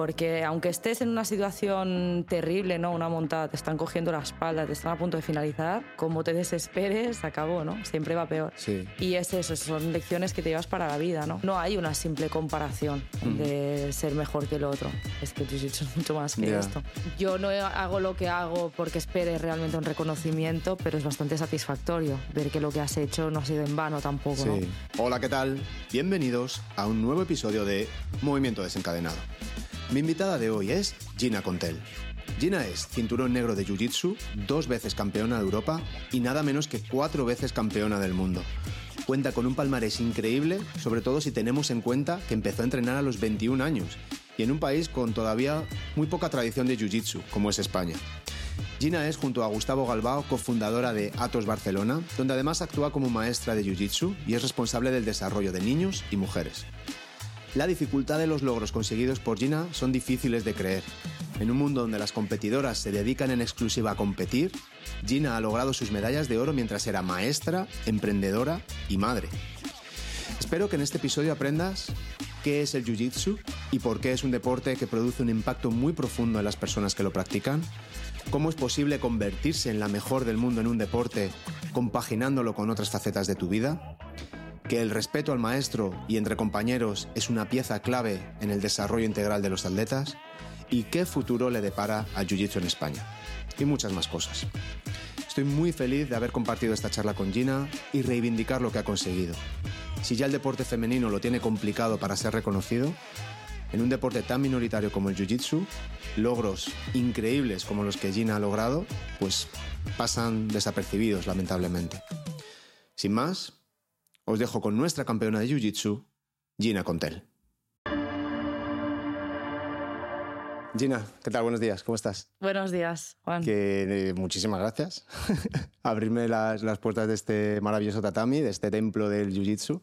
Porque aunque estés en una situación terrible, ¿no? Una montada, te están cogiendo la espalda, te están a punto de finalizar, como te desesperes, acabó, ¿no? Siempre va peor. Sí. Y es eso, son lecciones que te llevas para la vida, ¿no? No hay una simple comparación de ser mejor que el otro. Es que tú jiu es mucho más que Ya. esto. Yo no hago lo que hago porque espere realmente un reconocimiento, pero es bastante satisfactorio ver que lo que has hecho no ha sido en vano tampoco, ¿no? Sí. Hola, ¿qué tal? Bienvenidos a un nuevo episodio de Movimiento Desencadenado. Mi invitada de hoy es Gina Contel. Gina es cinturón negro de Jiu-Jitsu, dos veces campeona de Europa y nada menos que cuatro veces campeona del mundo. Cuenta con un palmarés increíble, sobre todo si tenemos en cuenta que empezó a entrenar a los 21 años y en un país con todavía muy poca tradición de Jiu-Jitsu, como es España. Gina es, junto a Gustavo Galbao, cofundadora de Atos Barcelona, donde además actúa como maestra de Jiu-Jitsu y es responsable del desarrollo de niños y mujeres. La dificultad de los logros conseguidos por Gina son difíciles de creer. En un mundo donde las competidoras se dedican en exclusiva a competir, Gina ha logrado sus medallas de oro mientras era maestra, emprendedora y madre. Espero que en este episodio aprendas qué es el Jiu-Jitsu y por qué es un deporte que produce un impacto muy profundo en las personas que lo practican, cómo es posible convertirse en la mejor del mundo en un deporte compaginándolo con otras facetas de tu vida, que el respeto al maestro y entre compañeros es una pieza clave en el desarrollo integral de los atletas y qué futuro le depara al Jiu-Jitsu en España. Y muchas más cosas. Estoy muy feliz de haber compartido esta charla con Gina y reivindicar lo que ha conseguido. Si ya el deporte femenino lo tiene complicado para ser reconocido, en un deporte tan minoritario como el Jiu-Jitsu, logros increíbles como los que Gina ha logrado, pues pasan desapercibidos lamentablemente. Sin más, os dejo con nuestra campeona de Jiu-Jitsu, Gina Contel. Gina, ¿qué tal? Buenos días, ¿cómo estás? Buenos días, Juan. Que eh, muchísimas gracias. Abrirme las, las puertas de este maravilloso tatami, de este templo del Jiu-Jitsu,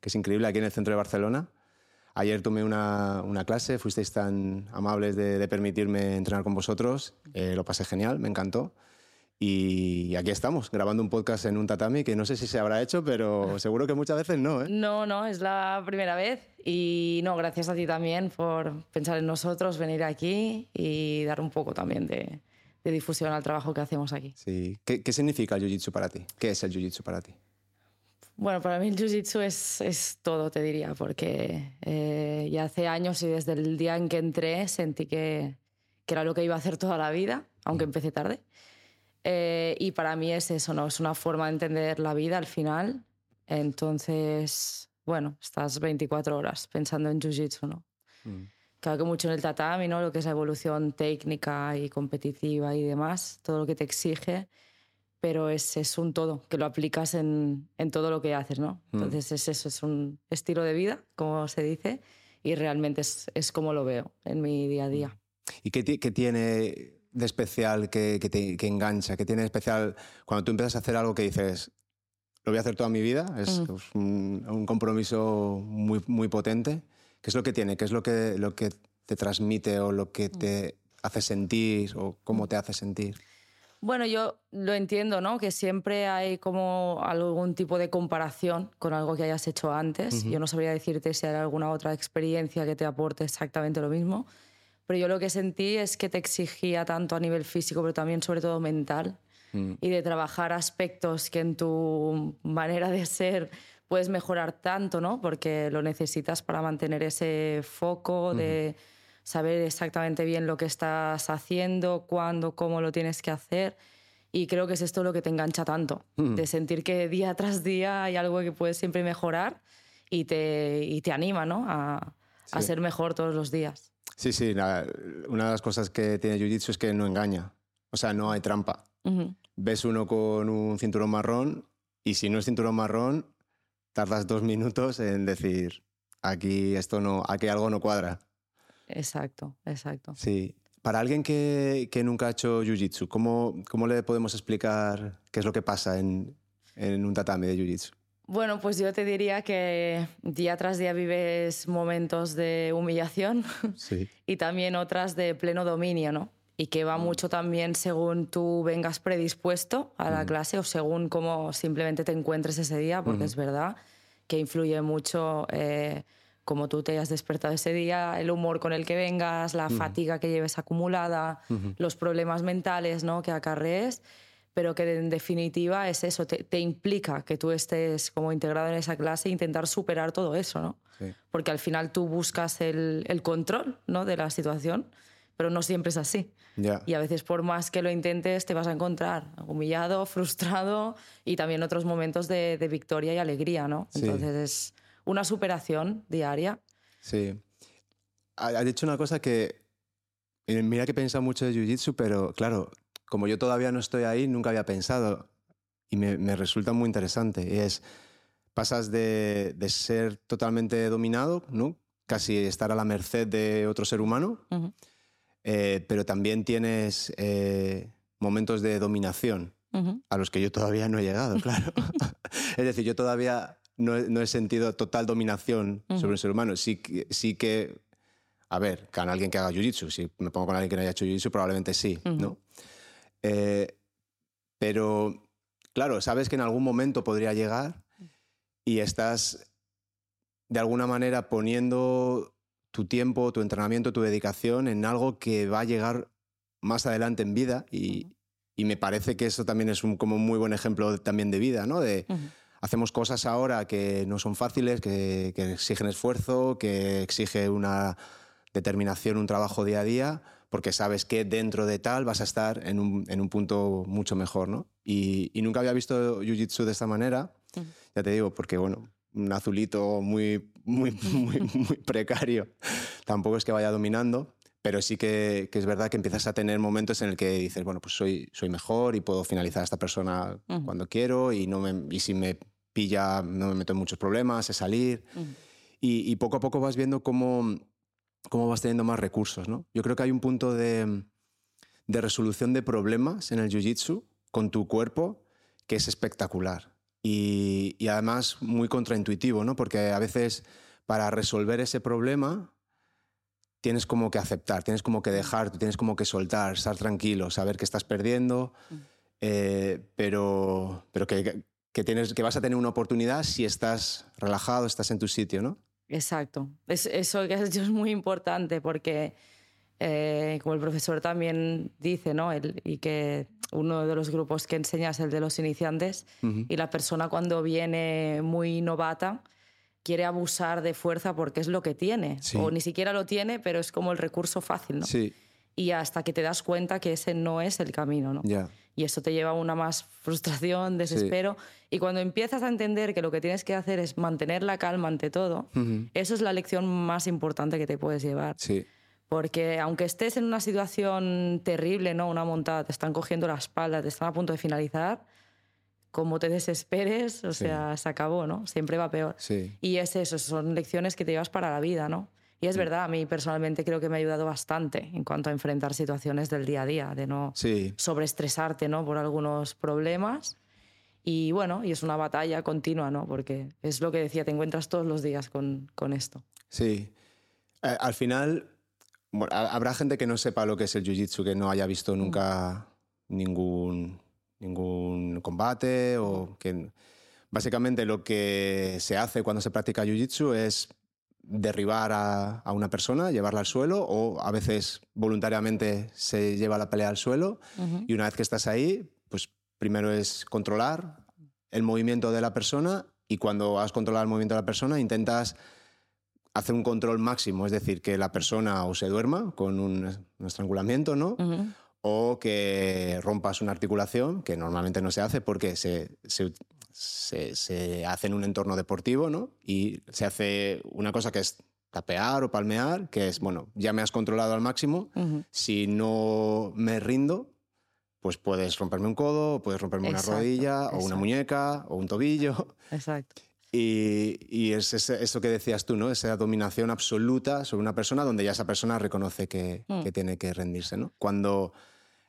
que es increíble aquí en el centro de Barcelona. Ayer tomé una, una clase, fuisteis tan amables de, de permitirme entrenar con vosotros, eh, lo pasé genial, me encantó. Y aquí estamos, grabando un podcast en un tatami que no sé si se habrá hecho, pero seguro que muchas veces no. ¿eh? No, no, es la primera vez. Y no, gracias a ti también por pensar en nosotros, venir aquí y dar un poco también de, de difusión al trabajo que hacemos aquí. Sí. ¿Qué, qué significa el Jiu-Jitsu para ti? ¿Qué es el Jiu-Jitsu para ti? Bueno, para mí el Jiu-Jitsu es, es todo, te diría, porque eh, ya hace años y desde el día en que entré sentí que, que era lo que iba a hacer toda la vida, aunque empecé tarde. Eh, y para mí es eso, ¿no? Es una forma de entender la vida al final. Entonces, bueno, estás 24 horas pensando en Jiu-Jitsu, ¿no? Claro que mucho en el tatami, ¿no? Lo que es la evolución técnica y competitiva y demás, todo lo que te exige, pero es, es un todo, que lo aplicas en, en todo lo que haces, ¿no? Entonces es eso, es un estilo de vida, como se dice, y realmente es, es como lo veo en mi día a día. ¿Y qué, qué tiene de especial que, que te que engancha? ¿Qué tiene de especial cuando tú empiezas a hacer algo que dices, lo voy a hacer toda mi vida? Es Mm. pues, un, un compromiso muy, muy potente. ¿Qué es lo que tiene? ¿Qué es lo que, lo que te transmite o lo que te hace sentir o cómo te hace sentir? Bueno, yo lo entiendo, ¿no? Que siempre hay como algún tipo de comparación con algo que hayas hecho antes. Yo no sabría decirte si hay alguna otra experiencia que te aporte exactamente lo mismo, pero yo lo que sentí es que te exigía tanto a nivel físico, pero también sobre todo mental, y de trabajar aspectos que en tu manera de ser puedes mejorar tanto, ¿no? Porque lo necesitas para mantener ese foco de saber exactamente bien lo que estás haciendo, cuándo, cómo lo tienes que hacer. Y creo que es esto lo que te engancha tanto, de sentir que día tras día hay algo que puedes siempre mejorar y te, y te anima ¿no? a, a ser mejor todos los días. Sí, sí, la- una de las cosas que tiene Jiu-Jitsu es que no engaña. O sea, no hay trampa. Ves uno con un cinturón marrón y si no es cinturón marrón, tardas dos minutos en decir, aquí esto no, aquí algo no cuadra. Exacto, exacto. Sí. Para alguien que, que nunca ha hecho jiu-jitsu, ¿cómo, ¿cómo le podemos explicar qué es lo que pasa en, en un tatami de jiu-jitsu? Bueno, pues yo te diría que día tras día vives momentos de humillación Sí. y también otras de pleno dominio, ¿no? Y que va mucho también según tú vengas predispuesto a la clase o según cómo simplemente te encuentres ese día, porque es verdad que influye mucho eh, como tú te hayas despertado ese día, el humor con el que vengas, la fatiga que lleves acumulada, los problemas mentales ¿no? que acarrees, pero que en definitiva es eso, te, implica que tú estés como integrado en esa clase e intentar superar todo eso, ¿no? Porque al final tú buscas el, el, control ¿no? de la situación, pero no siempre es así. Y a veces por más que lo intentes te vas a encontrar humillado, frustrado y también otros momentos de, de victoria y alegría, ¿no? Entonces es una superación diaria. Sí. Has dicho una cosa que, eh, mira que pensado mucho de Jiu-Jitsu, pero claro, como yo todavía no estoy ahí, nunca había pensado y me, resulta muy interesante. Y es, pasas de, ser totalmente dominado, ¿no? casi estar a la merced de otro ser humano, eh, pero también tienes eh, momentos de dominación a los que yo todavía no he llegado, claro. es decir, yo todavía no he, sentido total dominación sobre un ser humano. Sí, sí que, a ver, con alguien que haga jiu-jitsu, si me pongo con alguien que no haya hecho jiu-jitsu, probablemente sí, ¿no? Eh, pero, claro, sabes que en algún momento podría llegar y estás de alguna manera poniendo tu tiempo, tu entrenamiento, tu dedicación en algo que va a llegar más adelante en vida y, me parece que eso también es un como muy buen ejemplo también de vida, ¿no? De, hacemos cosas ahora que no son fáciles, que, exigen esfuerzo, que exige una determinación, un trabajo día a día, porque sabes que dentro de tal vas a estar en un, punto mucho mejor, ¿no? Y, nunca había visto Jiu-Jitsu de esta manera, ya te digo, porque bueno, un azulito muy, muy, muy, muy precario, tampoco es que vaya dominando, pero sí que, es verdad que empiezas a tener momentos en el que dices, bueno, pues soy, soy mejor y puedo finalizar a esta persona cuando quiero y, no me, y si me pilla no me meto en muchos problemas, es salir. y, poco a poco vas viendo cómo, cómo vas teniendo más recursos. ¿no? Yo creo que hay un punto de, de resolución de problemas en el Jiu-Jitsu con tu cuerpo que es espectacular. Y, y, además muy contraintuitivo, ¿no? porque a veces para resolver ese problema tienes como que aceptar, tienes como que dejar, tienes como que soltar, estar tranquilo, saber que estás perdiendo, mm. eh, pero, pero que, que, tienes, que vas a tener una oportunidad si estás relajado, estás en tu sitio, ¿no? Exacto. eso que has dicho es muy importante porque, eh, como el profesor también dice, ¿no? y que uno de los grupos que enseña es el de los iniciantes, y la persona cuando viene muy novata, quiere abusar de fuerza porque es lo que tiene. O ni siquiera lo tiene, pero es como el recurso fácil, ¿no? Sí. Y hasta que te das cuenta que ese no es el camino, ¿no? Y eso te lleva a una más frustración, desespero. Y cuando empiezas a entender que lo que tienes que hacer es mantener la calma ante todo, eso es la lección más importante que te puedes llevar. Sí. Porque aunque estés en una situación terrible, ¿no? Una montada, te están cogiendo la espalda, te están a punto de finalizar, como te desesperes, o sea, se acabó, ¿no? Siempre va peor. Sí. Y es eso, son lecciones que te llevas para la vida, ¿no? Y es verdad, a mí personalmente creo que me ha ayudado bastante en cuanto a enfrentar situaciones del día a día, de no sobreestresarte ¿no? por algunos problemas. Y bueno, y es una batalla continua, ¿no? Porque es lo que decía, te encuentras todos los días con, con esto. Sí. al final, habrá gente que no sepa lo que es el jiu-jitsu, que no haya visto nunca ningún ningún combate o que básicamente lo que se hace cuando se practica jiu-jitsu es derribar a, una persona, llevarla al suelo o a veces voluntariamente se lleva la pelea al suelo y una vez que estás ahí, pues primero es controlar el movimiento de la persona y cuando has controlado el movimiento de la persona intentas hacer un control máximo, es decir, que la persona o se duerma con un, estrangulamiento, ¿no? o que rompas una articulación, que normalmente no se hace porque se, se, hace en un entorno deportivo, ¿no? Y se hace una cosa que es tapear o palmear, que es, bueno, ya me has controlado al máximo, si no me rindo, pues puedes romperme un codo, puedes romperme una rodilla, o una muñeca, o un tobillo. Exacto. Y, es eso que decías tú, ¿no? Esa dominación absoluta sobre una persona donde ya esa persona reconoce que, mm. que tiene que rendirse, ¿no? Cuando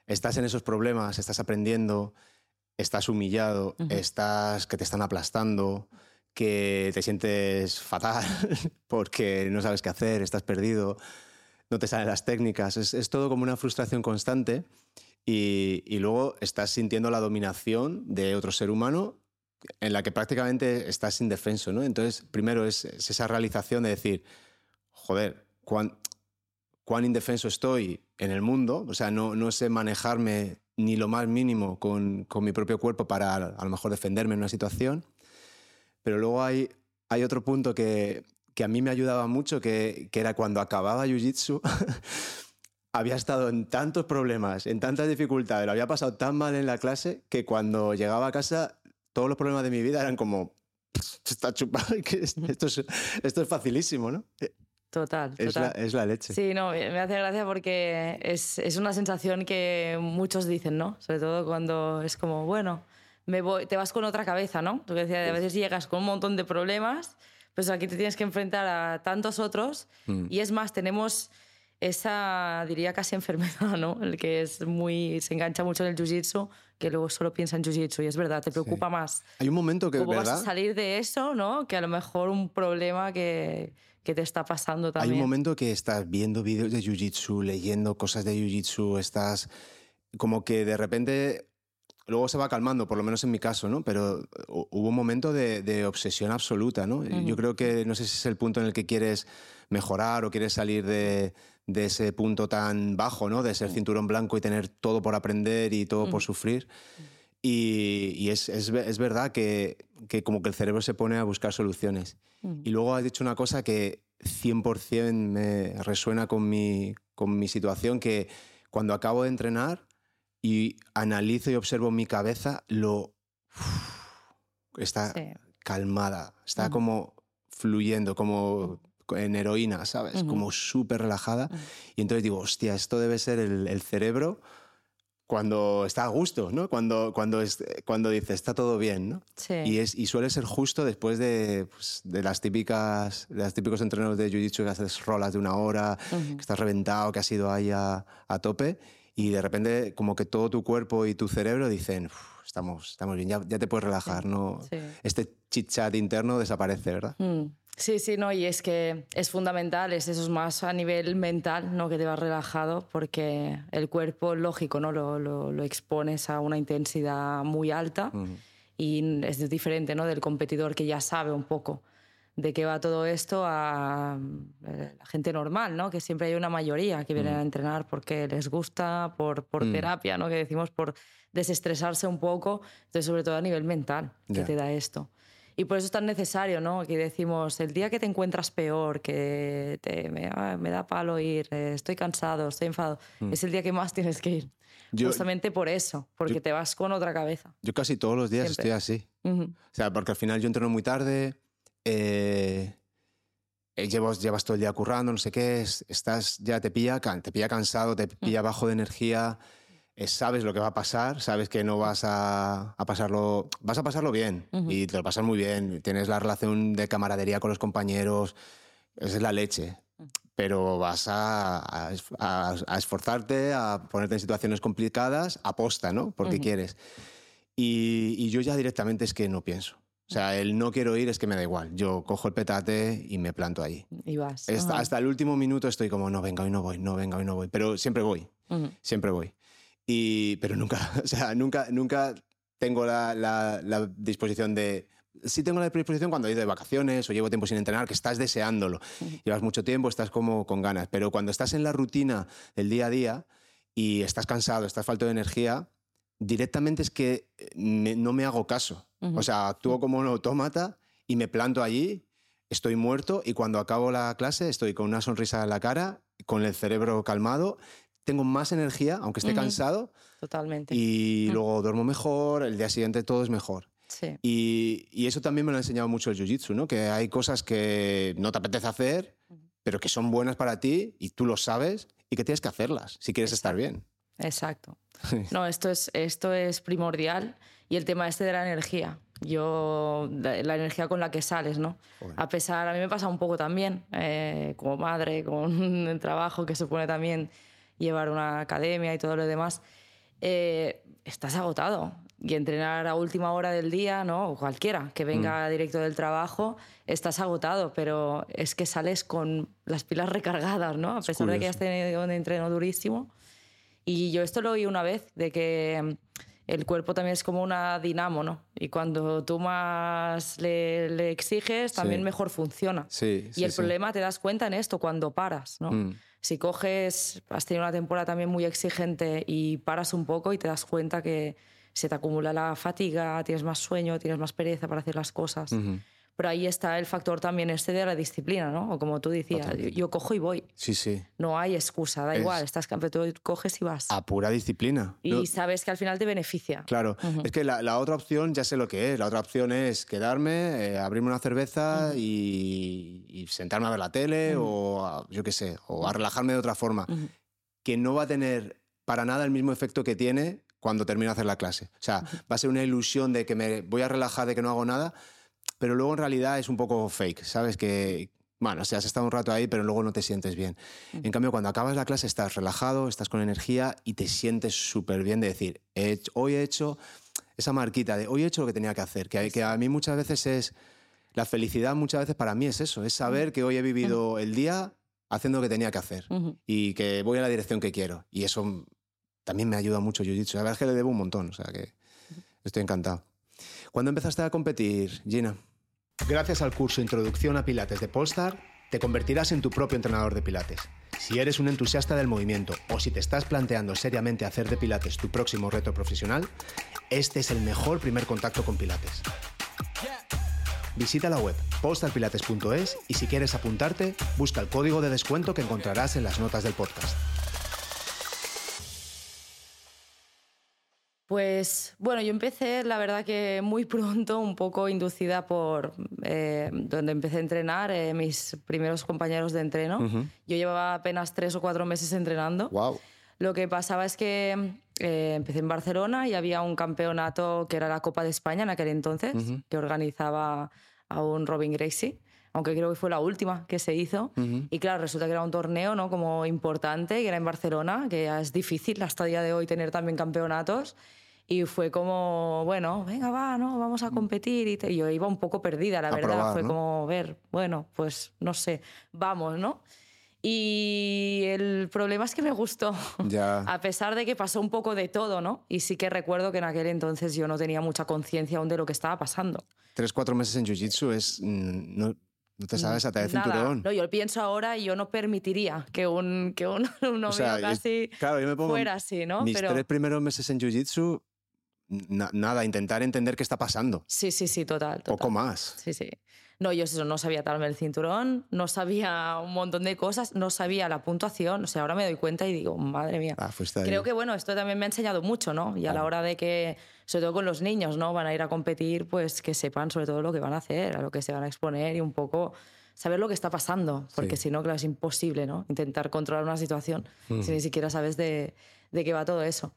estás en esos problemas, estás aprendiendo, estás humillado, estás que te están aplastando, que te sientes fatal porque no sabes qué hacer, estás perdido, no te salen las técnicas, es, todo como una frustración constante y, luego estás sintiendo la dominación de otro ser humano en la que prácticamente estás indefenso, ¿no? Entonces, primero es, esa realización de decir, joder, cuán, cuán, indefenso estoy en el mundo, o sea, no, no sé manejarme ni lo más mínimo con, con, mi propio cuerpo para a lo mejor defenderme en una situación, pero luego hay, hay otro punto que, que a mí me ayudaba mucho, que, que era cuando acababa Jiu-Jitsu, había estado en tantos problemas, en tantas dificultades, lo había pasado tan mal en la clase que cuando llegaba a casa todos los problemas de mi vida eran como, está chupado, esto es, esto es facilísimo, ¿no? Total, es. La, es la leche. Sí, no, me hace gracia porque es, es, una sensación que muchos dicen, ¿no? Sobre todo cuando es como, bueno, me voy, te vas con otra cabeza, ¿no? Tú decías, a veces llegas con un montón de problemas, pues aquí te tienes que enfrentar a tantos otros mm. y es más, tenemos esa, diría casi enfermedad, ¿no? El que es muy, se engancha mucho en el jiu-jitsu, que luego solo piensa en jiu-jitsu y es verdad, te preocupa más. Hay un momento que, ¿Cómo ¿verdad? vas a salir de eso, ¿no? Que a lo mejor un problema que, que te está pasando también. Hay un momento que estás viendo vídeos de jiu-jitsu, leyendo cosas de jiu-jitsu, estás como que de repente luego se va calmando, por lo menos en mi caso, ¿no? Pero hubo un momento de, de obsesión absoluta, ¿no? Yo creo que no sé si es el punto en el que quieres mejorar o quieres salir de, de ese punto tan bajo, ¿no? De ser cinturón blanco y tener todo por aprender y todo por sufrir. Y, y es, es, es, verdad que, que, como que el cerebro se pone a buscar soluciones. Y luego has dicho una cosa que 100% me resuena con mi, con mi situación, que cuando acabo de entrenar y analizo y observo mi cabeza, lo... está calmada, está como fluyendo, como en heroína, ¿sabes? Como súper relajada. Y entonces digo, hostia, esto debe ser el, el, cerebro cuando está a gusto, ¿no? Cuando, cuando, es, cuando dice, está todo bien, ¿no? Sí. Y, es, y suele ser justo después de, pues, de las típicas, de los típicos entrenos de Jiu-Jitsu que haces rolas de una hora, que estás reventado, que has ido ahí a, a, tope, y de repente como que todo tu cuerpo y tu cerebro dicen, estamos, estamos bien, ya, ya, te puedes relajar, sí. ¿no? Sí. Este chit-chat interno desaparece, ¿verdad? Mm. Sí, sí, no, y es que es fundamental, es eso es más a nivel mental, ¿no? Que te vas relajado, porque el cuerpo, lógico, ¿no? Lo, lo, lo expones a una intensidad muy alta uh -huh. y es diferente, ¿no? Del competidor que ya sabe un poco de qué va todo esto a la gente normal, ¿no? Que siempre hay una mayoría que viene -huh. a entrenar porque les gusta, por, por terapia, ¿no? Que decimos por desestresarse un poco, entonces sobre todo a nivel mental que yeah. te da esto. Y por eso es tan necesario, ¿no? Que decimos, el día que te encuentras peor, que te, me, me, da palo ir, eh, estoy cansado, estoy enfadado, mm. es el día que más tienes que ir. Yo, Justamente por eso, porque yo, te vas con otra cabeza. Yo casi todos los días Siempre. estoy así. Uh -huh. O sea, porque al final yo entreno muy tarde, eh, eh, llevas, llevas todo el día currando, no sé qué, estás, ya te pilla, te pilla cansado, te pilla mm. bajo de energía sabes lo que va a pasar, sabes que no vas a, a pasarlo, vas a pasarlo bien uh -huh. y te lo pasas muy bien, tienes la relación de camaradería con los compañeros, esa es la leche, uh -huh. pero vas a, a, a, esforzarte, a ponerte en situaciones complicadas, aposta, ¿no? Porque uh -huh. quieres. Y, y, yo ya directamente es que no pienso. O sea, el no quiero ir es que me da igual. Yo cojo el petate y me planto ahí. Y vas. Hasta, hasta el último minuto estoy como, no, venga, hoy no voy, no, venga, hoy no voy. Pero siempre voy. Siempre voy. Y, pero nunca, o sea, nunca, nunca tengo la, la, la, disposición de... Sí tengo la disposición cuando he ido de vacaciones o llevo tiempo sin entrenar, que estás deseándolo. Llevas mucho tiempo, estás como con ganas. Pero cuando estás en la rutina del día a día y estás cansado, estás falto de energía, directamente es que me, no me hago caso. Uh -huh. O sea, actúo como un autómata y me planto allí, estoy muerto y cuando acabo la clase estoy con una sonrisa en la cara, con el cerebro calmado tengo más energía, aunque esté uh -huh. cansado. Totalmente. Y uh -huh. luego duermo mejor, el día siguiente todo es mejor. Sí. Y, y, eso también me lo ha enseñado mucho el jiu-jitsu, ¿no? Que hay cosas que no te apetece hacer, uh -huh. pero que son buenas para ti y tú lo sabes y que tienes que hacerlas si quieres Exacto. estar bien. Exacto. No, esto es, esto es primordial. Y el tema este de la energía. Yo, la energía con la que sales, ¿no? Joder. A pesar, a mí me pasa un poco también, eh, como madre, con el trabajo que supone también llevar una academia y todo lo demás, eh, estás agotado. Y entrenar a última hora del día, ¿no? O cualquiera que venga mm. directo del trabajo, estás agotado, pero es que sales con las pilas recargadas, ¿no? A pesar curioso. de que has tenido un entreno durísimo. Y yo esto lo oí una vez, de que el cuerpo también es como una dinamo, ¿no? Y cuando tú más le, exiges, también mejor funciona. Sí, y el problema te das cuenta en esto cuando paras, ¿no? Mm. Si coges, has tenido una temporada también muy exigente y paras un poco y te das cuenta que se te acumula la fatiga, tienes más sueño, tienes más pereza para hacer las cosas. Pero ahí está el factor también este de la disciplina, ¿no? O como tú decías, yo, cojo y voy. Sí, sí. No hay excusa, da igual, estás campeón, tú coges y vas. A pura disciplina. Y sabes que al final te beneficia. Claro, es que la, otra opción ya sé lo que es. La otra opción es quedarme, eh, abrirme una cerveza y, sentarme a ver la tele o, yo qué sé, o a relajarme de otra forma. Que no va a tener para nada el mismo efecto que tiene cuando termino de hacer la clase. O sea, va a ser una ilusión de que me voy a relajar, de que no hago nada pero luego en realidad es un poco fake, ¿sabes? Que, bueno, o sea, has estado un rato ahí, pero luego no te sientes bien. Mm. En cambio, cuando acabas la clase estás relajado, estás con energía y te sientes súper bien de decir, hoy he hecho esa marquita de hoy he hecho lo que tenía que hacer, que, que a mí muchas veces es, la felicidad muchas veces para mí es eso, es saber que hoy he vivido el día haciendo lo que tenía que hacer y que voy en la dirección que quiero. Y eso también me ayuda mucho Jiu-Jitsu. La verdad es que le debo un montón, o sea que estoy encantado. ¿Cuándo empezaste a competir, Gina? Gracias al curso Introducción a Pilates de Polestar, te convertirás en tu propio entrenador de Pilates. Si eres un entusiasta del movimiento o si te estás planteando seriamente hacer de Pilates tu próximo reto profesional, este es el mejor primer contacto con Pilates. Visita la web polestarpilates.es y si quieres apuntarte, busca el código de descuento que encontrarás en las notas del podcast. Pues bueno, yo empecé, la verdad que muy pronto, un poco inducida por eh, donde empecé a entrenar, eh, mis primeros compañeros de entreno. Yo llevaba apenas tres o cuatro meses entrenando. Wow. Lo que pasaba es que eh, empecé en Barcelona y había un campeonato que era la Copa de España en aquel entonces, que organizaba a un Robin Gracie aunque creo que fue la última que se hizo. Y claro, resulta que era un torneo ¿no? como importante, que era en Barcelona, que es difícil hasta el día de hoy tener también campeonatos. Y fue como, bueno, venga, va, ¿no? Vamos a competir. Y, yo iba un poco perdida, la verdad. fue como, ver, bueno, pues no sé, vamos, ¿no? Y el problema es que me gustó, ya. a pesar de que pasó un poco de todo, ¿no? Y sí que recuerdo que en aquel entonces yo no tenía mucha conciencia aún de lo que estaba pasando. Tres, cuatro meses en Jiu-Jitsu es... Mm, no, no te sabes hasta de cinturón. No, yo lo pienso ahora y yo no permitiría que un, que un, novio casi claro, yo me pongo fuera así, ¿no? Mis tres primeros meses en Jiu-Jitsu nada, intentar entender qué está pasando. Sí, sí, sí, total, Poco más. Sí, sí. No, yo eso, no sabía darme el cinturón, no sabía un montón de cosas, no sabía la puntuación. O sea, ahora me doy cuenta y digo, madre mía. Ah, Creo que, bueno, esto también me ha enseñado mucho, ¿no? Y a la hora de que, sobre todo con los niños, ¿no? Van a ir a competir, pues que sepan sobre todo lo que van a hacer, a lo que se van a exponer y un poco saber lo que está pasando, porque si no, claro, es imposible, ¿no? Intentar controlar una situación mm. si ni siquiera sabes de, de qué va todo eso.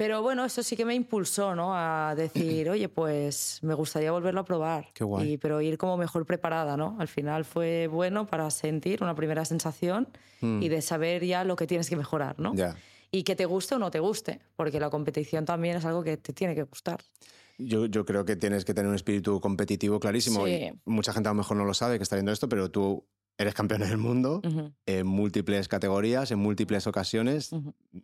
Pero bueno, eso sí que me impulsó, ¿no? A decir, oye, pues me gustaría volverlo a probar. Qué guay. Y, pero ir como mejor preparada, ¿no? Al final fue bueno para sentir una primera sensación mm. y de saber ya lo que tienes que mejorar, ¿no? Ya. Y que te guste o no te guste, porque la competición también es algo que te tiene que gustar. Yo, yo creo que tienes que tener un espíritu competitivo clarísimo. Y mucha gente a lo mejor no lo sabe que está viendo esto, pero tú eres campeón del mundo en múltiples categorías, en múltiples ocasiones.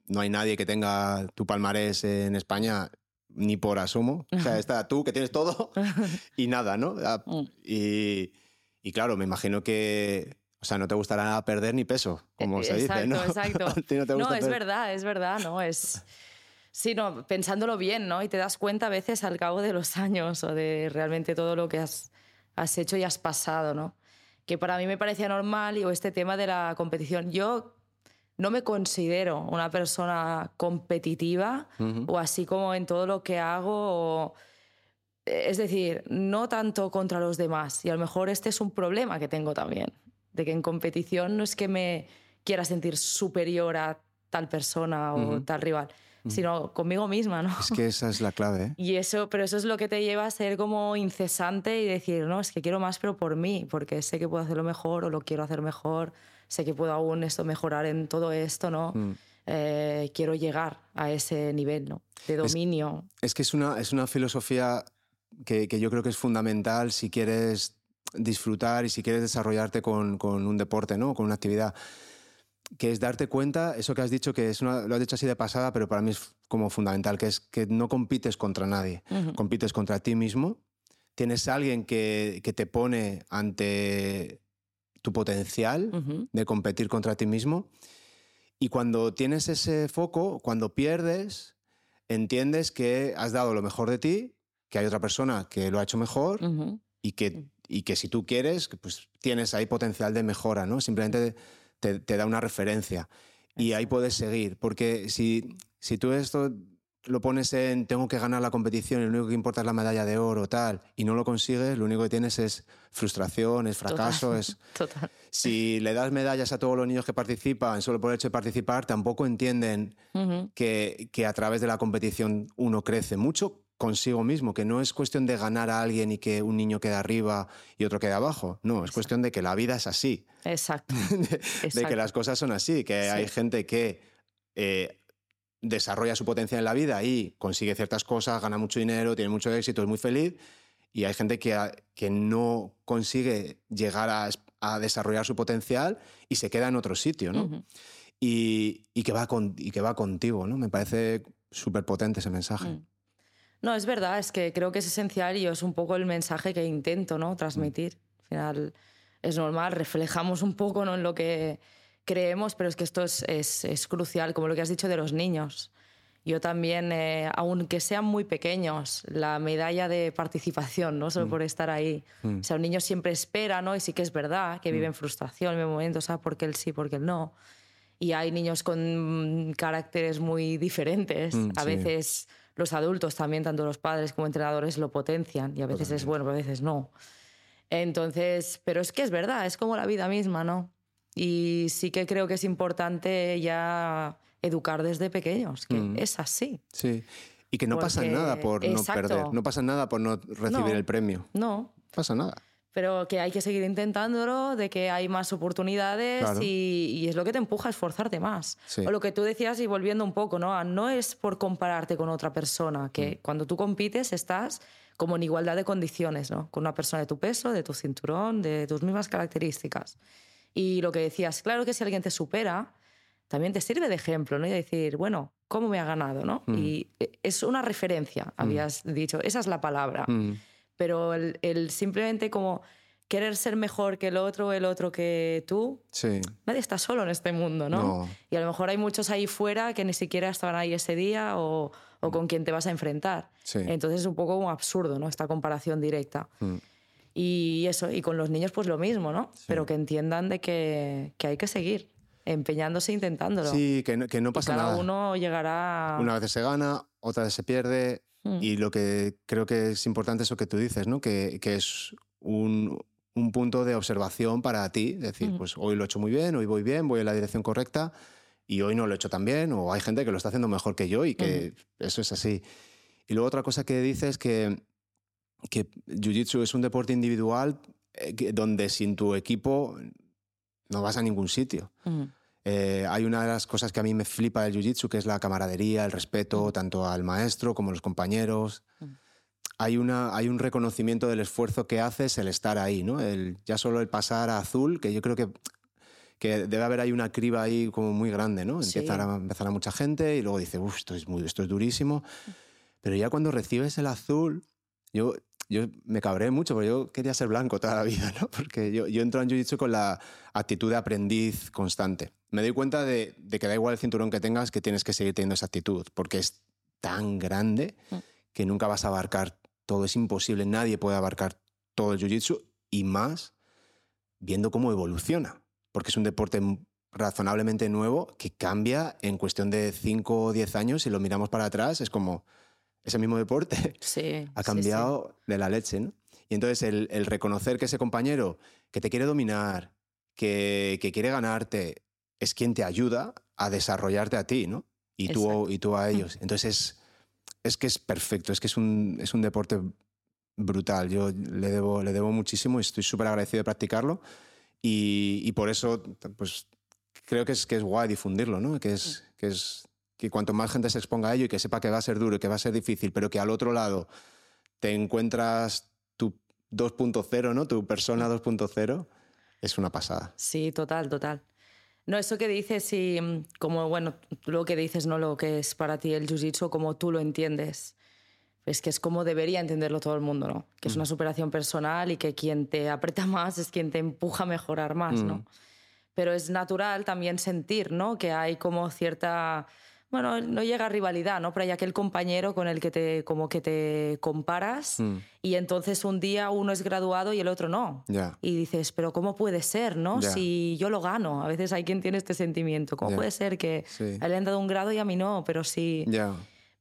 No hay nadie que tenga tu palmarés en España ni por asumo. O sea, está tú que tienes todo y nada, ¿no? Ah, mm. Y, y, claro, me imagino que, o sea, no te gustará perder ni peso, como se dice, ¿no? Exacto, exacto. no, es verdad, es verdad, ¿no? Es... Sí, no, pensándolo bien, ¿no? Y te das cuenta a veces al cabo de los años o de realmente todo lo que has, has hecho y has pasado, ¿no? Que para mí me parecía normal, y este tema de la competición. Yo no me considero una persona competitiva o así como en todo lo que hago. es decir, no tanto contra los demás. Y a lo mejor este es un problema que tengo también, de que en competición no es que me quiera sentir superior a tal persona o tal rival, sino conmigo misma, ¿no? Es que esa es la clave. ¿eh? Y eso, pero eso es lo que te lleva a ser como incesante y decir, no, es que quiero más, pero por mí, porque sé que puedo hacerlo mejor o lo quiero hacer mejor, sé que puedo aún esto mejorar en todo esto, ¿no? Mm. Eh, quiero llegar a ese nivel, ¿no? De dominio. Es, que es una, es una filosofía que, que, yo creo que es fundamental si quieres disfrutar y si quieres desarrollarte con, con un deporte, ¿no? Con una actividad que es darte cuenta, eso que has dicho, que es lo has dicho así de pasada, pero para mí es como fundamental, que es que no compites contra nadie, compites contra ti mismo. Tienes a alguien que, que te pone ante tu potencial de competir contra ti mismo. Y cuando tienes ese foco, cuando pierdes, entiendes que has dado lo mejor de ti, que hay otra persona que lo ha hecho mejor y, que, y que si tú quieres, pues tienes ahí potencial de mejora, ¿no? Simplemente te, da una referencia. Y ahí puedes seguir, porque si, si tú esto lo pones en tengo que ganar la competición y lo único que importa es la medalla de oro tal y no lo consigues, lo único que tienes es frustración, es fracaso, es Total. si le das medallas a todos los niños que participan solo por el hecho de participar, tampoco entienden que, que, a través de la competición uno crece mucho consigo mismo, que no es cuestión de ganar a alguien y que un niño quede arriba y otro quede abajo. No, es cuestión de que la vida es así. Exacto. de, que las cosas son así, que hay gente que eh, desarrolla su potencia en la vida y consigue ciertas cosas, gana mucho dinero, tiene mucho éxito, es muy feliz. Y hay gente que, que no consigue llegar a, desarrollar su potencial y se queda en otro sitio, ¿no? y, que va con, y que va contigo, ¿no? Me parece súper potente ese mensaje. Mm. No, es verdad, es que creo que es esencial y es un poco el mensaje que intento ¿no? transmitir. Al final es normal, reflejamos un poco ¿no? en lo que creemos, pero es que esto es, es, crucial, como lo que has dicho de los niños. Yo también, eh, aunque sean muy pequeños, la medalla de participación, no solo mm. por estar ahí. Mm. O sea, un niño siempre espera, ¿no? Y sí que es verdad que vive en mm. frustración en momentos, ¿sabes? Porque él sí, porque él no. Y hay niños con caracteres muy diferentes. a veces los adultos también, tanto los padres como entrenadores, lo potencian y a veces es bueno, a veces no. Entonces, pero es que es verdad, es como la vida misma, ¿no? Y sí que creo que es importante ya educar desde pequeños, que mm. es así. Sí. Y que no pasa nada por no perder, no pasa nada por no recibir el premio. No. Pasa nada pero que hay que seguir intentándolo, de que hay más oportunidades y, es lo que te empuja a esforzarte más. O lo que tú decías y volviendo un poco, ¿no? No es por compararte con otra persona, que mm. cuando tú compites estás como en igualdad de condiciones, ¿no? Con una persona de tu peso, de tu cinturón, de tus mismas características. Y lo que decías, claro que si alguien te supera, también te sirve de ejemplo, ¿no? Y decir, bueno, ¿cómo me ha ganado, no? Mm. Y es una referencia, mm. habías dicho, esa es la palabra pero el, simplemente como querer ser mejor que el otro, el otro que tú, sí. nadie está solo en este mundo, ¿no? Y a lo mejor hay muchos ahí fuera que ni siquiera estaban ahí ese día o, o con quien te vas a enfrentar. Entonces es un poco absurdo, ¿no? Esta comparación directa. Mm. Y eso, y con los niños pues lo mismo, ¿no? Pero que entiendan de que, que, hay que seguir empeñándose intentándolo. Sí, que no, que no pasa cada nada. uno llegará... Una vez se gana, otra vez se pierde, Mm. Y lo que creo que es importante es lo que tú dices, ¿no? que, que es un, un, punto de observación para ti, decir, mm. pues hoy lo he hecho muy bien, hoy voy bien, voy en la dirección correcta y hoy no lo he hecho tan bien, o hay gente que lo está haciendo mejor que yo y que eso es así. Y luego otra cosa que dices es que, que Jiu-Jitsu es un deporte individual eh, donde sin tu equipo no vas a ningún sitio. Eh, hay una de las cosas que a mí me flipa del jiu-jitsu, que es la camaradería, el respeto tanto al maestro como a los compañeros. Hay, una, hay un reconocimiento del esfuerzo que haces el estar ahí, ¿no? El, ya solo el pasar a azul, que yo creo que, que debe haber ahí una criba ahí como muy grande, ¿no? Empezar, a, empezar a mucha gente y luego dice, uff, esto es, muy, esto es durísimo. Pero ya cuando recibes el azul, yo yo me cabré mucho porque yo quería ser blanco toda la vida, ¿no? Porque yo, yo entro en Jiu-Jitsu con la actitud de aprendiz constante. Me doy cuenta de, que da igual el cinturón que tengas, que tienes que seguir teniendo esa actitud, porque es tan grande mm. que nunca vas a abarcar todo. Es imposible, nadie puede abarcar todo el Jiu-Jitsu y más viendo cómo evoluciona, porque es un deporte razonablemente nuevo que cambia en cuestión de 5 o 10 años. Si lo miramos para atrás, es como ese mismo deporte ha cambiado de la leche, ¿no? Y entonces el, reconocer que ese compañero que te quiere dominar, que, quiere ganarte, es quien te ayuda a desarrollarte a ti, ¿no? Y, tú, y tú a ellos. Entonces es, que es perfecto, es que es un, es un deporte brutal. Yo le debo, le debo muchísimo y estoy súper agradecido de practicarlo. Y, por eso, pues creo que es, que es guay difundirlo, ¿no? Que es, que es que cuanto más gente se exponga a ello y que sepa que va a ser duro y que va a ser difícil, pero que al otro lado te encuentras tu 2.0, ¿no? Tu persona 2.0, es una pasada. Sí, total, total. No, eso que dices y como, bueno, lo que dices, no lo que es para ti el jiu-jitsu, como tú lo entiendes. Es que es como debería entenderlo todo el mundo, ¿no? Que es una superación personal y que quien te aprieta más es quien te empuja a mejorar más, ¿no? Pero es natural también sentir, ¿no? Que hay como cierta bueno, no llega a rivalidad, ¿no? Pero hay aquel compañero con el que te, como que te comparas mm. y entonces un día uno es graduado y el otro no. Y dices, pero ¿cómo puede ser, no? Si yo lo gano. A veces hay quien tiene este sentimiento. ¿Cómo puede ser que a él le han dado un grado y a mí no? Pero sí...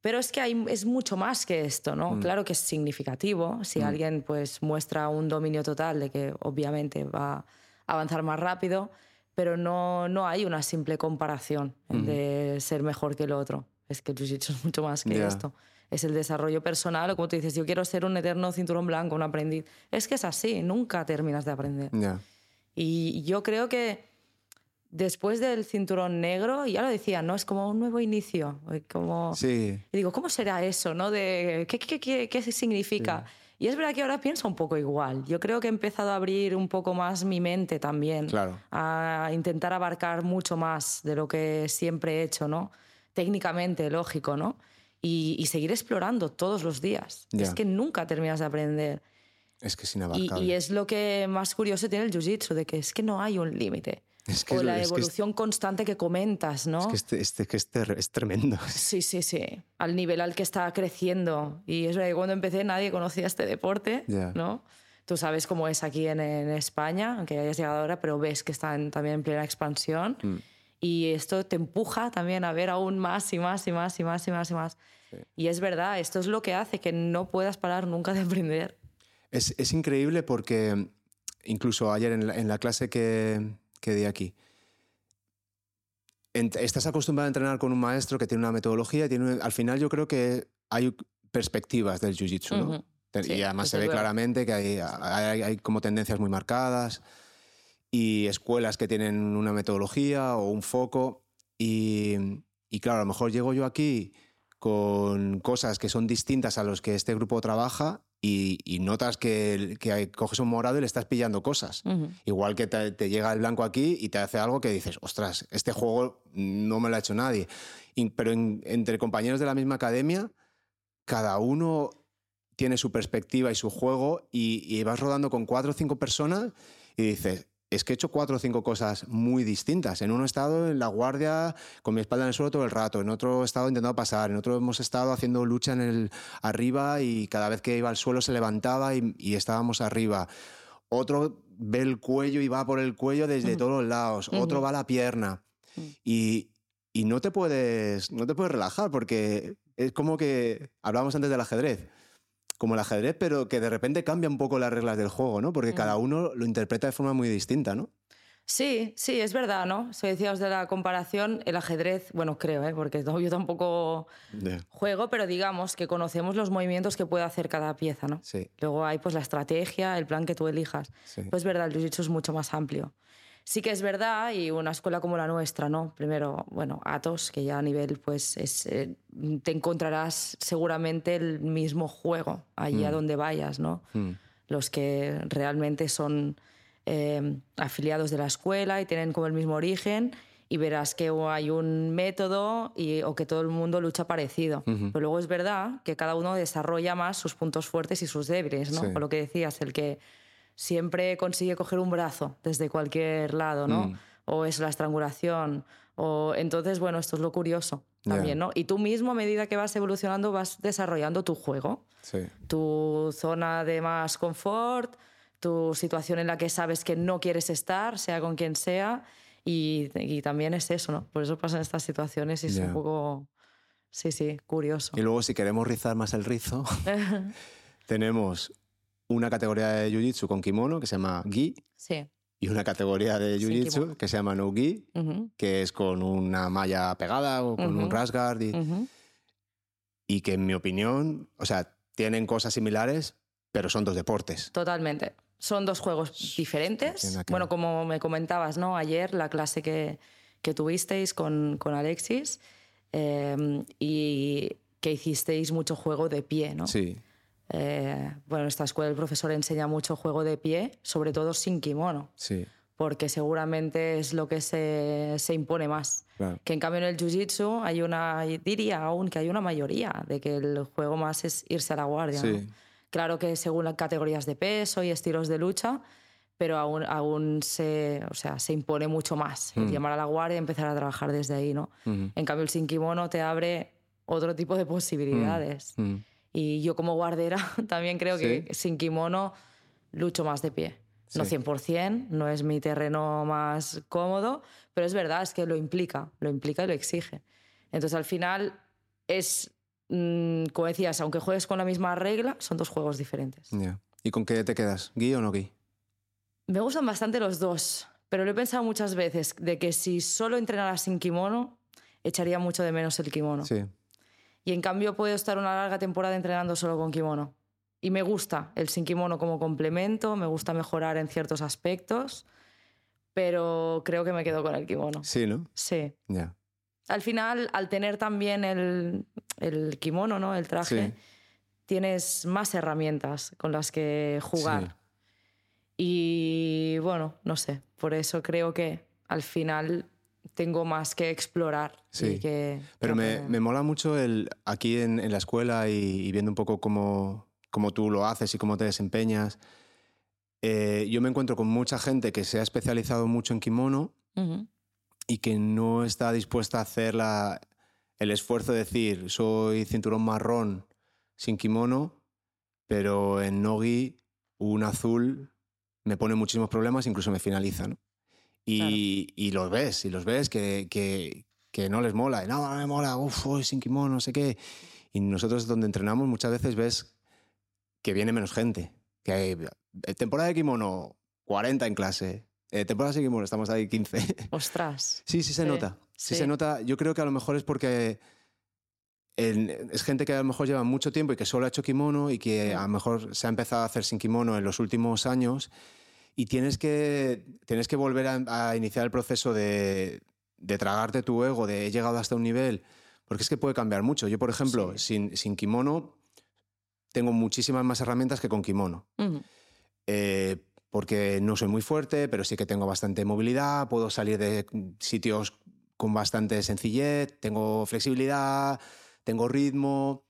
Pero es que hay, es mucho más que esto, ¿no? Mm. Claro que es significativo. Si mm. alguien pues muestra un dominio total de que obviamente va a avanzar más rápido, pero no, no hay una simple comparación de ser mejor que el otro. Es que el jiu-jitsu es mucho más que esto. Es el desarrollo personal, o como tú dices, yo quiero ser un eterno cinturón blanco, un aprendiz. Es que es así, nunca terminas de aprender. Y yo creo que después del cinturón negro, ya lo decía, ¿no? Es como un nuevo inicio. Como... Sí. Y digo, ¿cómo será eso, no? De, ¿qué, qué, qué, qué significa? Y es verdad que ahora pienso un poco igual. Yo creo que he empezado a abrir un poco más mi mente también. Claro. A intentar abarcar mucho más de lo que siempre he hecho, ¿no? Técnicamente, lógico, ¿no? Y, seguir explorando todos los días. Es que nunca terminas de aprender. Es que es inabarcable. Y, y es lo que más curioso tiene el jiu-jitsu, de que es que no hay un límite. O la evolución constante que comentas, ¿no? Es que, este, este, que este, es tremendo. Sí, sí, sí. Al nivel al que está creciendo. Y es verdad que cuando empecé nadie conocía este deporte, ¿no? Tú sabes cómo es aquí en, en, España, aunque hayas llegado ahora, pero ves que están también en plena expansión. Mm. Y esto te empuja también a ver aún más y más y más y más y más y más. Y es verdad, esto es lo que hace que no puedas parar nunca de aprender. Es, es increíble porque incluso ayer en en la clase que, que di aquí. Estás acostumbrado a entrenar con un maestro que tiene una metodología, tiene, al final yo creo que hay perspectivas del jiu-jitsu, ¿no? y además se ve claramente que hay, hay, como tendencias muy marcadas y escuelas que tienen una metodología o un foco. Y, y, claro, a lo mejor llego yo aquí con cosas que son distintas a los que este grupo trabaja y, notas que, coges un morado y le estás pillando cosas. Igual que te, llega el blanco aquí y te hace algo que dices, ostras, este juego no me lo ha hecho nadie. pero entre compañeros de la misma academia, cada uno tiene su perspectiva y su juego y, y vas rodando con cuatro o cinco personas y dices, es que he hecho cuatro o cinco cosas muy distintas. En uno he estado en la guardia con mi espalda en el suelo todo el rato, en otro he estado intentando pasar, en otro hemos estado haciendo lucha en el arriba y cada vez que iba al suelo se levantaba y, estábamos arriba. Otro ve el cuello y va por el cuello desde todos los lados. Otro va a la pierna. Y, y no te puedes no te puedes relajar porque es como que hablábamos antes del ajedrez como el ajedrez, pero que de repente cambia un poco las reglas del juego, ¿no? Porque cada uno lo interpreta de forma muy distinta, ¿no? Sí, sí, es verdad, ¿no? Si decíamos de la comparación, el ajedrez, bueno, creo, ¿eh? porque yo tampoco juego, pero digamos que conocemos los movimientos que puede hacer cada pieza, ¿no? Sí. Luego hay pues la estrategia, el plan que tú elijas. Pues es verdad, el jiu es mucho más amplio. Sí que es verdad, y una escuela como la nuestra, ¿no? Primero, bueno, Atos, que ya a nivel, pues, es, eh, te encontrarás seguramente el mismo juego allí a mm. donde vayas, ¿no? Mm. Los que realmente son eh, afiliados de la escuela y tienen como el mismo origen y verás que hay un método y, o que todo el mundo lucha parecido. Pero luego es verdad que cada uno desarrolla más sus puntos fuertes y sus débiles, ¿no? Por lo que decías, el que siempre consigue coger un brazo desde cualquier lado, ¿no? Mm. O es la estrangulación. O... Entonces, bueno, esto es lo curioso también, ¿no? Y tú mismo, a medida que vas evolucionando, vas desarrollando tu juego. Tu zona de más confort, tu situación en la que sabes que no quieres estar, sea con quien sea. Y, y también es eso, ¿no? Por eso pasan estas situaciones y es un poco, sí, sí, curioso. Y luego, si queremos rizar más el rizo, tenemos una categoría de Jiu-Jitsu con kimono que se llama Gi. Sí. Y una categoría de Jiu-Jitsu que se llama No Gi, que es con una malla pegada o con un rasguard. Y, y que en mi opinión, o sea, tienen cosas similares, pero son dos deportes. Totalmente. Son dos juegos diferentes. Bueno, como me comentabas, ¿no? Ayer la clase que, que tuvisteis con, con Alexis eh, y que hicisteis mucho juego de pie, ¿no? Sí. Eh, bueno, en esta escuela el profesor enseña mucho juego de pie, sobre todo sin kimono. Sí. porque seguramente es lo que se, se impone más. Que en cambio en el Jiu-Jitsu hay una, diría aún que hay una mayoría de que el juego más es irse a la guardia. Claro que según las categorías de peso y estilos de lucha, pero aún, aún se, o sea, se impone mucho más mm. llamar a la guardia y empezar a trabajar desde ahí. ¿no? En cambio el sin kimono te abre otro tipo de posibilidades. Mm. Y yo como guardera también creo que sin kimono lucho más de pie. No 100%, no es mi terreno más cómodo, pero es verdad, es que lo implica, lo implica y lo exige. Entonces al final es, mm, como decías, aunque juegues con la misma regla, son dos juegos diferentes. ¿Y con qué te quedas? ¿Gui o no gui? Me gustan bastante los dos, pero lo he pensado muchas veces de que si solo entrenara sin kimono, echaría mucho de menos el kimono. Sí. Y en cambio puedo estar una larga temporada entrenando solo con kimono. Y me gusta el sin kimono como complemento, me gusta mejorar en ciertos aspectos, pero creo que me quedo con el kimono. Sí, ¿no? Sí. Ya. Al final, al tener también el, el kimono, ¿no? El traje, tienes más herramientas con las que jugar. Y bueno, no sé, por eso creo que al final tengo más que explorar. Sí, que, pero me, me, mola mucho el, aquí en, en la escuela y, y, viendo un poco cómo, cómo tú lo haces y cómo te desempeñas. Eh, yo me encuentro con mucha gente que se ha especializado mucho en kimono y que no está dispuesta a hacer el esfuerzo de decir, soy cinturón marrón sin kimono, pero en nogi un azul me pone muchísimos problemas, incluso me finaliza. Y, los ves, y los ves que, que, no les mola. no, no me mola, uff, sin kimono, no sé qué. Y nosotros donde entrenamos muchas veces ves que viene menos gente. Que hay eh, temporada de kimono, 40 en clase. Eh, temporada de kimono, estamos ahí 15. Ostras. sí, sí se nota. Sí. se nota. Yo creo que a lo mejor es porque es gente que a lo mejor lleva mucho tiempo y que solo ha hecho kimono y que a lo mejor se ha empezado a hacer sin kimono en los últimos años y tienes que, tienes que volver a, iniciar el proceso de, de, tragarte tu ego, de he llegado hasta un nivel, porque es que puede cambiar mucho. Yo, por ejemplo, sin, sin kimono tengo muchísimas más herramientas que con kimono. Eh, porque no soy muy fuerte, pero sí que tengo bastante movilidad, puedo salir de sitios con bastante sencillez, tengo flexibilidad, tengo ritmo.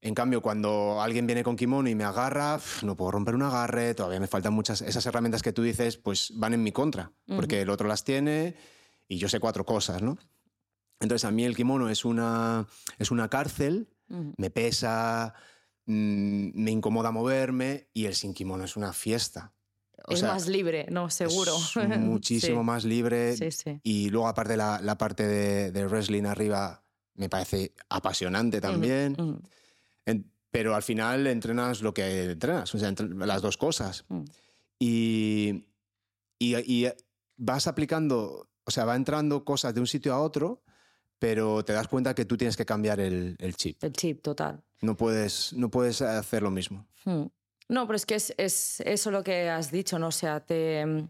En cambio, cuando alguien viene con kimono y me agarra, no puedo romper un agarre, todavía me faltan muchas. Esas herramientas que tú dices, pues van en mi contra, porque el otro las tiene y yo sé cuatro cosas, ¿no? Entonces, a mí el kimono es una, es una cárcel, me pesa, Mm, me incomoda moverme y el sin kimono es una fiesta. es más libre, no, seguro. muchísimo más libre. Y luego, aparte, la, la parte de, wrestling arriba me parece apasionante también. Pero al final entrenas lo que entrenas, o sea, las dos cosas. Mm. Y, y, y, vas aplicando, o sea, va entrando cosas de un sitio a otro pero te das cuenta que tú tienes que cambiar el, el chip. El chip, total. No puedes, no puedes hacer lo mismo. Hmm. No, pero es que es, es, eso lo que has dicho, ¿no? O sea, te mm,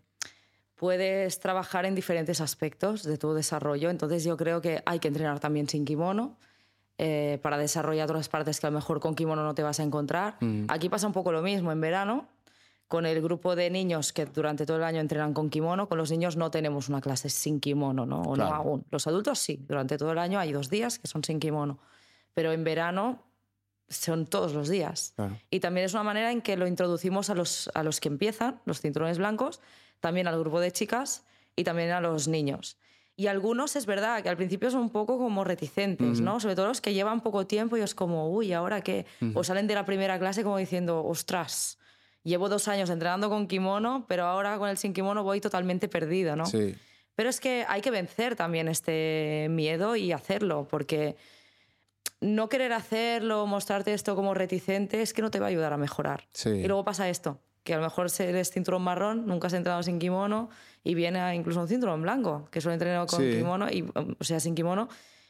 puedes trabajar en diferentes aspectos de tu desarrollo, entonces yo creo que hay que entrenar también sin kimono. Eh, para desarrollar otras partes que a lo mejor con kimono no te vas a encontrar. Mm. Aquí pasa un poco lo mismo. En verano con el grupo de niños que durante todo el año entrenan con kimono, con los niños no tenemos una clase sin kimono, ¿no? O no aún. Los adultos sí, durante todo el año hay dos días que son sin kimono, pero en verano son todos los días. Y también es una manera en que lo introducimos a los, a los que empiezan, los cinturones blancos, también al grupo de chicas y también a los niños. Y algunos es verdad que al principio son un poco como reticentes, ¿no? Sobre todo los que llevan poco tiempo y es como, uy, ¿ahora qué? O salen de la primera clase como diciendo, ostras, llevo dos años entrenando con kimono, pero ahora con el sin kimono voy totalmente perdido, ¿no? Sí. Pero es que hay que vencer también este miedo y hacerlo, porque no querer hacerlo, mostrarte esto como reticente, es que no te va a ayudar a mejorar. Sí. Y luego pasa esto, que a lo mejor eres cinturón marrón, nunca has entrenado sin kimono y viene incluso un cinturón blanco, que solo entrenado con kimono, y, o sea, sin kimono,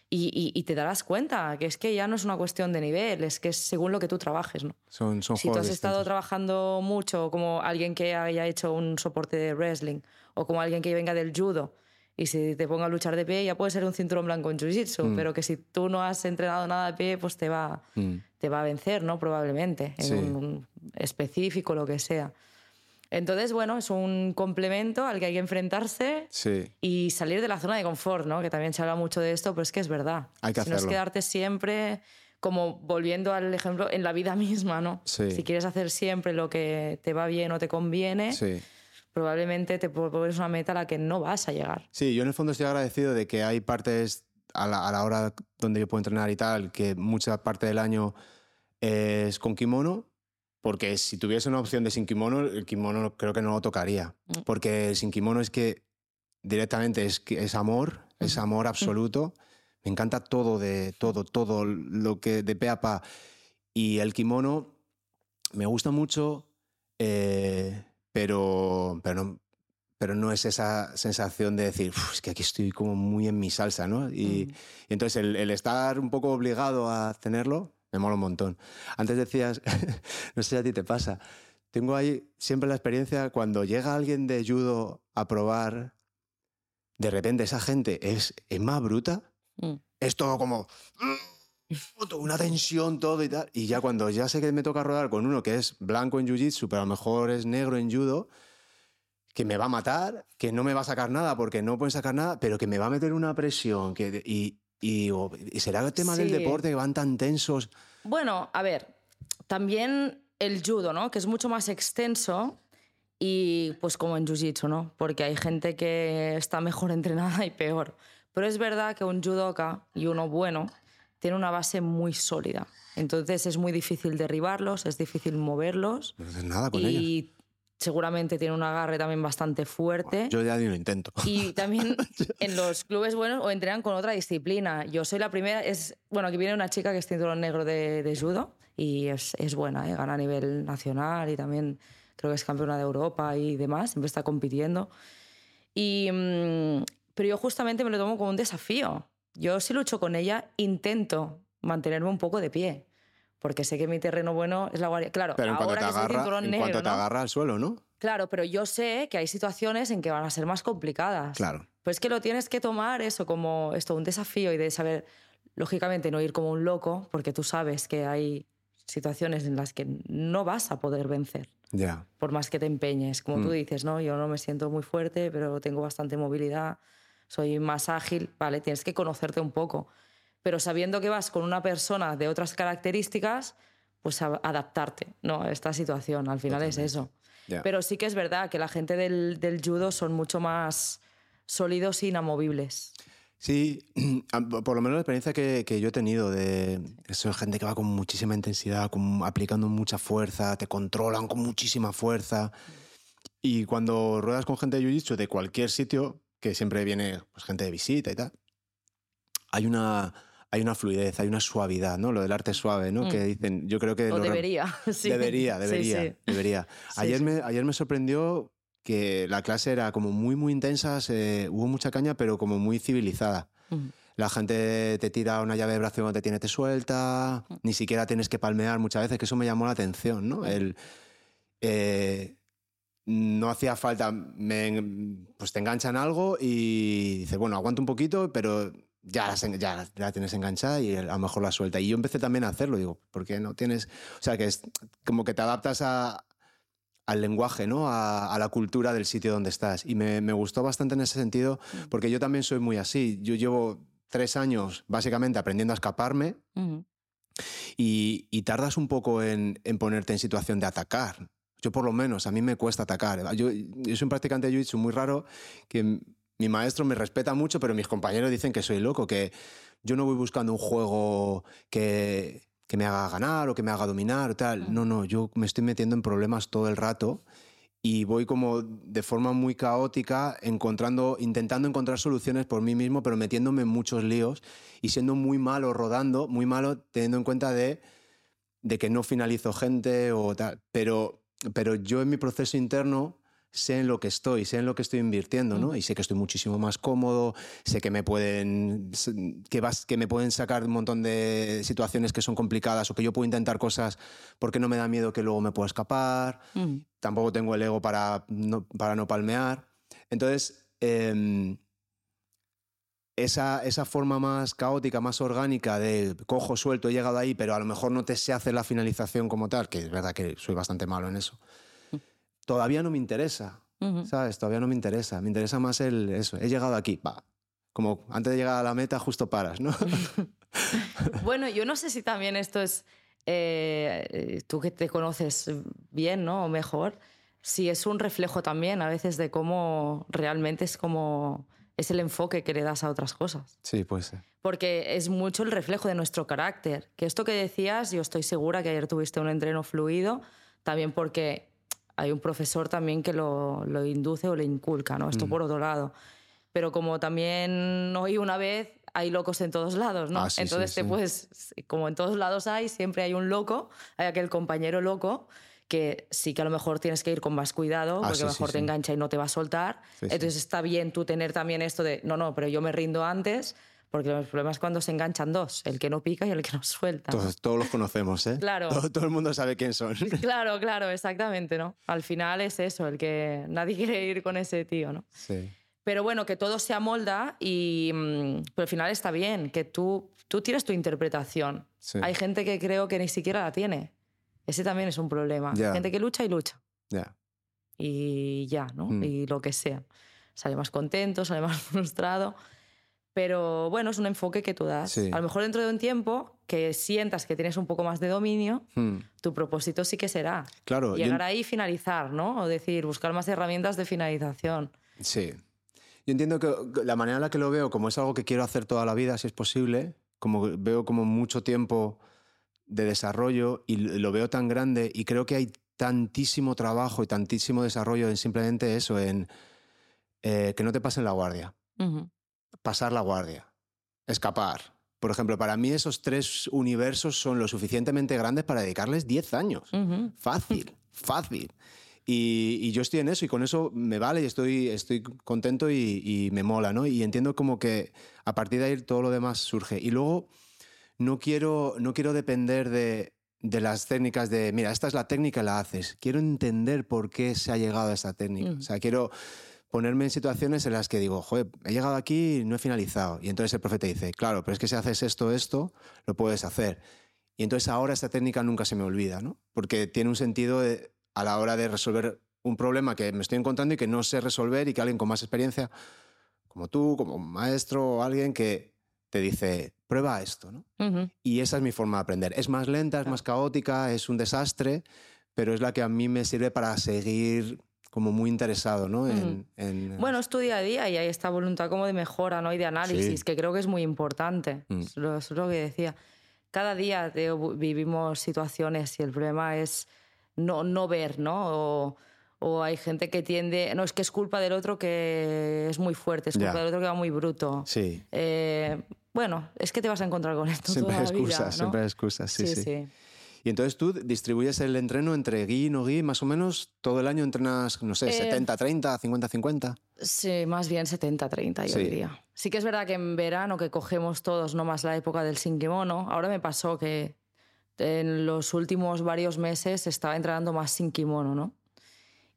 y, te darás cuenta que es que ya no es una cuestión de nivel, es que es según lo que tú trabajes. ¿no? Son, son si tú has estado trabajando mucho como alguien que haya hecho un soporte de wrestling o como alguien que venga del judo y si te ponga a luchar de pie ya puede ser un cinturón blanco en jiu-jitsu, mm. pero que si tú no has entrenado nada de pie pues te va, mm. te va a vencer, ¿no? probablemente, en un, específico, lo que sea. Entonces, bueno, es un complemento al que hay que enfrentarse Sí. y salir de la zona de confort, ¿no? Que también se habla mucho de esto, pero es que es verdad. Hay que si no es quedarte siempre, como volviendo al ejemplo, en la vida misma, ¿no? Sí. Si quieres hacer siempre lo que te va bien o te conviene, Sí. probablemente te pones una meta a la que no vas a llegar. Sí, yo en el fondo estoy agradecido de que hay partes a la, a la hora donde yo puedo entrenar y tal, que mucha parte del año es con kimono, porque si tuviese una opción de sin kimono, el kimono creo que no lo tocaría. Mm. Porque sin kimono es que directamente es, es amor, es amor absoluto. Me encanta todo de todo, todo lo que de pe a pa. Y el kimono me gusta mucho, eh, pero, pero, no, pero no es esa sensación de decir, "Uf, es que aquí estoy como muy en mi salsa, ¿no? Y, Mm. y entonces el, el estar un poco obligado a tenerlo me mola un montón. Antes decías, no sé si a ti te pasa, tengo ahí siempre la experiencia cuando llega alguien de judo a probar, de repente esa gente es, es más bruta, Mm. es todo como una tensión todo y tal y ya cuando ya sé que me toca rodar con uno que es blanco en jiu-jitsu pero a lo mejor es negro en judo que me va a matar que no me va a sacar nada porque no pueden sacar nada pero que me va a meter una presión que y, y, y será el tema del Sí. deporte que van tan tensos Bueno, a ver, también el judo, ¿no? Que es mucho más extenso y pues como en jiu-jitsu, ¿no? Porque hay gente que está mejor entrenada y peor. Pero es verdad que un judoka y uno bueno tiene una base muy sólida. Entonces es muy difícil derribarlos, es difícil moverlos no haces nada con ellos y seguramente tiene un agarre también bastante fuerte. yo ya ni lo intento Y también en los clubes buenos o entrenan con otra disciplina. Yo soy la primera, es bueno, aquí viene una chica que es cinturón negro de, de judo y es, es buena, ¿eh? gana a nivel nacional y también creo que es campeona de Europa y demás, siempre está compitiendo. Y, mm, pero yo justamente me lo tomo como un desafío. Yo si lucho con ella, intento mantenerme un poco de pie. Porque sé que mi terreno bueno es la guardia. Claro, pero en cuanto ahora te que soy agarra cinturón en negro, cuanto te ¿no? agarra al suelo no Claro, pero yo sé que hay situaciones en que van a ser más complicadas. claro Pues que lo tienes que tomar eso como esto, un desafío y de saber, lógicamente, no ir como un loco, porque tú sabes que hay situaciones en las que no vas a poder vencer, ya por más que te empeñes. Como tú Mm. dices, ¿no? Yo no me siento muy fuerte, pero tengo bastante movilidad, soy más ágil, vale, tienes que conocerte un poco. Pero sabiendo que vas con una persona de otras características, pues a- adaptarte ¿no? a esta situación. Al final es eso. ya Pero sí que es verdad que la gente del, del judo son mucho más sólidos e inamovibles. Sí, a- por lo menos la experiencia que, que yo he tenido de son gente que va con muchísima intensidad, con- aplicando mucha fuerza, te controlan con muchísima fuerza. Y cuando ruedas con gente de jiu-jitsu de cualquier sitio, que siempre viene pues, gente de visita y tal, hay una, hay una fluidez, hay una suavidad, ¿no? Lo del arte suave, ¿no? Mm. Que dicen, yo creo que... O debería. sí. Debería, debería, sí. debería. Sí, ayer, sí. Me, ayer me sorprendió que la clase era como muy, muy intensa, se- hubo mucha caña, pero como muy civilizada. Mm. La gente te tira una llave de brazo cuando te tiene te suelta, Mm. ni siquiera tienes que palmear muchas veces, que eso me llamó la atención, ¿no? El, eh, no hacía falta, me- pues te enganchan algo y dices, bueno, aguanta un poquito, pero ya, las ya la tienes enganchada y a lo mejor la suelta. Y yo empecé también a hacerlo, digo, ¿por qué no tienes...? O sea, que es como que te adaptas a, al lenguaje, ¿no? A, a la cultura del sitio donde estás. Y me, me gustó bastante en ese sentido, porque yo también soy muy así. Yo llevo tres años básicamente aprendiendo a escaparme Ujú. y, y tardas un poco en, en ponerte en situación de atacar. Yo por lo menos, a mí me cuesta atacar. Yo, yo soy un practicante de jiu-jitsu muy raro, que mi maestro me respeta mucho, pero mis compañeros dicen que soy loco, que yo no voy buscando un juego que, que me haga ganar o que me haga dominar o tal. No, no, yo me estoy metiendo en problemas todo el rato y voy como de forma muy caótica encontrando intentando encontrar soluciones por mí mismo pero metiéndome en muchos líos y siendo muy malo rodando muy malo teniendo en cuenta de, de que no finalizo gente o tal pero pero yo en mi proceso interno sé en lo que estoy, sé en lo que estoy invirtiendo, ¿no? Y sé que estoy muchísimo más cómodo, sé que me pueden que vas que me pueden sacar un montón de situaciones que son complicadas o que yo puedo intentar cosas porque no me da miedo que luego me pueda escapar Ujú. tampoco tengo el ego para no, para no palmear. Entonces, em, esa, esa forma más caótica, más orgánica de cojo, suelto, he llegado ahí, pero a lo mejor no te sé hacer la finalización como tal, que es verdad que soy bastante malo en eso. Todavía no me interesa, ¿sabes? Todavía no me interesa. Me interesa más el eso. He llegado aquí, va. Como antes de llegar a la meta, justo paras, ¿no? bueno, yo no sé si también esto es. Eh, tú que te conoces bien, ¿no? O mejor, si es un reflejo también a veces de cómo realmente es como. Es el enfoque que le das a otras cosas. Sí, puede ser. Porque es mucho el reflejo de nuestro carácter. Que esto que decías, yo estoy segura que ayer tuviste un entreno fluido, también porque hay un profesor también que lo, lo induce o le inculca, ¿no? Esto mm. por otro lado. Pero como también oí una vez, hay locos en todos lados, ¿no? Ah, Entonces, pues, como en todos lados hay, siempre hay un loco, hay aquel compañero loco que sí que a lo mejor tienes que ir con más cuidado ah, porque a lo mejor te engancha y no te va a soltar. Entonces está bien tú tener también esto de, no, no, pero yo me rindo antes porque los problemas es cuando se enganchan dos, el que no pica y el que no suelta. Todos, todos los conocemos, ¿eh? Claro. Todo, el mundo sabe quién son. Claro, claro, exactamente, ¿no? Al final es eso, el que nadie quiere ir con ese tío, ¿no? Sí. Pero bueno, que todo se amolda y mm, pero al final está bien, que tú, tú tienes tu interpretación. Hay gente que creo que ni siquiera la tiene. Ese también es un problema. Gente que lucha y lucha. Ya. Y ya, ¿no? Mm. Y lo que sea. Sale más contento, sale más frustrado. Pero bueno, es un enfoque que tú das. A lo mejor dentro de un tiempo que sientas que tienes un poco más de dominio, hmm. tu propósito sí que será claro, llegar ahí y finalizar, ¿no? O decir, buscar más herramientas de finalización. Sí. Yo entiendo que la manera en la que lo veo, como es algo que quiero hacer toda la vida, si es posible, como veo como mucho tiempo de desarrollo y lo veo tan grande y creo que hay tantísimo trabajo y tantísimo desarrollo en simplemente eso, en eh, que no te pasen la guardia pasar la guardia, escapar. Por ejemplo, para mí esos tres universos son lo suficientemente grandes para dedicarles 10 años. Fácil, fácil. Y, yo estoy en eso y con eso me vale y estoy, estoy contento y, me mola, ¿no? Y entiendo como que a partir de ahí todo lo demás surge. Y luego no quiero, no quiero depender de, de las técnicas de, mira, esta es la técnica, la haces. Quiero entender por qué se ha llegado a esa técnica. O sea, quiero ponerme en situaciones en las que digo, joder, he llegado aquí y no he finalizado. Y entonces el profeta dice, claro, pero es que si haces esto, esto, lo puedes hacer. Y entonces ahora esta técnica nunca se me olvida, ¿no? Porque tiene un sentido a la hora de resolver un problema que me estoy encontrando y que no sé resolver y que alguien con más experiencia, como tú, como un maestro o alguien que te dice, prueba esto, ¿no? Y esa es mi forma de aprender. Es más lenta, es más caótica, es un desastre, pero es la que a mí me sirve para seguir como muy interesado ¿no? en, Bueno, es tu día a día y hay esta voluntad como de mejora ¿no? y de análisis, que creo que es muy importante. Mm. Es, lo, que decía. Cada día vivimos situaciones y el problema es no, no ver, ¿no? O, o, hay gente que tiende... No, es que es culpa del otro que es muy fuerte, es culpa del otro que va muy bruto. Sí. Eh, bueno, es que te vas a encontrar con esto siempre toda hay excusas, ¿no? Siempre hay excusas, sí. sí. sí. Y entonces tú distribuyes el entreno entre gui y no gui, más o menos todo el año entrenas, no sé, 70-30, eh, 50-50. Sí, más bien 70-30, yo diría. Sí que es verdad que en verano que cogemos todos, no más la época del sin kimono, ahora me pasó que en los últimos varios meses estaba entrenando más sin kimono, ¿no?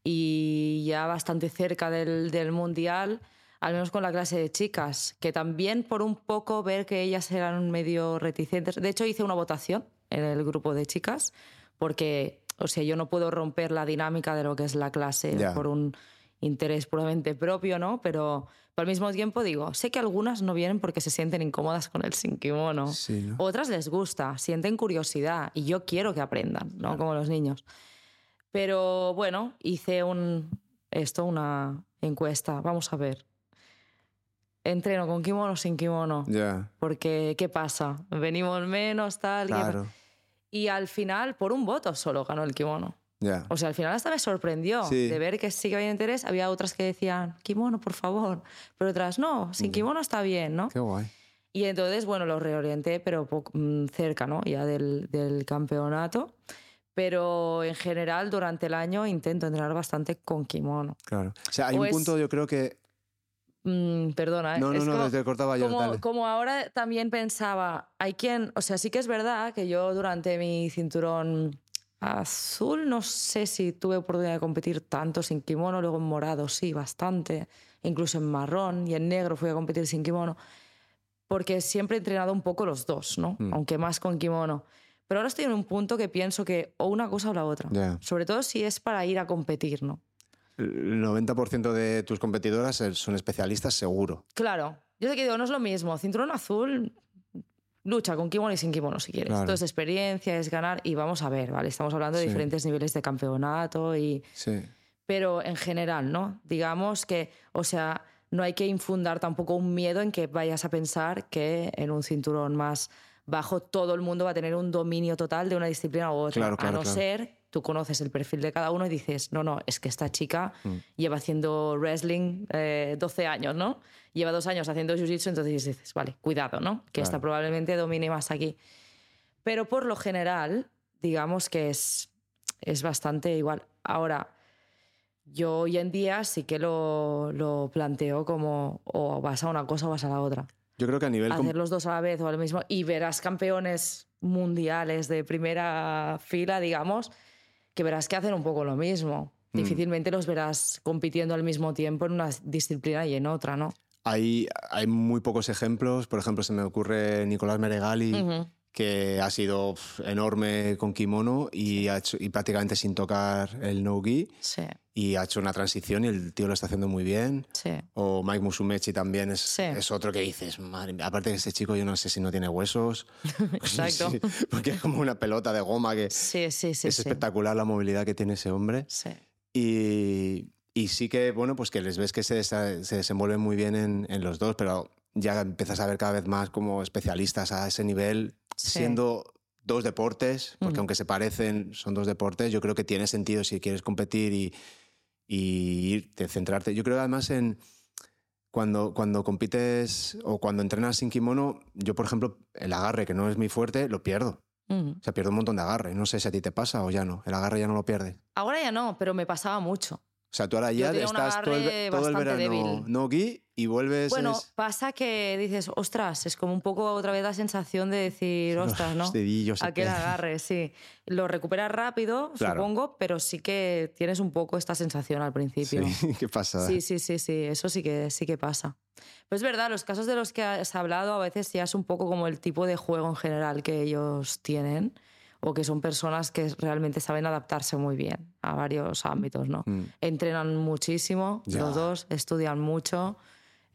Y ya bastante cerca del, del mundial, al menos con la clase de chicas, que también por un poco ver que ellas eran medio reticentes. De hecho, hice una votación en el grupo de chicas, porque, o sea, yo no puedo romper la dinámica de lo que es la clase por un interés puramente propio, ¿no? Pero, al mismo tiempo digo, sé que algunas no vienen porque se sienten incómodas con el sin kimono. Otras les gusta, sienten curiosidad y yo quiero que aprendan, ¿no? Como los niños. Pero bueno, hice un, esto, una encuesta. Vamos a ver. Entreno con kimono o sin kimono. Ya. Porque, ¿qué pasa? Venimos menos, tal. Claro. Y al final, por un voto solo ganó el kimono. O sea, al final hasta me sorprendió de ver que sí que había interés. Había otras que decían, kimono, por favor. Pero otras, no, sin kimono está bien, ¿no? Qué guay. Y entonces, bueno, lo reorienté, pero mm, cerca, ¿no? Ya del, del campeonato. Pero en general, durante el año intento entrenar bastante con kimono. Claro. O sea, hay un punto, yo creo que Mm, perdona. No, no, no, te cortaba yo. Como, como, ahora también pensaba, hay quien, o sea, sí que es verdad que yo durante mi cinturón azul no sé si tuve oportunidad de competir tanto sin kimono, luego en morado sí, bastante, incluso en marrón y en negro fui a competir sin kimono, porque siempre he entrenado un poco los dos, ¿no? Mm. Aunque más con kimono. Pero ahora estoy en un punto que pienso que o una cosa o la otra. Sobre todo si es para ir a competir, ¿no? El 90% de tus competidoras son especialistas, seguro. Claro, yo te digo, no es lo mismo. Cinturón azul, lucha con kimono y sin kimono si quieres. Claro. Esto es experiencia, es ganar y vamos a ver, ¿vale? Estamos hablando de Sí. diferentes niveles de campeonato y... Sí. Pero en general, ¿no? Digamos que, o sea, no hay que infundar tampoco un miedo en que vayas a pensar que en un cinturón más bajo todo el mundo va a tener un dominio total de una disciplina u otra. Claro, claro, a no ser, tú conoces el perfil de cada uno y dices, no, no, es que esta chica Mm. lleva haciendo wrestling eh, 12 años, ¿no? Lleva dos años haciendo jiu-jitsu, entonces dices, vale, cuidado, ¿no? Que esta Claro. probablemente domine más aquí. Pero por lo general, digamos que es, es bastante igual. Ahora, yo hoy en día sí que lo, lo planteo como o vas a una cosa o vas a la otra. Yo creo que a nivel... Hacer los dos a la vez o al mismo y verás campeones mundiales de primera fila, digamos, que verás que hacen un poco lo mismo. Mm. Difícilmente los verás compitiendo al mismo tiempo en una disciplina y en otra, ¿no? Hay, hay muy pocos ejemplos. Por ejemplo, se me ocurre Nicolás Meregali. Que ha sido enorme con kimono y, ha hecho, y prácticamente sin tocar el no-gi. Sí, Y ha hecho una transición y el tío lo está haciendo muy bien. sí. O Mike Musumechi también es, Sí. es otro que dices, madre mía, aparte que ese chico yo no sé si no tiene huesos. Exacto. Porque es como una pelota de goma que es espectacular la movilidad que tiene ese hombre. Y, y sí que, bueno, pues que les ves que se, se desenvuelven muy bien en, en los dos, pero ya empiezas a ver cada vez más como especialistas a ese nivel, Sí. siendo dos deportes, porque Ujú. aunque se parecen, son dos deportes, yo creo que tiene sentido si quieres competir y, y irte, centrarte. Yo creo además en cuando, cuando compites o cuando entrenas sin kimono, yo por ejemplo, el agarre, que no es mi fuerte, lo pierdo. Ujú. O sea, pierdo un montón de agarre. No sé si a ti te pasa o ya no. El agarre ya no lo pierdes. Ahora ya no, pero me pasaba mucho. O sea, tú ahora ya estás todo el, todo verano débil. no gi y vuelves. Bueno, es- pasa que dices, ostras, es como un poco otra vez la sensación de decir, ostras, ¿no? Aquel te- agarre, sí. Lo recuperas rápido, Claro. supongo, pero sí que tienes un poco esta sensación al principio. Sí, ¿qué pasa? Sí, sí, sí, sí, eso sí que, sí que pasa. Pues es verdad, los casos de los que has hablado a veces ya es un poco como el tipo de juego en general que ellos tienen o que son personas que realmente saben adaptarse muy bien a varios ámbitos, ¿no? Mm. Entrenan muchísimo, Ya. los dos, estudian mucho,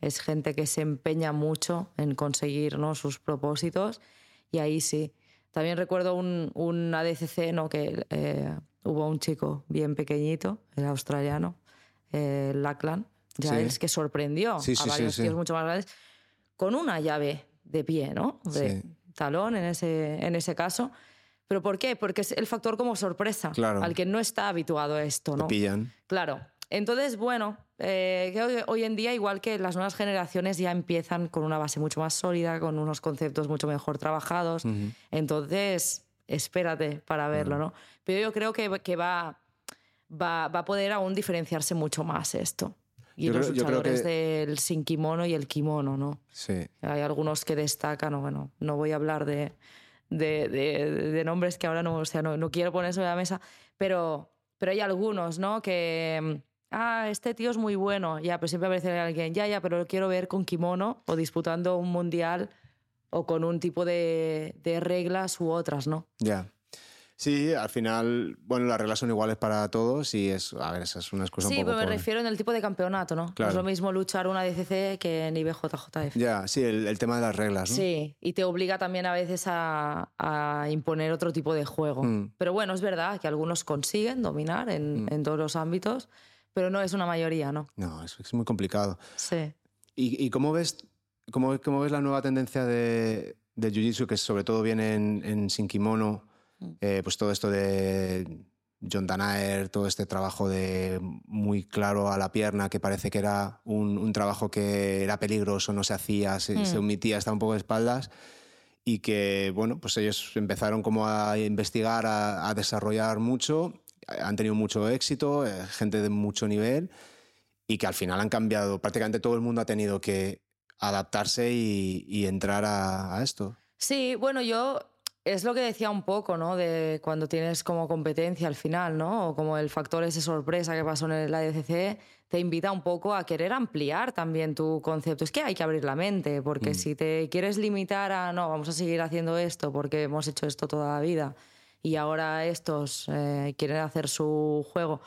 es gente que se empeña mucho en conseguir ¿no? sus propósitos y ahí sí. También recuerdo un, un ADCC, ¿no? que eh, hubo un chico bien pequeñito, el australiano, eh, Lachlan, ya Sí. es que sorprendió Sí, sí, a varios tíos mucho más grandes con una llave de pie, ¿no? De talón en ese, en ese caso. ¿Pero por qué? Porque es el factor como sorpresa, Claro. al que no está habituado a esto, Te ¿no? pillan. Claro. Entonces, bueno, eh, creo que hoy en día, igual que las nuevas generaciones ya empiezan con una base mucho más sólida, con unos conceptos mucho mejor trabajados. Ujú. Entonces, espérate para verlo, ¿no? Pero yo creo que, que va, va, va a poder aún diferenciarse mucho más esto. Y Yo los creo- luchadores que- del sin kimono y el kimono, ¿no? Sí. Hay algunos que destacan, o bueno, no voy a hablar de, de, de- nombres que ahora no, o sea, no, no quiero poner sobre la mesa, pero, pero hay algunos, ¿no? Que, mm, ah, este tío es muy bueno, ya, pero siempre aparece alguien, ya, ya, pero lo quiero ver con kimono o disputando un mundial o con un tipo de, de reglas u otras, ¿no? Ya. Sí, al final, bueno, las reglas son iguales para todos y es, a ver, esa es una excusa Sí, un poco pero me pobre. refiero en el tipo de campeonato, ¿no? No Claro. es lo mismo luchar una DCC que en IBJJF. Ya, sí, el, el tema de las reglas, ¿no? Sí, y te obliga también a veces a, a imponer otro tipo de juego. Mm. Pero bueno, es verdad que algunos consiguen dominar en, Mm. en todos los ámbitos, pero no es una mayoría, ¿no? No, es, es muy complicado. Sí. ¿Y, y cómo, ves, cómo, cómo ves la nueva tendencia de, del Jiu-Jitsu, que sobre todo viene en, en sin kimono? Mm. Eh, pues todo esto de John Danaher, todo este trabajo de muy claro a la pierna, que parece que era un, un trabajo que era peligroso, no se hacía, se, Mm. se omitía, estaba un poco de espaldas. Y que, bueno, pues ellos empezaron como a investigar, a, a desarrollar mucho, han tenido mucho éxito, eh, gente de mucho nivel, y que al final han cambiado. Prácticamente todo el mundo ha tenido que adaptarse y, y entrar a, a esto. Sí, bueno, yo es lo que decía un poco, ¿no? De cuando tienes como competencia al final, ¿no? O como el factor ese sorpresa que pasó en la ADCC, te invita un poco a querer ampliar también tu concepto. Es que hay que abrir la mente, porque mm. si te quieres limitar a, no, vamos a seguir haciendo esto porque hemos hecho esto toda la vida y ahora estos eh, quieren hacer su juego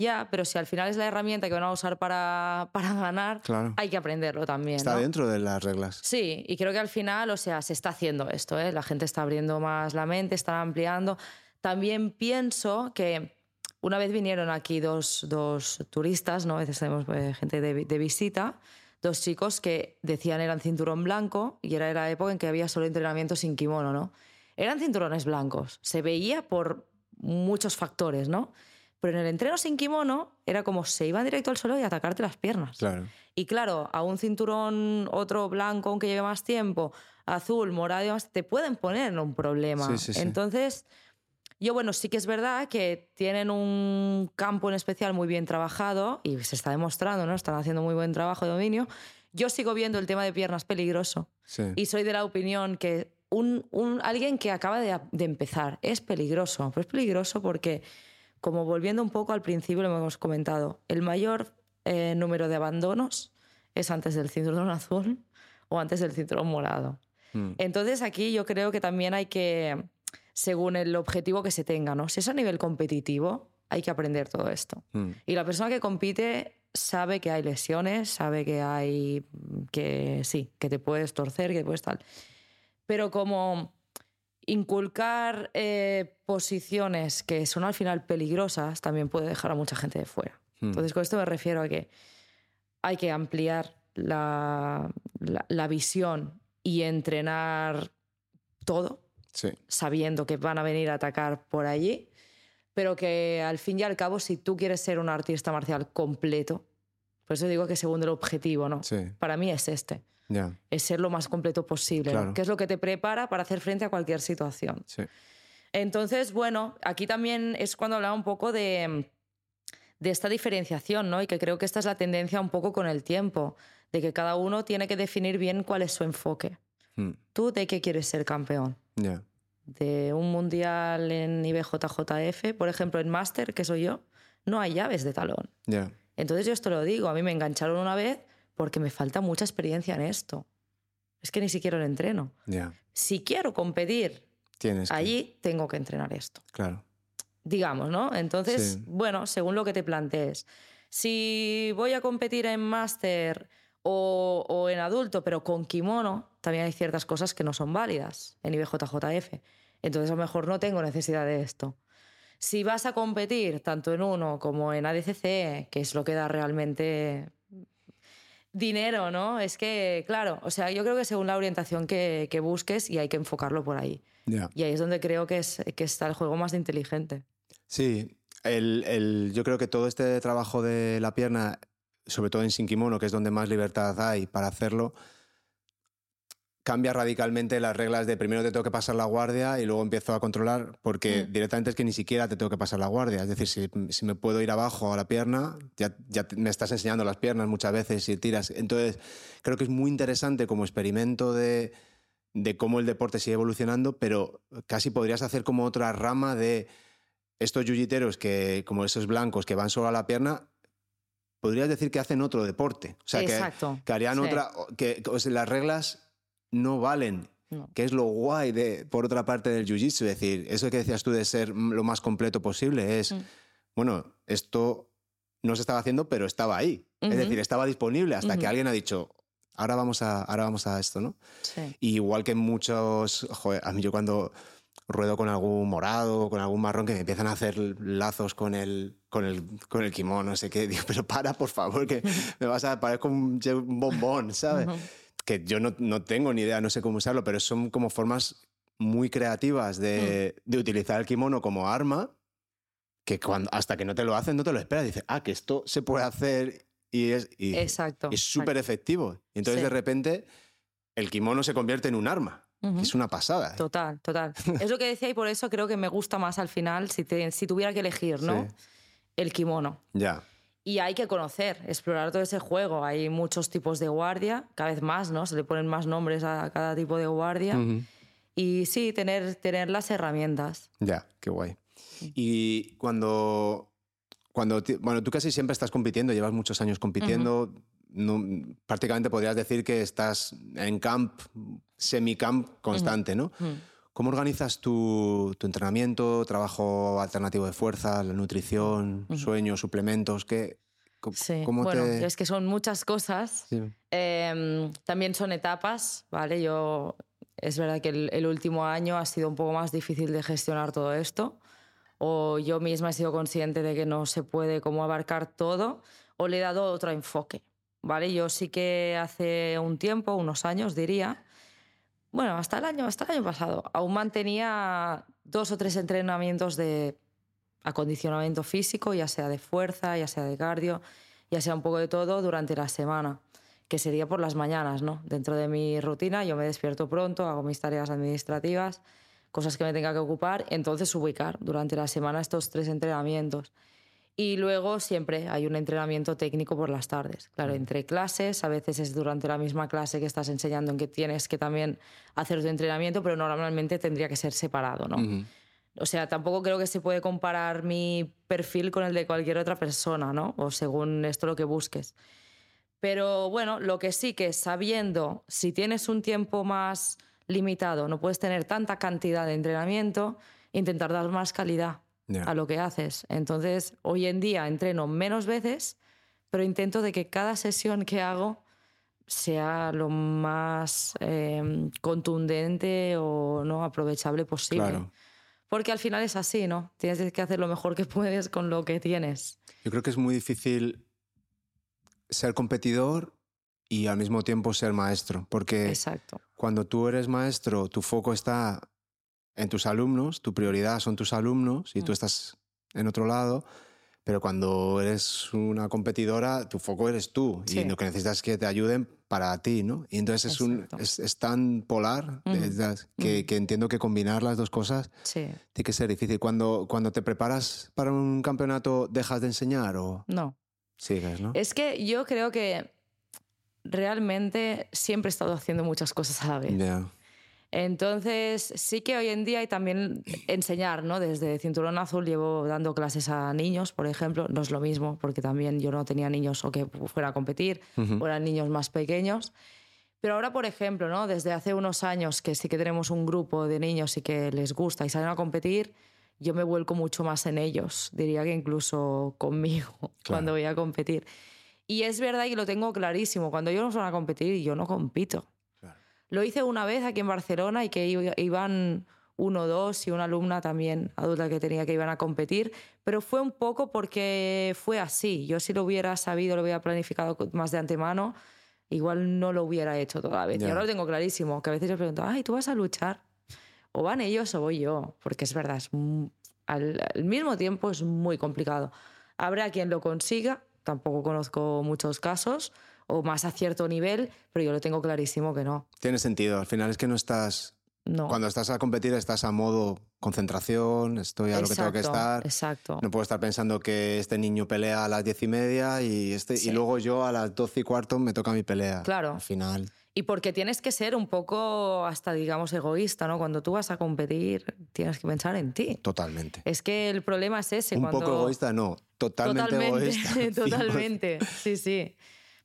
ya, pero si al final es la herramienta que van a usar para, para ganar, hay que aprenderlo también. Está dentro de las reglas. Sí, y creo que al final, o sea, se está haciendo esto, ¿eh? la gente está abriendo más la mente, está ampliando. También pienso que una vez vinieron aquí dos, dos turistas, ¿no? a veces tenemos eh, gente de, de, visita, dos chicos que decían eran cinturón blanco y era la época en que había solo entrenamiento sin kimono, ¿no? Eran cinturones blancos, se veía por muchos factores, ¿no? Pero en el entreno sin kimono era como se iban directo al suelo y atacarte las piernas. Claro. Y claro, a un cinturón, otro blanco, aunque lleve más tiempo, azul, morado, te pueden poner un problema. Sí, sí, Entonces, yo, bueno, sí que es verdad que tienen un campo en especial muy bien trabajado y se está demostrando, ¿no? Están haciendo muy buen trabajo de dominio. Yo sigo viendo el tema de piernas peligroso. Y soy de la opinión que un, un alguien que acaba de, de empezar es peligroso. Pero es peligroso porque como volviendo un poco al principio, lo hemos comentado, el mayor eh, número de abandonos es antes del cinturón azul o antes del cinturón morado. Hmm. Entonces aquí yo creo que también hay que, según el objetivo que se tenga, ¿no? Si es a nivel competitivo, hay que aprender todo esto. Hmm. Y la persona que compite sabe que hay lesiones, sabe que hay, que sí, que te puedes torcer, que puedes tal. Pero como inculcar eh, posiciones que son al final peligrosas también puede dejar a mucha gente de fuera. Hmm. Entonces, con esto me refiero a que hay que ampliar la, la, visión y entrenar todo, sabiendo que van a venir a atacar por allí, pero que al fin y al cabo, si tú quieres ser un artista marcial completo, por eso digo que según el objetivo, ¿no? Para mí es este. Es ser lo más completo posible, que es lo que te prepara para hacer frente a cualquier situación. Entonces, bueno, aquí también es cuando hablaba un poco de, de esta diferenciación, ¿no? Y que creo que esta es la tendencia un poco con el tiempo, de que cada uno tiene que definir bien cuál es su enfoque. Hmm. ¿Tú de qué quieres ser campeón? De un mundial en IBJJF, por ejemplo, en Master, que soy yo, no hay llaves de talón. Entonces yo esto lo digo, a mí me engancharon una vez porque me falta mucha experiencia en esto. Es que ni siquiera lo entreno. Si quiero competir allí, tengo que entrenar esto. Claro. Digamos, ¿no? Entonces, bueno, según lo que te plantees. Si voy a competir en máster o, o, en adulto, pero con kimono, también hay ciertas cosas que no son válidas en IBJJF. Entonces, a lo mejor no tengo necesidad de esto. Si vas a competir tanto en uno como en ADCC, que es lo que da realmente dinero, ¿no? Es que, claro, o sea, yo creo que según la orientación que, busques y hay que enfocarlo por ahí. Y ahí es donde creo que, es, que está el juego más inteligente. Sí, el, yo creo que todo este trabajo de la pierna, sobre todo en sin kimono, que es donde más libertad hay para hacerlo, cambia radicalmente las reglas de primero te tengo que pasar la guardia y luego empiezo a controlar, porque mm. directamente es que ni siquiera te tengo que pasar la guardia. Es decir, si, me puedo ir abajo a la pierna, ya, ya, me estás enseñando las piernas muchas veces y tiras. Entonces, creo que es muy interesante como experimento de, de cómo el deporte sigue evolucionando, pero casi podrías hacer como otra rama de estos yuyiteros que, como esos blancos que van solo a la pierna, podrías decir que hacen otro deporte. O sea, que, harían otra. que las reglas no valen. Que es lo guay de, por otra parte del jiu-jitsu. Es decir, eso que decías tú de ser lo más completo posible es, mm. bueno, esto no se estaba haciendo, pero estaba ahí. Es decir, estaba disponible hasta que alguien ha dicho, ahora vamos a, ahora vamos a esto, ¿no? igual que muchos, joder, a mí yo cuando ruedo con algún morado, con algún marrón, que me empiezan a hacer lazos con el, con el, con el kimono, no sé qué, digo, pero para, por favor, que me vas a parecer como un, bombón, ¿sabes? Que yo no, no, tengo ni idea, no sé cómo usarlo, pero son como formas muy creativas de, mm. de utilizar el kimono como arma, que cuando, hasta que no te lo hacen no te lo esperas. Dices, ah, que esto se puede hacer y es y, exacto, es súper efectivo. Entonces de repente el kimono se convierte en un arma. Es una pasada. ¿eh? Total, total. es lo que decía y por eso creo que me gusta más al final, si, si tuviera que elegir, ¿no? El kimono. Ya. Y hay que conocer, explorar todo ese juego. Hay muchos tipos de guardia, cada vez más, ¿no? Se le ponen más nombres a cada tipo de guardia. Y sí, tener, tener las herramientas. Ya, qué guay. Y cuando, cuando, bueno, tú casi siempre estás compitiendo, llevas muchos años compitiendo, no, prácticamente podrías decir que estás en camp, semi-camp constante, ¿no? ¿Cómo organizas tu, tu, entrenamiento, trabajo alternativo de fuerza, la nutrición, sueños, suplementos? ¿qué, sí. bueno, es que son muchas cosas. Em, también son etapas, ¿vale? Yo, es verdad que el, último año ha sido un poco más difícil de gestionar todo esto. O yo misma he sido consciente de que no se puede como abarcar todo, o le he dado otro enfoque, ¿vale? Yo sí que hace un tiempo, unos años diría, bueno, hasta el año, hasta el año pasado, aún mantenía dos o tres entrenamientos de acondicionamiento físico, ya sea de fuerza, ya sea de cardio, ya sea un poco de todo durante la semana, que sería por las mañanas, ¿no? Dentro de mi rutina yo me despierto pronto, hago mis tareas administrativas, cosas que me tenga que ocupar, entonces ubicar durante la semana estos tres entrenamientos. Y luego siempre hay un entrenamiento técnico por las tardes. Claro, entre clases, a veces es durante la misma clase que estás enseñando en que tienes que también hacer tu entrenamiento, pero normalmente tendría que ser separado, ¿no? O sea, tampoco creo que se puede comparar mi perfil con el de cualquier otra persona, ¿no? O según esto lo que busques. Pero bueno, lo que sí que sabiendo si tienes un tiempo más limitado, no puedes tener tanta cantidad de entrenamiento, intentar dar más calidad a lo que haces. Entonces, hoy en día entreno menos veces, pero intento de que cada sesión que hago sea lo más eh, contundente o no aprovechable posible. Claro. Porque al final es así, ¿no? Tienes que hacer lo mejor que puedes con lo que tienes. Yo creo que es muy difícil ser competidor y al mismo tiempo ser maestro, porque Exacto. cuando tú eres maestro, tu foco está en tus alumnos, tu prioridad son tus alumnos y tú mm. estás en otro lado, pero cuando eres una competidora, tu foco eres tú y lo que necesitas es que te ayuden para ti, ¿no? Y entonces es, un, es, tan polar que, que, entiendo que combinar las dos cosas tiene que ser difícil. Cuando, cuando te preparas para un campeonato, ¿dejas de enseñar o...? No. Sigues, ¿no? Es que yo creo que realmente siempre he estado haciendo muchas cosas a la vez. Entonces, sí que hoy en día hay también enseñar, ¿no? Desde Cinturón Azul llevo dando clases a niños, por ejemplo. No es lo mismo, porque también yo no tenía niños o que fuera a competir, o eran niños más pequeños. Pero ahora, por ejemplo, ¿no? Desde hace unos años que sí que tenemos un grupo de niños y que les gusta y salen a competir, yo me vuelco mucho más en ellos, diría que incluso conmigo, cuando voy a competir. Y es verdad y lo tengo clarísimo, cuando yo no voy a competir, yo no compito. Lo hice una vez aquí en Barcelona y que iban uno o dos y una alumna también adulta que tenía que iban a competir, pero fue un poco porque fue así. Yo si lo hubiera sabido, lo hubiera planificado más de antemano, igual no lo hubiera hecho toda vez. Y ahora lo tengo clarísimo, que a veces yo pregunto, ay, ¿tú vas a luchar? O van ellos o voy yo, porque es verdad, es al, al mismo tiempo es muy complicado. Habrá quien lo consiga, tampoco conozco muchos casos, o más a cierto nivel, pero yo lo tengo clarísimo que no. Tiene sentido, al final es que no estás... No. Cuando estás a competir estás a modo concentración, estoy a lo que tengo que estar. Exacto. No puedo estar pensando que este niño pelea a las diez y media y, este, y luego yo a las doce y cuarto me toca mi pelea. Claro. Al final. Y porque tienes que ser un poco hasta, digamos, egoísta, ¿no? Cuando tú vas a competir, tienes que pensar en ti. Totalmente. Es que el problema es ese. Un poco egoísta, no. Totalmente, totalmente egoísta. totalmente. Sí, sí.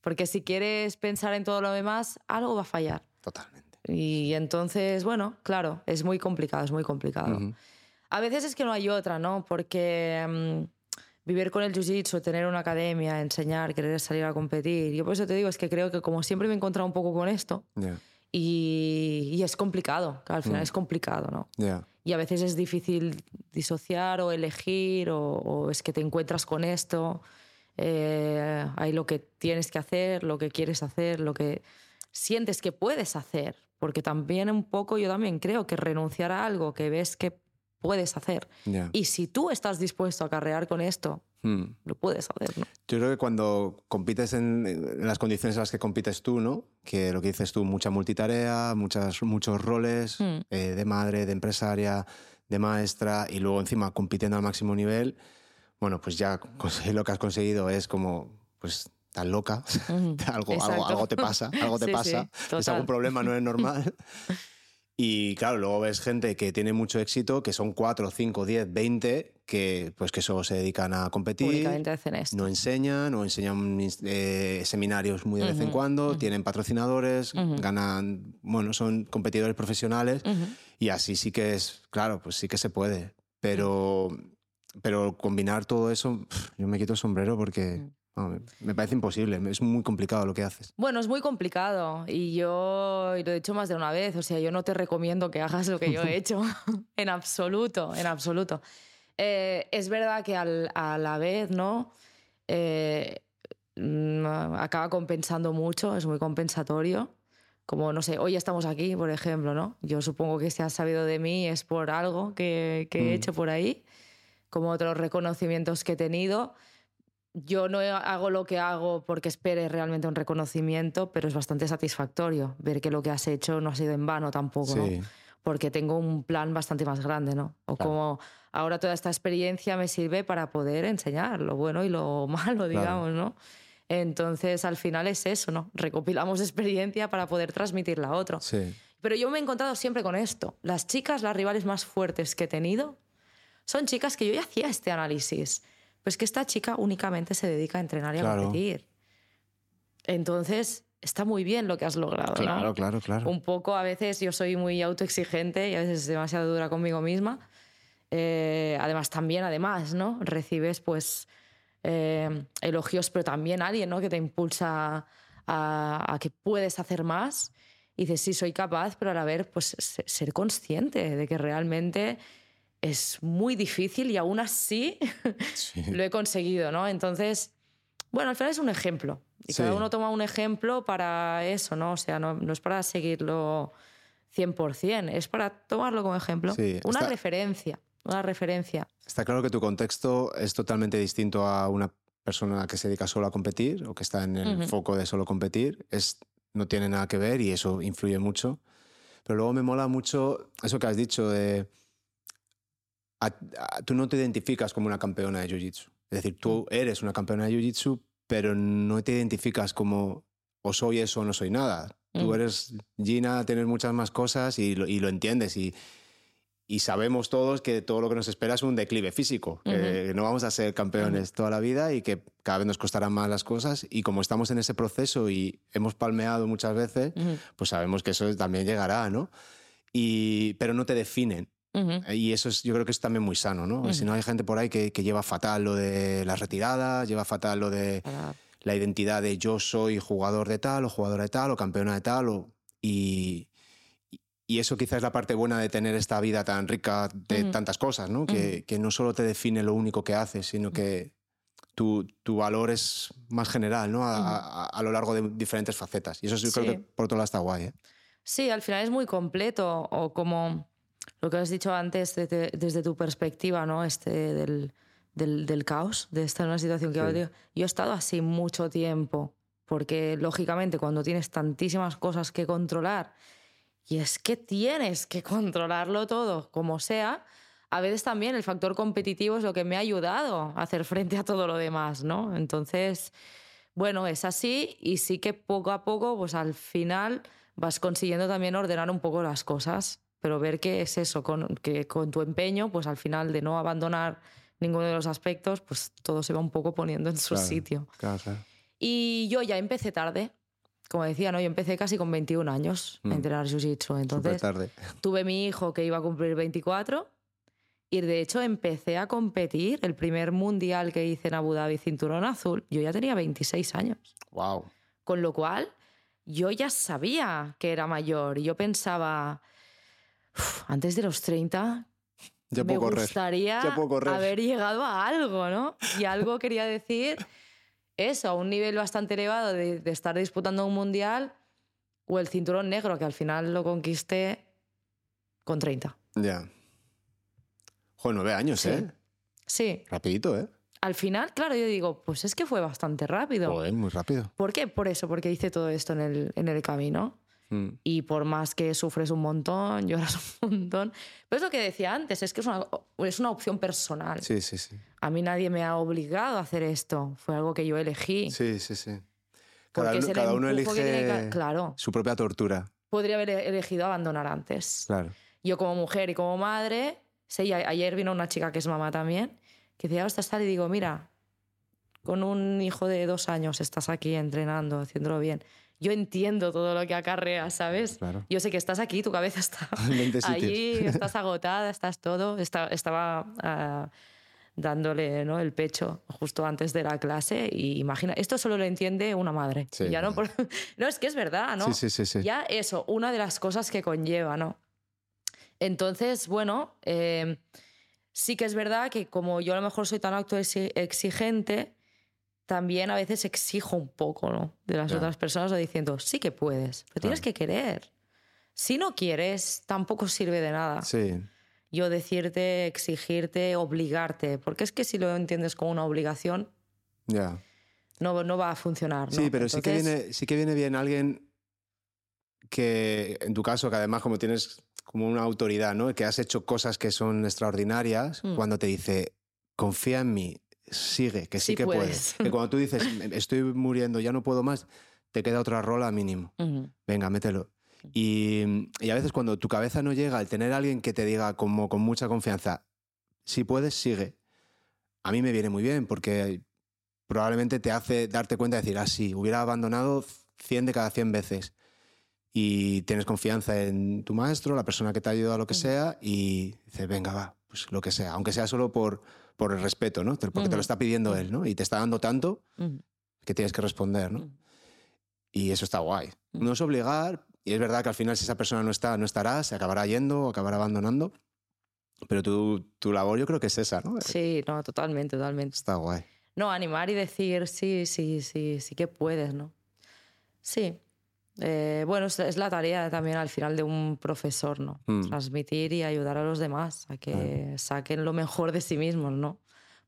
Porque si quieres pensar en todo lo demás, algo va a fallar. Totalmente. Y entonces, bueno, claro, es muy complicado, es muy complicado. A veces es que no hay otra, ¿no? Porque mm, vivir con el jiu-jitsu, tener una academia, enseñar, querer salir a competir. Yo por eso te digo, es que creo que como siempre me he encontrado un poco con esto. Y, es complicado, al final mm. es complicado, ¿no? Y a veces es difícil disociar o elegir o, o es que te encuentras con esto eh, hay lo que tienes que hacer, lo que quieres hacer, lo que sientes que puedes hacer, porque también un poco yo también creo que renunciar a algo que ves que puedes hacer. Y si tú estás dispuesto a carrear con esto, hmm. lo puedes hacer. ¿no? Yo creo que cuando compites en, las condiciones en las que compites tú, ¿no? que lo que dices tú, mucha multitarea, muchas, muchos roles hmm. eh, de madre, de empresaria, de maestra, y luego encima compitiendo al máximo nivel, bueno, pues ya lo que has conseguido es como, pues, tan loca, algo, algo, algo, te pasa, algo te pasa, es algún problema, no es normal. Y claro, luego ves gente que tiene mucho éxito, que son 4, 5, 10, 20, que pues que solo se dedican a competir. Hacen esto. No enseñan o enseñan eh, seminarios muy de vez en cuando, tienen patrocinadores, ganan, bueno, son competidores profesionales y así sí que es, claro, pues sí que se puede. Pero, pero combinar todo eso, yo me quito el sombrero porque... Mm me parece imposible, es muy complicado lo que haces. Bueno, es muy complicado y yo lo he hecho más de una vez, o sea, yo no te recomiendo que hagas lo que yo he hecho, en absoluto, en absoluto. Eh, es verdad que a la vez, ¿no? Eh, mm, acaba compensando mucho, es muy compensatorio. Como, no sé, hoy estamos aquí, por ejemplo, ¿no? Yo supongo que si has sabido de mí es por algo que, que he mm. hecho por ahí, como otros reconocimientos que he tenido yo no hago lo que hago porque espere realmente un reconocimiento, pero es bastante satisfactorio ver que lo que has hecho no ha sido en vano tampoco, ¿no? Porque tengo un plan bastante más grande, ¿no? O como ahora toda esta experiencia me sirve para poder enseñar lo bueno y lo malo, digamos, ¿no? Entonces, al final es eso, ¿no? Recopilamos experiencia para poder transmitirla a otro. Sí. Pero yo me he encontrado siempre con esto. Las chicas, las rivales más fuertes que he tenido, son chicas que yo ya hacía este análisis pues que esta chica únicamente se dedica a entrenar y a competir. Entonces, está muy bien lo que has logrado. Claro, claro, claro. Un poco, a veces yo soy muy autoexigente y a veces demasiado dura conmigo misma. Eh, además, también, además, ¿no? Recibes, pues, eh, elogios, pero también alguien, ¿no? Que te impulsa a, a, que puedes hacer más. Y dices, sí, soy capaz, pero a la vez, pues, ser consciente de que realmente es muy difícil y aún así lo he conseguido, ¿no? Entonces, bueno, al final es un ejemplo. Y cada uno toma un ejemplo para eso, ¿no? O sea, no, no es para seguirlo 100%, es para tomarlo como ejemplo. una referencia, una referencia. Está claro que tu contexto es totalmente distinto a una persona que se dedica solo a competir o que está en el foco de solo competir. Es, no tiene nada que ver y eso influye mucho. Pero luego me mola mucho eso que has dicho de tú no te identificas como una campeona de Jiu-Jitsu. Es decir, tú mm. eres una campeona de Jiu-Jitsu, pero no te identificas como o soy eso o no soy nada. Tú mm. eres Gina, tienes muchas más cosas y lo, y lo entiendes. Y, y, sabemos todos que todo lo que nos espera es un declive físico, que no vamos a ser campeones toda la vida y que cada vez nos costarán más las cosas. Y como estamos en ese proceso y hemos palmeado muchas veces, pues sabemos que eso también llegará, ¿no? Y, pero no te definen. Y eso es, yo creo que es también muy sano, ¿no? Si no hay gente por ahí que, que, lleva fatal lo de las retiradas, lleva fatal lo de la identidad de yo soy jugador de tal o jugadora de tal o campeona de tal. O, y, y eso quizás es la parte buena de tener esta vida tan rica de tantas cosas, ¿no? Que, que, no solo te define lo único que haces, sino que tu, tu valor es más general, ¿no? A, a, lo largo de diferentes facetas. Y eso yo creo que por otro lado está guay, ¿eh? Sí, al final es muy completo o como lo que has dicho antes desde, tu perspectiva, ¿no? Este del, del, caos, de estar en una situación que yo he estado así mucho tiempo, porque lógicamente cuando tienes tantísimas cosas que controlar, y es que tienes que controlarlo todo, como sea, a veces también el factor competitivo es lo que me ha ayudado a hacer frente a todo lo demás, ¿no? Entonces, bueno, es así y sí que poco a poco, pues al final vas consiguiendo también ordenar un poco las cosas pero ver que es eso, con, que con tu empeño, pues al final de no abandonar ninguno de los aspectos, pues todo se va un poco poniendo en su sitio. Y yo ya empecé tarde, como decía, ¿no? yo empecé casi con 21 años a mm. entrenar Jiu-Jitsu. Entonces tarde. tuve mi hijo que iba a cumplir 24 y de hecho empecé a competir. El primer mundial que hice en Abu Dhabi, cinturón azul, yo ya tenía 26 años. Wow. Con lo cual, yo ya sabía que era mayor y yo pensaba antes de los 30 me gustaría haber llegado a algo, ¿no? Y algo quería decir eso, a un nivel bastante elevado de, estar disputando un mundial o el cinturón negro, que al final lo conquisté con 30. Ya. Joder, nueve años, ¿eh? Sí. Rapidito, ¿eh? Al final, claro, yo digo, pues es que fue bastante rápido. Joder, muy rápido. ¿Por qué? Por eso, porque hice todo esto en el, en el camino. Mm. Y por más que sufres un montón, lloras un montón. Pero es lo que decía antes, es que es una, es una opción personal. Sí, sí, sí. A mí nadie me ha obligado a hacer esto. Fue algo que yo elegí. Sí, sí, sí. Cada, cada uno elige claro. su propia tortura. podría haber elegido abandonar antes. Claro. Yo como mujer y como madre, sí, ayer vino una chica que es mamá también, que decía, estás tal y digo, mira, con un hijo de dos años estás aquí entrenando, haciéndolo bien. Yo entiendo todo lo que acarrea, ¿sabes? Claro. Yo sé que estás aquí, tu cabeza está En 20 sitios. allí, estás agotada, estás todo. Esta- estaba ah, dándole ¿no? el pecho justo antes de la clase y imagina, esto solo lo entiende una madre. Sí, ya no, por- no, es que es verdad, ¿no? Sí, sí, sí, sí. Ya eso, una de las cosas que conlleva, ¿no? Entonces, bueno, eh, sí que es verdad que como yo a lo mejor soy tan autoexigente, también a veces exijo un poco, ¿no? De las otras personas o diciendo, sí que puedes, pero tienes que querer. Si no quieres, tampoco sirve de nada. Sí, Yo decirte, exigirte, obligarte, porque es que si lo entiendes como una obligación, ya. no, no va a funcionar. ¿no? Sí, pero sí, que Entonces, viene, sí que viene bien alguien que, en tu caso, que además como tienes como una autoridad, ¿no? Que has hecho cosas que son extraordinarias, Mm. cuando te dice, confía en mí, sigue, que sí, Sí que puedes. puedes. Que cuando tú dices, "Me- estoy muriendo, ya no puedo más, te queda otra rola mínimo. Ujú. Venga, mételo. Y, y a veces cuando tu cabeza no llega, al tener a alguien que te diga como con mucha confianza, si puedes, sigue. A mí me viene muy bien porque probablemente te hace darte cuenta de decir, ah, sí, hubiera abandonado 100 de cada 100 veces. Y tienes confianza en tu maestro, la persona que te ha ayudado a lo que sea, y dices, venga, va, pues lo que sea. Aunque sea solo por, por el respeto, ¿no? Porque te lo está pidiendo él, ¿no? Y te está dando tanto Ujú. que tienes que responder, ¿no? Y eso está guay. No es obligar, y es verdad que al final si esa persona no está, no estará, se acabará yendo acabará abandonando. Pero tu, tu labor yo creo que es esa, ¿no? Sí, no, totalmente, totalmente. Está guay. No, animar y decir, sí, sí, sí, sí que puedes, ¿no? Sí. Eh, bueno, es, es la tarea también al final de un profesor, ¿no? Mm. Transmitir y ayudar a los demás a que saquen lo mejor de sí mismos, ¿no?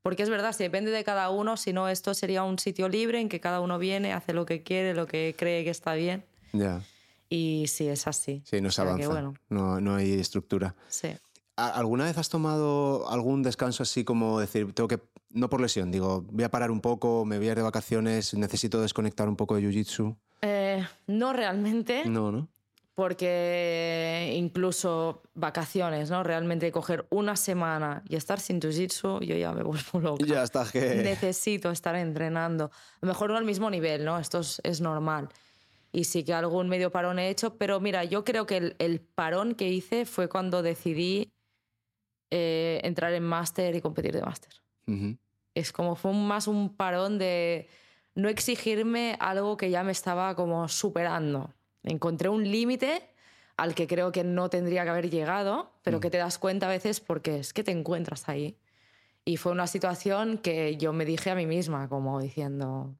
Porque es verdad, si depende de cada uno, si no, esto sería un sitio libre en que cada uno viene, hace lo que quiere, lo que cree que está bien. Ya. Y sí, es así. Sí, no O se sea que, avanza. bueno, no, no hay estructura. sí. ¿A- ¿Alguna vez has tomado algún descanso así como decir, tengo que, no por lesión, digo, voy a parar un poco, me voy a ir de vacaciones, necesito desconectar un poco de Jiu-Jitsu? Eh, no realmente. No, ¿no? porque incluso vacaciones, ¿no? Realmente coger una semana y estar sin jiu-jitsu, yo ya me vuelvo loca. Ya está, que... Necesito estar entrenando. A lo mejor no al mismo nivel, ¿no? Esto es, es normal. Y sí que algún medio parón he hecho, pero mira, yo creo que el, el parón que hice fue cuando decidí eh, entrar en máster y competir de máster. Ujú. Es como fue más un parón de no exigirme algo que ya me estaba como superando. Encontré un límite al que creo que no tendría que haber llegado, pero que te das cuenta a veces porque es que te encuentras ahí. Y fue una situación que yo me dije a mí misma, como diciendo,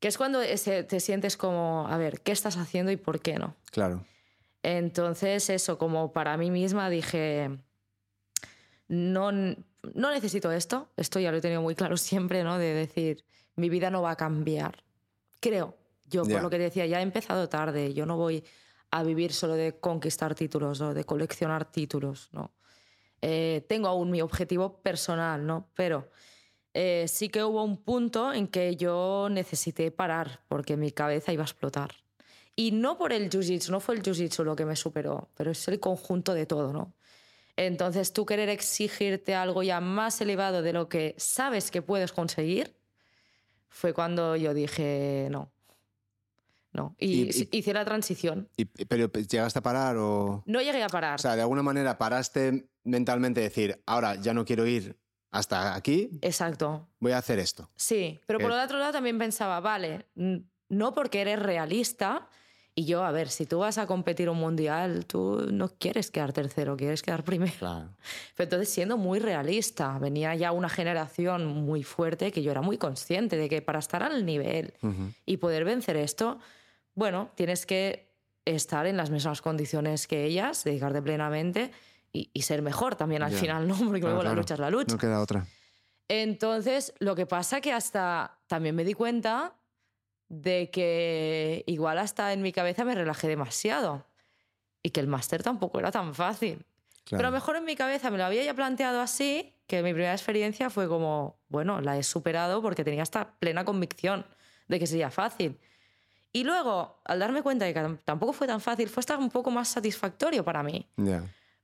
que es cuando te sientes como, a ver, ¿qué estás haciendo y por qué no? Claro. Entonces, eso, como para mí misma dije, no, no necesito esto, esto ya lo he tenido muy claro siempre, ¿no? De decir, mi vida no va a cambiar. Creo, yo por lo que decía, ya he empezado tarde, yo no voy a vivir solo de conquistar títulos o de coleccionar títulos, ¿no? Eh, tengo aún mi objetivo personal, ¿no? Pero eh, sí que hubo un punto en que yo necesité parar porque mi cabeza iba a explotar. Y no por el jiu-jitsu, no fue el jiu-jitsu lo que me superó, pero es el conjunto de todo, ¿no? Entonces, tú querer exigirte algo ya más elevado de lo que sabes que puedes conseguir, fue cuando yo dije no. No. Y, hice la transición. Y- ¿Pero llegaste a parar o...? No llegué a parar. O sea, de alguna manera paraste mentalmente decir, ahora ya no quiero ir hasta aquí, Exacto. voy a hacer esto. Sí, pero por el otro lado también pensaba, vale, no porque eres realista. Y yo, a ver, si tú vas a competir un mundial, tú no quieres quedar tercero, quieres quedar primero. Claro. Pero entonces, siendo muy realista, venía ya una generación muy fuerte que yo era muy consciente de que para estar al nivel y poder vencer esto, bueno, tienes que estar en las mismas condiciones que ellas, dedicarte plenamente y, y ser mejor también al final, ¿no? Porque Claro, luego la lucha es la lucha. No queda otra. Entonces, lo que pasa que hasta también me di cuenta de que igual hasta en mi cabeza me relajé demasiado y que el máster tampoco era tan fácil. Claro. Pero a lo mejor en mi cabeza me lo había ya planteado así, que mi primera experiencia fue como, bueno, la he superado porque tenía esta plena convicción de que sería fácil. Y luego, al darme cuenta de que tampoco fue tan fácil, fue hasta un poco más satisfactorio para mí.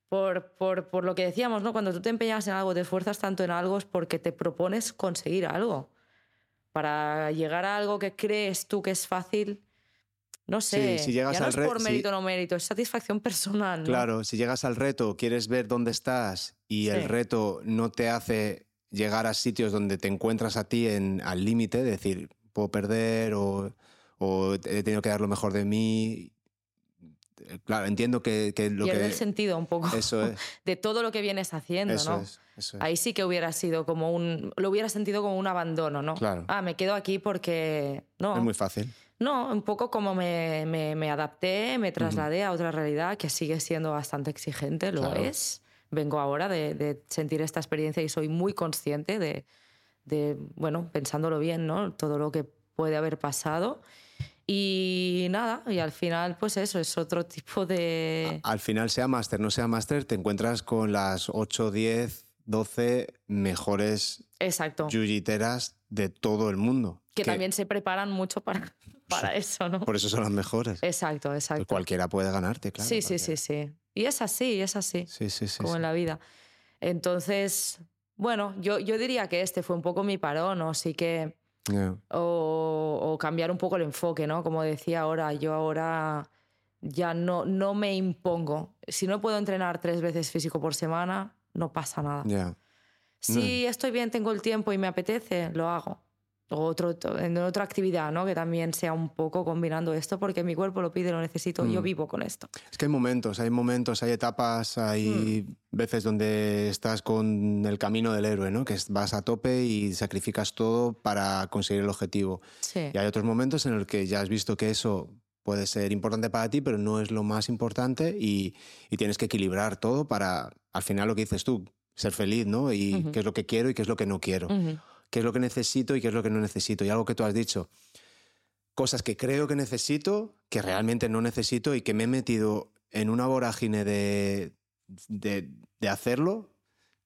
Por, por, por, lo que decíamos, ¿no? Cuando tú te empeñas en algo, te esfuerzas tanto en algo, es porque te propones conseguir algo. Para llegar a algo que crees tú que es fácil, no sé, si llegas ya no al es por si- mérito o no mérito, es satisfacción personal. ¿no? Claro, si llegas al reto, quieres ver dónde estás y el Sí. reto no te hace llegar a sitios donde te encuentras a ti en, al límite, de decir, puedo perder o, o he tenido que dar lo mejor de mí. Eh, Claro, entiendo que, que lo Pierde que... el sentido un poco Eso es, de todo lo que vienes haciendo, eso ¿no? es, eso es. Ahí sí que hubiera sido como un. Lo hubiera sentido como un abandono, ¿no? Claro. Ah, me quedo aquí porque. No. Es muy fácil. No, un poco como me, me- me adapté, me trasladé a otra realidad que sigue siendo bastante exigente, lo Claro. es. Vengo ahora de, de sentir esta experiencia y soy muy consciente de, de, bueno, pensándolo bien, ¿no? Todo lo que puede haber pasado. Y nada, y al final, pues eso, es otro tipo de... Al final, sea máster, no sea máster, te encuentras con las 8, 10, 12 mejores Exacto. yuyiteras de todo el mundo. Que también se preparan mucho para, para eso, ¿no? Por eso son las mejores. Exacto, exacto. Cualquiera puede ganarte, claro. sí, sí, cualquiera. sí, sí. Y es así, es así. Sí, sí, sí. como sí. en la vida. Entonces, bueno, yo, yo diría que este fue un poco mi parón, o sí que. O, o cambiar un poco el enfoque, ¿no? Como decía ahora, yo ahora ya no, no me impongo. Si no puedo entrenar tres veces físico por semana, no pasa nada. Si estoy bien, tengo el tiempo y me apetece, lo hago. O otro, en otra actividad, ¿no? Que también sea un poco combinando esto, porque mi cuerpo lo pide, lo necesito, yo Mm. vivo con esto. Es que hay momentos, hay momentos, hay etapas, hay Hmm. veces donde estás con el camino del héroe, ¿no? Que vas a tope y sacrificas todo para conseguir el objetivo. Sí. Y hay otros momentos en los que ya has visto que eso puede ser importante para ti, pero no es lo más importante y, y tienes que equilibrar todo para, al final, lo que dices tú, ser feliz, ¿no? Y Ujú. qué es lo que quiero y qué es lo que no quiero. Ujú. qué es lo que necesito y qué es lo que no necesito. Y algo que tú has dicho, cosas que creo que necesito, que realmente no necesito y que me he metido en una vorágine de, de, de hacerlo,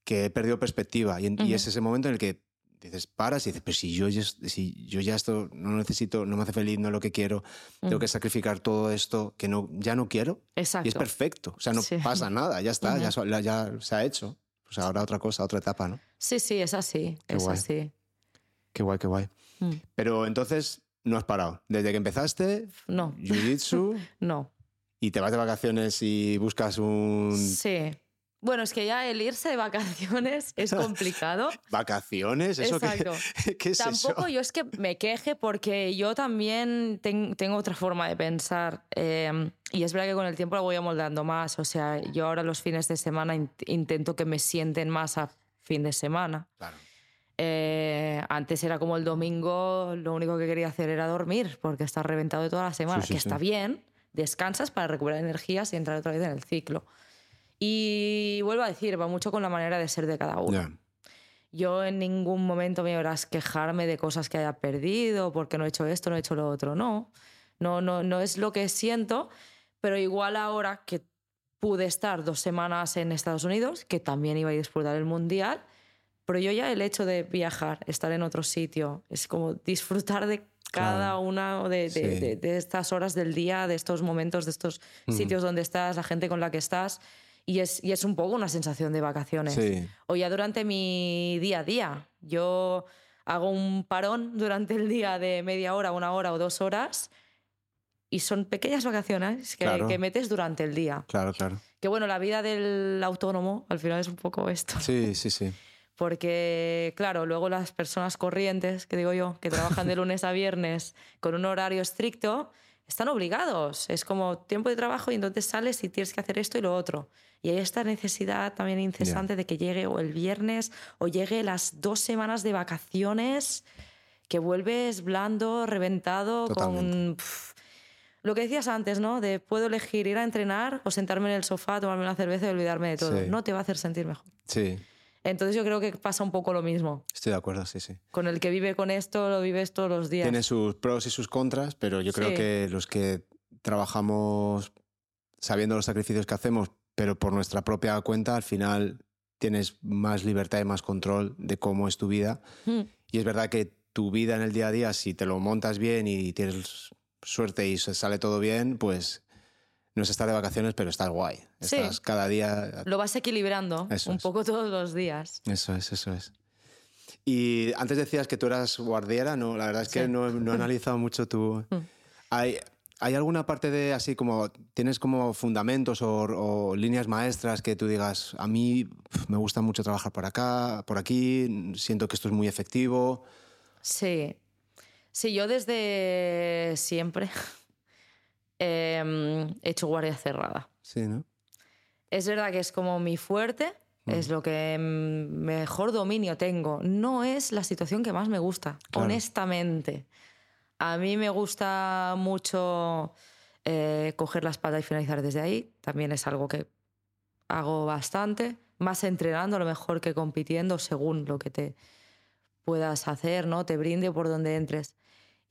que he perdido perspectiva. Y, y es ese momento en el que dices, paras y dices, pero si yo, ya, si yo ya esto no necesito, no me hace feliz, no es lo que quiero, tengo Ujú. que sacrificar todo esto que no, ya no quiero. Exacto. Y es perfecto. O sea, no Sí. pasa nada, ya está, ya- ya se ha hecho. Pues ahora otra cosa, otra etapa, ¿no? Sí, sí, es así, Qué es guay. así. Qué guay, qué guay. Mm. Pero entonces no has parado. Desde que empezaste, No, Jiu-Jitsu, no. y te vas de vacaciones y buscas un... Sí. Bueno, es que ya el irse de vacaciones es complicado. ¿Vacaciones? ¿Eso qué- Exacto. qué, es Tampoco eso? yo es que me queje porque yo también ten- tengo otra forma de pensar eh, y es verdad que con el tiempo lo voy amoldando más. O sea, yo ahora los fines de semana in- intento que me sienten más a fin de semana. Claro. Eh, antes era como el domingo, lo único que quería hacer era dormir porque estás reventado de toda la semana, Sí, sí, que sí. está bien, descansas para recuperar energías y entrar otra vez en el ciclo. Y vuelvo a decir, va mucho con la manera de ser de cada uno. Ya. Yo en ningún momento me verás quejarme de cosas que haya perdido, porque no he hecho esto, no he hecho lo otro. No, no, no, no es lo que siento, pero igual ahora que pude estar dos semanas en Estados Unidos, que también iba a disfrutar el Mundial, pero yo ya el hecho de viajar, estar en otro sitio, es como disfrutar de cada Claro. una de, de- Sí. de- de estas horas del día, de estos momentos, de estos sitios donde estás, la gente con la que estás. Y es, y es un poco una sensación de vacaciones Sí. o ya durante mi día a día. Yo hago un parón durante el día de media hora, una hora o dos horas y son pequeñas vacaciones que, Claro. que metes durante el día. Claro, claro. Que bueno, la vida del autónomo al final es un poco esto. Sí, sí, sí. Porque, claro, luego las personas corrientes, que digo yo, que trabajan de lunes a viernes con un horario estricto, están obligados. Es como tiempo de trabajo y entonces sales y tienes que hacer esto y lo otro. Y hay esta necesidad también incesante de que llegue o el viernes o llegue las dos semanas de vacaciones, que vuelves blando, reventado, con... Totalmente. pf, lo que decías antes, ¿no? De puedo elegir ir a entrenar o sentarme en el sofá, tomarme una cerveza y olvidarme de todo. Sí. No te va a hacer sentir mejor. Sí, Entonces yo creo que pasa un poco lo mismo. estoy de acuerdo, sí, sí. Con el que vive con esto, lo vives todos los días. Tiene sus pros y sus contras, pero yo creo Sí. que los que trabajamos sabiendo los sacrificios que hacemos, pero por nuestra propia cuenta, al final tienes más libertad y más control de cómo es tu vida. Mm, Y es verdad que tu vida en el día a día, si te lo montas bien y tienes suerte y se sale todo bien, pues no es estar de vacaciones, pero estás guay. Sí. Estás cada día. Lo vas equilibrando Eso un es. poco todos los días. Eso es, eso es. Y antes decías que tú eras guardiera, ¿no? La verdad es que Sí. no, no he analizado mucho tu... Mm. ¿Hay, ¿Hay alguna parte de así como, tienes como fundamentos o, o líneas maestras que tú digas, a mí me gusta mucho trabajar por acá, por aquí, siento que esto es muy efectivo? Sí. Sí, yo desde siempre em, he hecho guardia cerrada. Sí, ¿no? Es verdad que es como mi fuerte, es lo que mm, mejor dominio tengo. No es la situación que más me gusta, Claro. honestamente. A mí me gusta mucho eh, coger la espalda y finalizar desde ahí. También es algo que hago bastante, más entrenando a lo mejor que compitiendo según lo que te puedas hacer, ¿no? Te brinde por donde entres.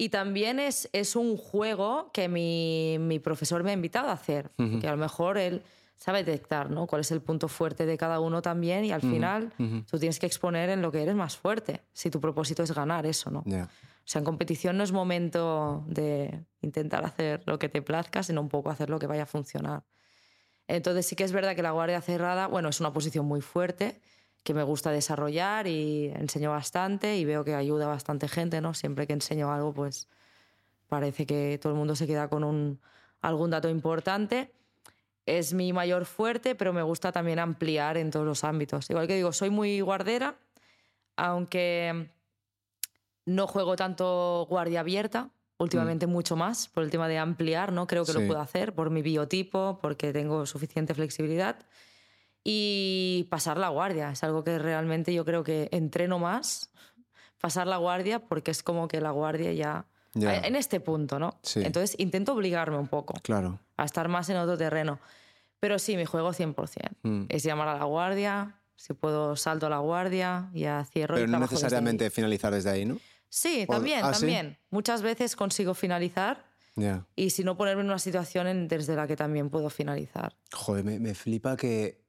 Y también es, es un juego que mi, mi profesor me ha invitado a hacer, que a lo mejor él sabe detectar ¿no? cuál es el punto fuerte de cada uno también y al final tú tienes que exponer en lo que eres más fuerte, si tu propósito es ganar eso, ¿no? Ya. O sea, en competición no es momento de intentar hacer lo que te plazca, sino un poco hacer lo que vaya a funcionar. Entonces sí que es verdad que la guardia cerrada, bueno, es una posición muy fuerte que me gusta desarrollar y enseño bastante y veo que ayuda a bastante gente, ¿no? Siempre que enseño algo, pues parece que todo el mundo se queda con un, algún dato importante. Es mi mayor fuerte, pero me gusta también ampliar en todos los ámbitos. Igual que digo, soy muy guardera, aunque no juego tanto guardia abierta, últimamente mucho más, por el tema de ampliar, ¿no? Creo que Sí. lo puedo hacer por mi biotipo, porque tengo suficiente flexibilidad. Y pasar la guardia, es algo que realmente yo creo que entreno más, pasar la guardia, porque es como que la guardia ya... Ya. En este punto, ¿no? Sí. Entonces intento obligarme un poco Claro. a estar más en otro terreno. Pero sí, mi juego 100%. Mm. Es llamar a la guardia, si puedo salto a la guardia, ya cierro y Pero no trabajo desde necesariamente finalizar desde ahí, ¿no? Sí, O- también, ¿Ah, sí? también. Muchas veces consigo finalizar Ya. y si no ponerme en una situación en- desde la que también puedo finalizar. Joder, me, me flipa que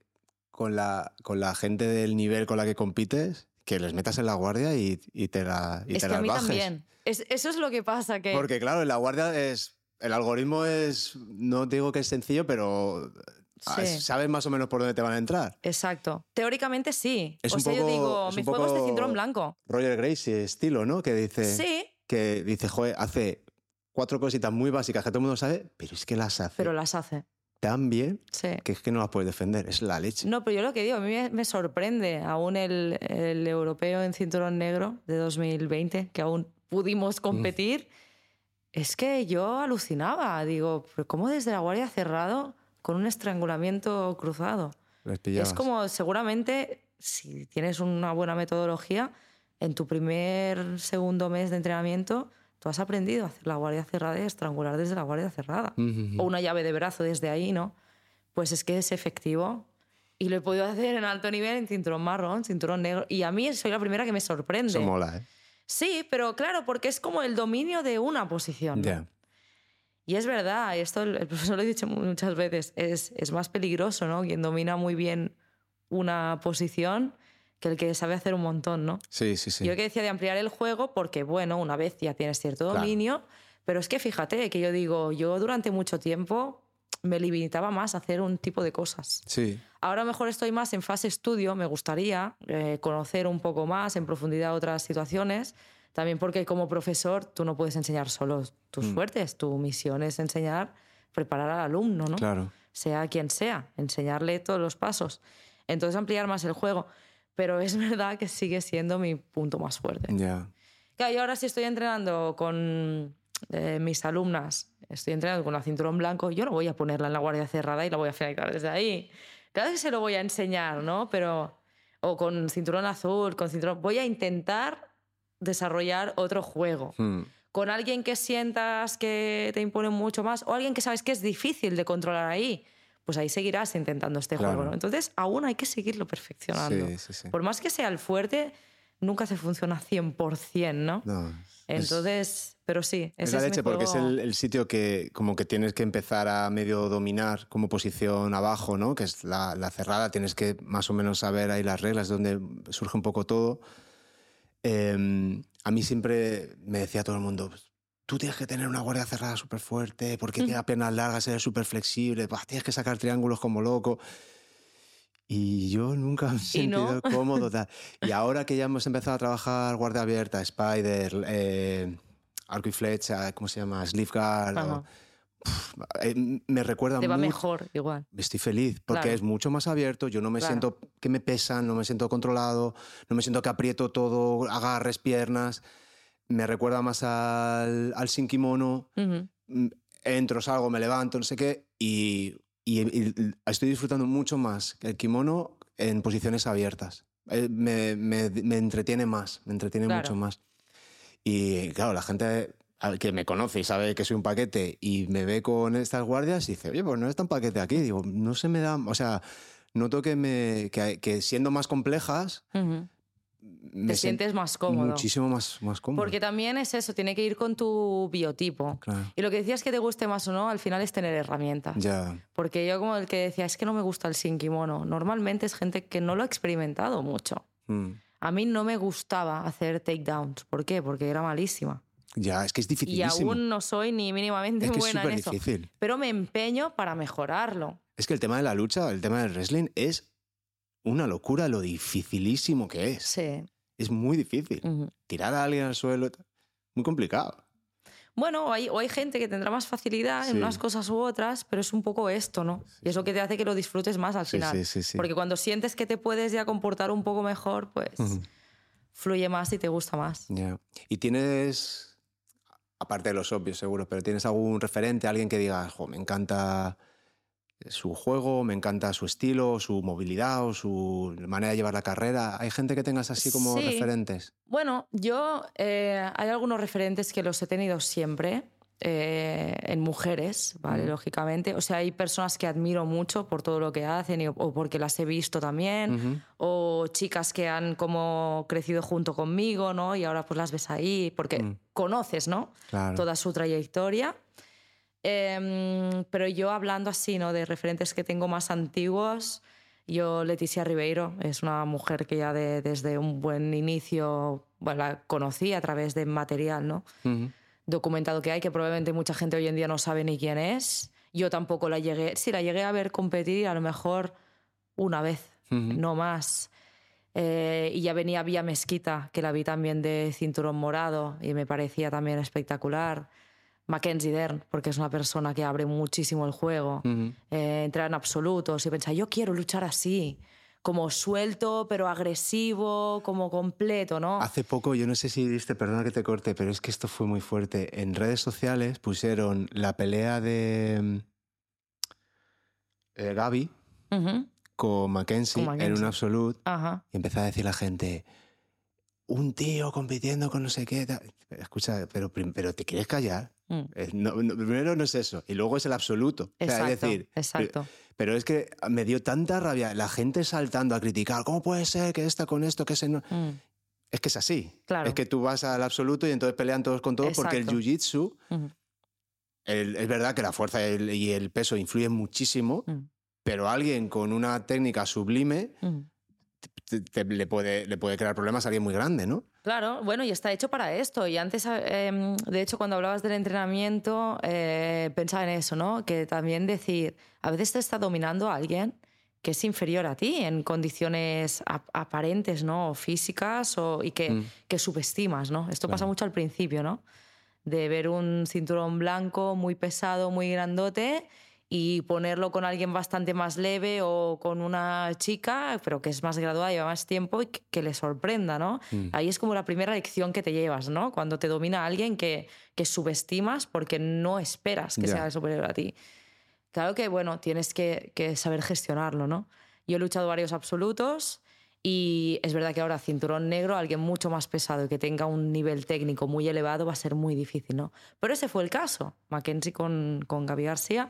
con la, con la gente del nivel con la que compites, que les metas en la guardia y, y te la y es te que a las mí bajes. también. Es- eso es lo que pasa, que Porque claro, en la guardia es... El algoritmo es... No digo que es sencillo, pero... ah, Sí. Sabes más o menos por dónde te van a entrar. Exacto. Teóricamente sí. Es o un sea, yo poco- digo, es mi juego es de cinturón blanco. Roger Gracie estilo, ¿no? Que dice... Sí, Que dice, joder, hace cuatro cositas muy básicas que todo el mundo sabe, pero es que las hace pero las hace. Tan bien Sí. que es que no las puedes defender. Es la leche. No, pero yo lo que digo, a mí me, me sorprende aún el, el europeo en cinturón negro de 2020, que aún pudimos competir. Es que yo alucinaba, digo, pero ¿cómo desde la guardia cerrado con un estrangulamiento cruzado? Es como seguramente, si tienes una buena metodología, en tu primer, segundo mes de entrenamiento, tú has aprendido a hacer la guardia cerrada y a estrangular desde la guardia cerrada. Ujú. O una llave de brazo desde ahí, ¿no? Pues es que es efectivo. Y lo he podido hacer en alto nivel, en cinturón marrón, cinturón negro. Y a mí soy la primera que me sorprende. Eso mola, ¿eh? Sí, pero claro, porque es como el dominio de una posición. ¿no? Ya. Y es verdad, y esto el el profesor lo he dicho muchas veces, es, es más peligroso, ¿no? Quien domina muy bien una posición que el que sabe hacer un montón, ¿no? Sí, sí, sí. Yo que decía de ampliar el juego porque, bueno, una vez ya tienes cierto Claro. dominio, pero es que fíjate que yo digo, yo durante mucho tiempo me limitaba más a hacer un tipo de cosas. Sí. Ahora mejor estoy más en fase estudio, me gustaría eh, conocer un poco más en profundidad otras situaciones, también porque como profesor tú no puedes enseñar solo tus Mm. fuertes, tu misión es enseñar, preparar al alumno, ¿no? Claro. sea quien sea, enseñarle todos los pasos. Entonces ampliar más el juego, pero es verdad que sigue siendo mi punto más fuerte. Ya. Claro, yo ahora sí estoy entrenando con eh, mis alumnas, estoy entrenando con la cinturón blanco, yo no voy a ponerla en la guardia cerrada y la voy a finalizar desde ahí. Claro que se lo voy a enseñar, ¿no? Pero, o con cinturón azul, con cinturón... Voy a intentar desarrollar otro juego. Hmm. Con alguien que sientas que te impone mucho más o alguien que sabes que es difícil de controlar ahí, pues ahí seguirás intentando este Claro. juego, ¿no? Entonces aún hay que seguirlo perfeccionando. Sí, sí, sí. Por más que sea el fuerte, nunca se funciona 100%, ¿no? No. es- Entonces, pero sí, Es ese la mi leche porque es el, el sitio que como que tienes que empezar a medio dominar como posición abajo, ¿no? Que es la, la cerrada, tienes que más o menos saber ahí las reglas, donde surge un poco todo. Eh, a mí siempre me decía todo el mundo, "Pues, tú tienes que tener una guardia cerrada súper fuerte, porque tienes piernas largas, eres súper flexible, tienes que sacar triángulos como loco. Y yo nunca me he sentido cómodo. Y ahora que ya hemos empezado a trabajar guardia abierta, Spider, eh, arco y flecha, ¿cómo se llama? Sleeve guard. Eh, me recuerda Te va mejor, igual. Estoy feliz porque es mucho más abierto. Yo no me siento que me pesan, no me siento controlado, no me siento que aprieto todo, agarres piernas. Me recuerda más al, al sin kimono. Mm, entro, salgo, me levanto, no sé qué. Y, y, estoy disfrutando mucho más el kimono en posiciones abiertas. Eh, me, me, me entretiene más, me entretiene mucho más. Y claro, la gente que me conoce y sabe que soy un paquete y me ve con estas guardias y dice, oye, pues no es tan paquete aquí. Digo, no se me da, o sea, noto que, me, que, siendo más complejas... Te sientes más cómodo. Muchísimo más, más cómodo. Porque también es eso, tiene que ir con tu biotipo. Y lo que decías que te guste más o no, al final es tener herramientas. Ya. Porque yo como el que decía, es que no me gusta el sin kimono. Normalmente es gente que no lo ha experimentado mucho. Mm. A mí no me gustaba hacer takedowns. ¿Por qué? Porque era malísima. Ya, es que es dificilísimo. Y aún no soy ni mínimamente es que buena es en eso. Difícil. Pero me empeño para mejorarlo. Es que el tema de la lucha, el tema del wrestling es una locura lo dificilísimo que es. Sí. Es muy difícil. Tirar a alguien al suelo, muy complicado. Bueno, hay, o hay gente que tendrá más facilidad en unas cosas u otras, pero es un poco esto, ¿no? y eso que te hace que lo disfrutes más al final. Porque cuando sientes que te puedes ya comportar un poco mejor, pues fluye más y te gusta más. ¿Y tienes aparte de los obvios seguro, pero ¿tienes algún referente, alguien que diga, me encanta su juego, me encanta su estilo, su movilidad o su manera de llevar la carrera? ¿Hay gente que tengas así como referentes? Bueno, yo eh, hay algunos referentes que los he tenido siempre. Eh, en mujeres, ¿vale? Lógicamente. O sea, hay personas que admiro mucho por todo lo que hacen o porque las he visto también, o chicas que han como crecido junto conmigo, ¿no? Y ahora pues las ves ahí porque mm. conoces, ¿no? Toda su trayectoria. Em, pero yo hablando así, ¿no? De referentes que tengo más antiguos, yo Leticia Ribeiro es una mujer que ya desde un buen inicio, bueno, la conocí a través de material, ¿no? documentado que hay, que probablemente mucha gente hoy en día no sabe ni quién es. Yo tampoco la llegué, sí, la llegué a ver competir a lo mejor una vez, no más. Eh, y ya venía Vía Mezquita, que la vi también de cinturón morado y me parecía también espectacular. Mackenzie Dern, porque es una persona que abre muchísimo el juego, eh, entra en absolutos y piensa, yo quiero luchar así como suelto, pero agresivo, como completo, ¿no? Hace poco, yo no sé si viste, perdona que te corte, pero es que esto fue muy fuerte. En redes sociales pusieron la pelea de eh, Gaby con, Mackenzie en un absolute y empezó a decir la gente, un tío compitiendo con no sé qué. Escucha, pero, pero ¿te quieres callar? Mm. primero no es eso, y luego es el absoluto. Exacto, es decir, exacto. Pero es que me dio tanta rabia la gente saltando a criticar, ¿cómo puede ser que esta con esto, que ese no? Mm. Es que es así. Claro. Es que tú vas al absoluto y entonces pelean todos con todos porque el jiu-jitsu, es verdad que la fuerza y el, peso influyen muchísimo, mm. pero alguien con una técnica sublime le, puede, le puede crear problemas a alguien muy grande, ¿no? Claro, bueno, y está hecho para esto. Y antes, em, de hecho, cuando hablabas del entrenamiento, eh, pensaba en eso, ¿no? Que también decir, a veces te está dominando alguien que es inferior a ti en condiciones aparentes, ¿no? O físicas o, y que, mm. que subestimas, ¿no? Esto pasa mucho al principio, ¿no? De ver un cinturón blanco muy pesado, muy grandote y ponerlo con alguien bastante más leve o con una chica, pero que es más graduada, lleva más tiempo y que, le sorprenda, ¿no? Mm. Ahí es como la primera lección que te llevas, ¿no? Cuando te domina alguien que, que subestimas porque no esperas que sea superior a ti. Claro que, bueno, tienes que, que, saber gestionarlo, ¿no? Yo he luchado varios absolutos y es verdad que ahora cinturón negro, alguien mucho más pesado y que tenga un nivel técnico muy elevado va a ser muy difícil, ¿no? Pero ese fue el caso. Mackenzie con, con Gaby García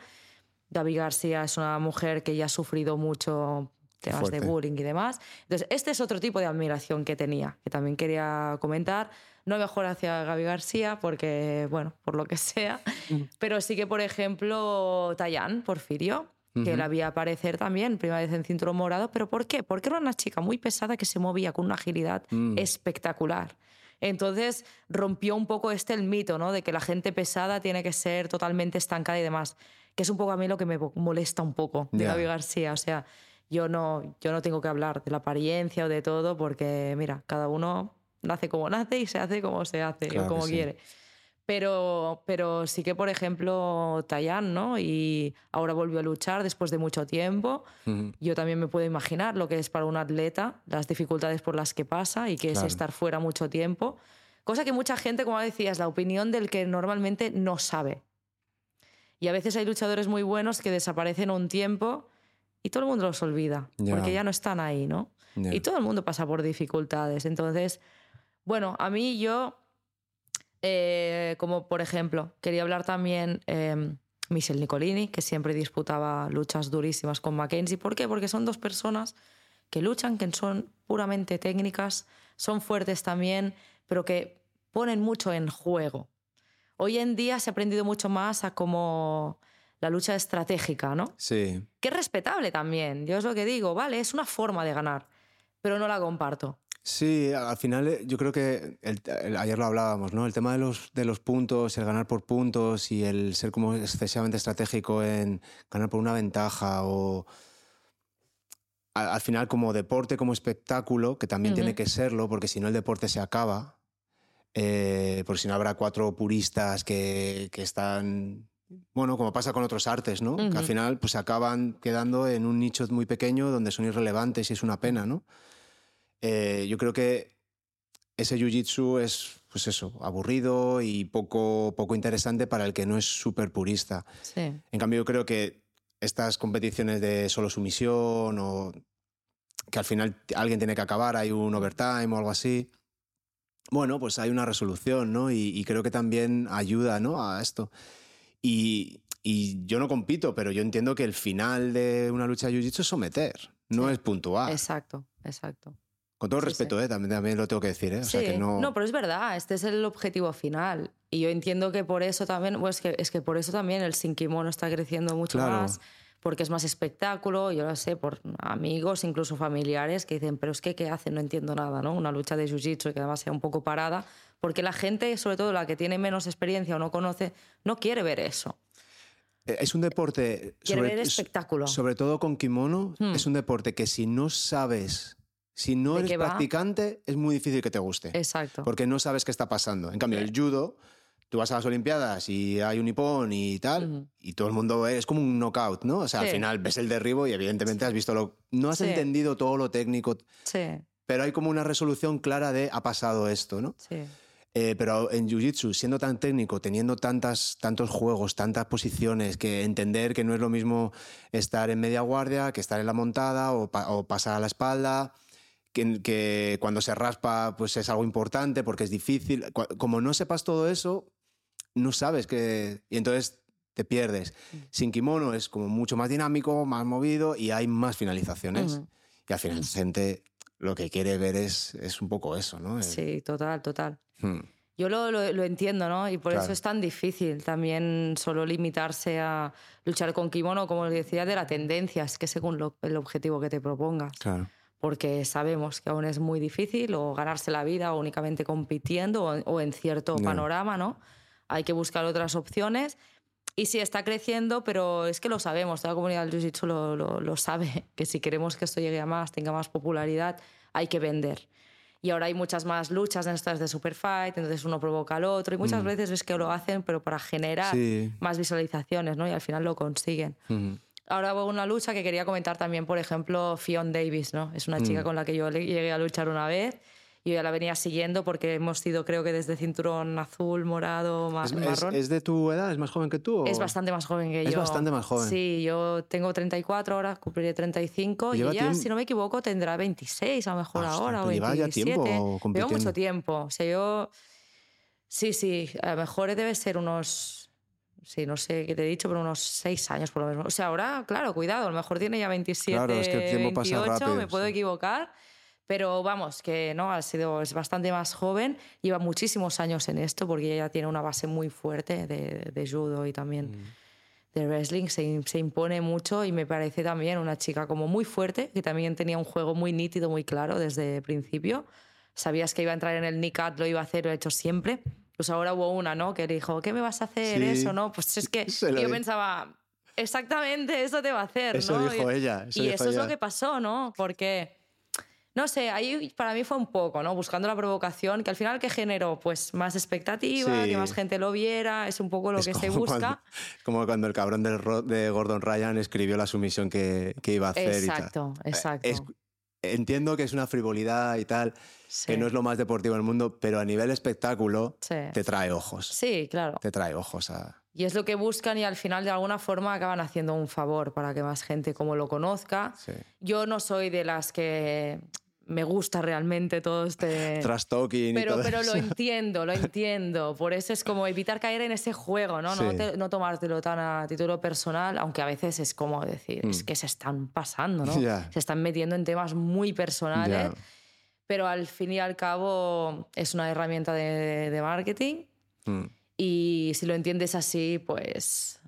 Gaby García es una mujer que ya ha sufrido mucho temas de bullying y demás. Entonces, este es otro tipo de admiración que tenía, que también quería comentar. No mejor hacia Gaby García, porque, bueno, por lo que sea, pero sí que, por ejemplo, Tayán Porfirio, que la vi aparecer también, primera vez en cinturón morado, pero ¿por qué? Porque era una chica muy pesada que se movía con una agilidad mm. espectacular. Entonces rompió un poco este el mito, ¿no? De que la gente pesada tiene que ser totalmente estancada y demás. Que es un poco a mí lo que me molesta un poco de Gaby García. O sea, yo no, yo no tengo que hablar de la apariencia o de todo porque, mira, cada uno nace como nace y se hace como se hace o como quiere. Pero, pero sí que, por ejemplo, Tayan, ¿no? Y ahora volvió a luchar después de mucho tiempo. Yo también me puedo imaginar lo que es para un atleta, las dificultades por las que pasa y que es estar fuera mucho tiempo. Cosa que mucha gente, como decías, la opinión del que normalmente no sabe. Y a veces hay luchadores muy buenos que desaparecen un tiempo y todo el mundo los olvida, porque ya no están ahí, ¿no? Y todo el mundo pasa por dificultades. Entonces, bueno, a mí yo eh, como por ejemplo, quería hablar también eh, Michel Nicolini, que siempre disputaba luchas durísimas con Mackenzie. ¿Por qué? Porque son dos personas que luchan, que son puramente técnicas, son fuertes también, pero que ponen mucho en juego. Hoy en día se ha aprendido mucho más a como la lucha estratégica, ¿no? Sí. Que es respetable también. Yo es lo que digo, vale, es una forma de ganar, pero no la comparto. Sí, al final eh, yo creo que ayer lo hablábamos, ¿no? El tema de los, de los puntos, el ganar por puntos y el ser como excesivamente estratégico en ganar por una ventaja o al, final como deporte, como espectáculo, que también tiene que serlo, porque si no el deporte se acaba, eh, porque si no habrá cuatro puristas que, que están bueno, como pasa con otros artes, ¿no? Que al final pues acaban quedando en un nicho muy pequeño donde son irrelevantes y es una pena, ¿no? Eh, yo creo que ese jiu-jitsu es, pues eso, aburrido y poco, poco interesante para el que no es súper purista. En cambio, yo creo que estas competiciones de solo sumisión o que al final alguien tiene que acabar, hay un overtime o algo así, bueno, pues hay una resolución, ¿no? Y, creo que también ayuda, ¿no? A esto. Y, y, yo no compito, pero yo entiendo que el final de una lucha de jiu-jitsu es someter, no es puntuar. Exacto, exacto. Con todo respeto, ¿eh? También, también, lo tengo que decir. ¿eh? O sea, que no... no, pero es verdad, este es el objetivo final. Y yo entiendo que por eso también, pues que, es que por eso también el sin kimono está creciendo mucho más, porque es más espectáculo, yo lo sé, por amigos, incluso familiares, que dicen, pero es que, ¿qué hacen? No entiendo nada, ¿no? Una lucha de jiu-jitsu que además sea un poco parada, porque la gente, sobre todo la que tiene menos experiencia o no conoce, no quiere ver eso. Eh, es un deporte... Quiere ver espectáculo. Sobre todo con kimono, hmm. es un deporte que si no sabes si no eres practicante, es muy difícil que te guste. Exacto. Porque no sabes qué está pasando. En cambio, el judo, tú vas a las Olimpiadas y hay un nipón y tal, y todo el mundo es como un knockout, ¿no? O sea, al final ves el derribo y evidentemente has visto lo. No has entendido todo lo técnico. Sí. Pero hay como una resolución clara de ha pasado esto, ¿no? Sí. Eh, pero en Jiu-Jitsu, siendo tan técnico, teniendo tantas, tantos juegos, tantas posiciones, que entender que no es lo mismo estar en media guardia que estar en la montada o, o pasar a la espalda, que, cuando se raspa pues es algo importante porque es difícil. Como no sepas todo eso, no sabes que... Y entonces te pierdes. Mm. Sin kimono es como mucho más dinámico, más movido y hay más finalizaciones. Y al final la gente lo que quiere ver es, es un poco eso, ¿no? Sí, total, total. Hmm. Yo lo, lo, entiendo, ¿no? Y por eso es tan difícil también solo limitarse a luchar con kimono, como decía, de la tendencia, es que según el objetivo que te propongas. Claro porque sabemos que aún es muy difícil o ganarse la vida únicamente compitiendo o, en cierto panorama, ¿no? Hay que buscar otras opciones. Y sí, está creciendo, pero es que lo sabemos, toda la comunidad del Jiu-Jitsu lo, lo, sabe, que si queremos que esto llegue a más, tenga más popularidad, hay que vender. Y ahora hay muchas más luchas en estas de Superfight, entonces uno provoca al otro, y muchas mm. veces ves que lo hacen, pero para generar más visualizaciones, ¿no? Y al final lo consiguen ahora hago una lucha que quería comentar también, por ejemplo, Fion Davis, ¿no? Es una chica mm. con la que yo llegué a luchar una vez y yo la venía siguiendo porque hemos sido, creo que desde cinturón azul, morado, más marrón. Es, de tu edad? ¿Es más joven que tú? Es bastante más joven que yo. Es bastante más joven. Sí, yo tengo 34 ahora, cumpliré 35 y ella, si no me equivoco, tendrá 26 a lo mejor ahora o 27. Lleva ya tiempo. Lleva mucho tiempo. O sea, yo... Sí, sí, a lo mejor debe ser unos sí, no sé qué te he dicho, pero unos seis años por lo menos. O sea, ahora, claro, cuidado, a lo mejor tiene ya 27, claro, es que el tiempo 28, pasa rápido, me puedo equivocar. Pero vamos, que no, ha sido, es bastante más joven, lleva muchísimos años en esto porque ella tiene una base muy fuerte de, de judo y también mm. de wrestling, se, se, impone mucho y me parece también una chica como muy fuerte, que también tenía un juego muy nítido, muy claro desde el principio sabías que iba a entrar en el NICAT, lo iba a hacer, lo he hecho siempre. Pues ahora hubo una, ¿no? Que dijo, ¿qué me vas a hacer eso, no? Pues es que yo pensaba, exactamente, eso te va a hacer, eso Dijo ella. y eso es lo que pasó, ¿no? Porque no sé, ahí para mí fue un poco, ¿no? Buscando la provocación, que al final que generó, pues más expectativa, que más gente lo viera, es un poco lo que se busca. como cuando el cabrón de, de, Gordon Ryan escribió la sumisión que, que iba a hacer. Exacto, y tal. exacto. Es, entiendo que es una frivolidad y tal, que no es lo más deportivo del mundo, pero a nivel espectáculo te trae ojos. Sí, claro. Te trae ojos a... Y es lo que buscan y al final de alguna forma acaban haciendo un favor para que más gente como lo conozca. Yo no soy de las que me gusta realmente todo este... Trash talking pero, y todo Pero lo entiendo, lo entiendo. Por eso es como evitar caer en ese juego, ¿no? No, no, tomártelo tan a título personal, aunque a veces es como decir, es mm. que se están pasando, ¿no? Se están metiendo en temas muy personales, pero al fin y al cabo es una herramienta de, de marketing. Mm. Y si lo entiendes así, pues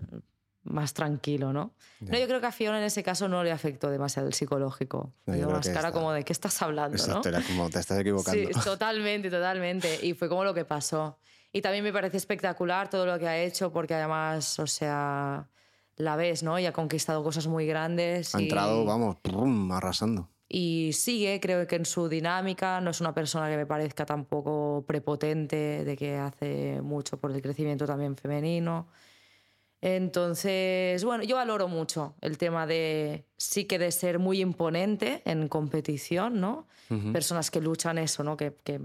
más tranquilo, ¿no? No, yo creo que a Fiona en ese caso no le afectó demasiado el psicológico. No, más cara como de qué estás hablando, Exacto, era como te estás equivocando. Sí, totalmente, totalmente. Y fue como lo que pasó. Y también me parece espectacular todo lo que ha hecho porque además, o sea, la ves, ¿no? Y ha conquistado cosas muy grandes. Ha entrado, vamos, arrasando. Y sigue, creo que en su dinámica, no es una persona que me parezca tampoco prepotente, de que hace mucho por el crecimiento también femenino. Entonces, bueno, yo valoro mucho el tema de sí que de ser muy imponente en competición, ¿no? Personas que luchan eso, ¿no? Que, que,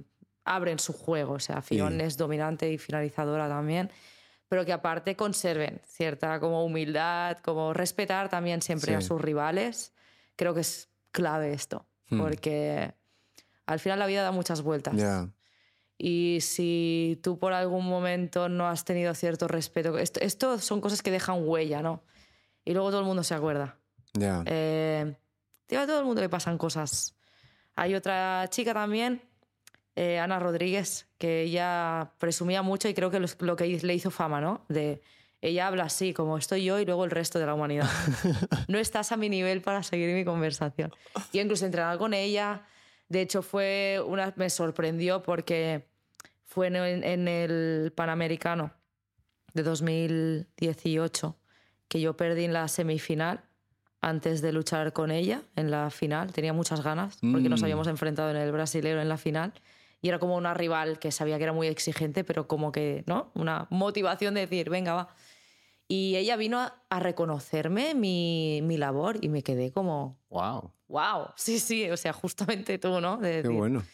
abren su juego, o sea, Fion es dominante y finalizadora también, pero que aparte conserven cierta como humildad, como respetar también siempre a sus rivales. Creo que es clave esto, hmm. porque al final la vida da muchas vueltas. Y si tú por algún momento no has tenido cierto respeto, esto, son cosas que dejan huella, ¿no? Y luego todo el mundo se acuerda. Ya. Eh, a todo el mundo le pasan cosas. Hay otra chica también, eh, Ana Rodríguez, que ella presumía mucho y creo que lo, que le hizo fama, ¿no? De ella habla así, como estoy yo y luego el resto de la humanidad. no estás a mi nivel para seguir mi conversación. Y incluso entrenar con ella, de hecho, fue una, me sorprendió porque fue en, el Panamericano de 2018 que yo perdí en la semifinal antes de luchar con ella en la final. Tenía muchas ganas porque nos mm. habíamos enfrentado en el brasilero en la final y era como una rival que sabía que era muy exigente, pero como que, ¿no? Una motivación de decir, venga, va. Y ella vino a, reconocerme mi, mi, labor y me quedé como... ¡Wow! ¡Wow! Sí, sí, o sea, justamente tú, ¿no? Qué bueno.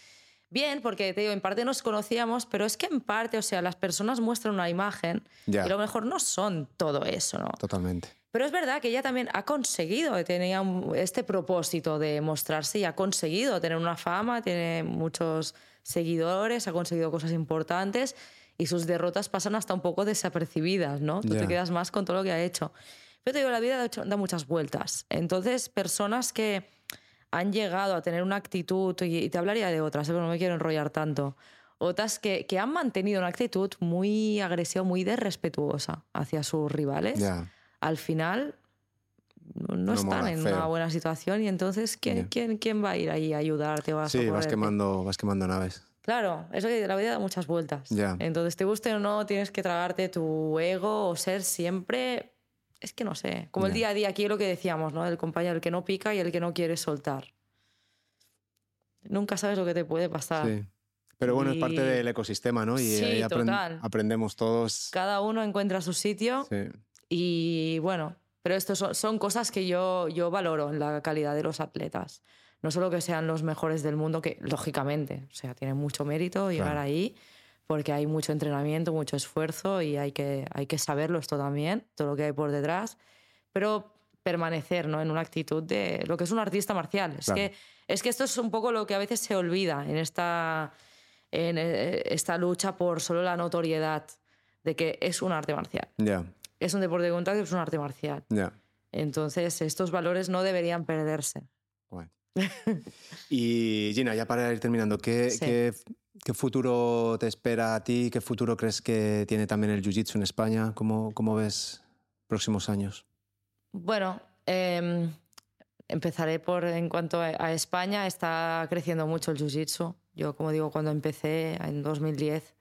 Bien, porque te digo, en parte nos conocíamos, pero es que en parte, o sea, las personas muestran una imagen y a lo mejor no son todo eso, ¿no? Totalmente. Pero es verdad que ella también ha conseguido, tenía este propósito de mostrarse y ha conseguido tener una fama, tiene muchos seguidores, ha conseguido cosas importantes y sus derrotas pasan hasta un poco desapercibidas, ¿no? Tú te quedas más con todo lo que ha hecho. Pero te digo, la vida da muchas vueltas. Entonces, personas que han llegado a tener una actitud, y te hablaría de otras, ¿eh? pero no me quiero enrollar tanto, otras que, que, han mantenido una actitud muy agresiva, muy desrespetuosa hacia sus rivales, al final no, están en una buena situación y entonces ¿quién, ¿quién, quién va a ir ahí a ayudarte? O sí, vas quemando, vas quemando naves. Claro, eso que la vida da muchas vueltas. Entonces, te guste o no, tienes que tragarte tu ego o ser siempre. Es que no sé. Como el día a día, aquí lo que decíamos, ¿no? El compañero, el que no pica y el que no quiere soltar. Nunca sabes lo que te puede pasar. Sí. Pero bueno, es parte del ecosistema, ¿no? Y ahí aprendemos todos. Cada uno encuentra su sitio. Sí. Y bueno, pero esto son, son, cosas que yo, yo valoro en la calidad de los atletas no solo que sean los mejores del mundo, que lógicamente, o sea, tiene mucho mérito llegar ahí, porque hay mucho entrenamiento, mucho esfuerzo y hay que, hay que saberlo esto también, todo lo que hay por detrás, pero permanecer ¿no? en una actitud de lo que es un artista marcial. Es, que, es que esto es un poco lo que a veces se olvida en esta, en eh, esta lucha por solo la notoriedad de que es un arte marcial. Es un deporte de contacto, es un arte marcial. Entonces, estos valores no deberían perderse. y Gina, ya para ir terminando, ¿qué, qué, futuro te espera a ti? ¿Qué futuro crees que tiene también el Jiu-Jitsu en España? ¿Cómo, ¿Cómo, ves próximos años? Bueno, em, empezaré por en cuanto a España, está creciendo mucho el Jiu-Jitsu. Yo, como digo, cuando empecé en 2010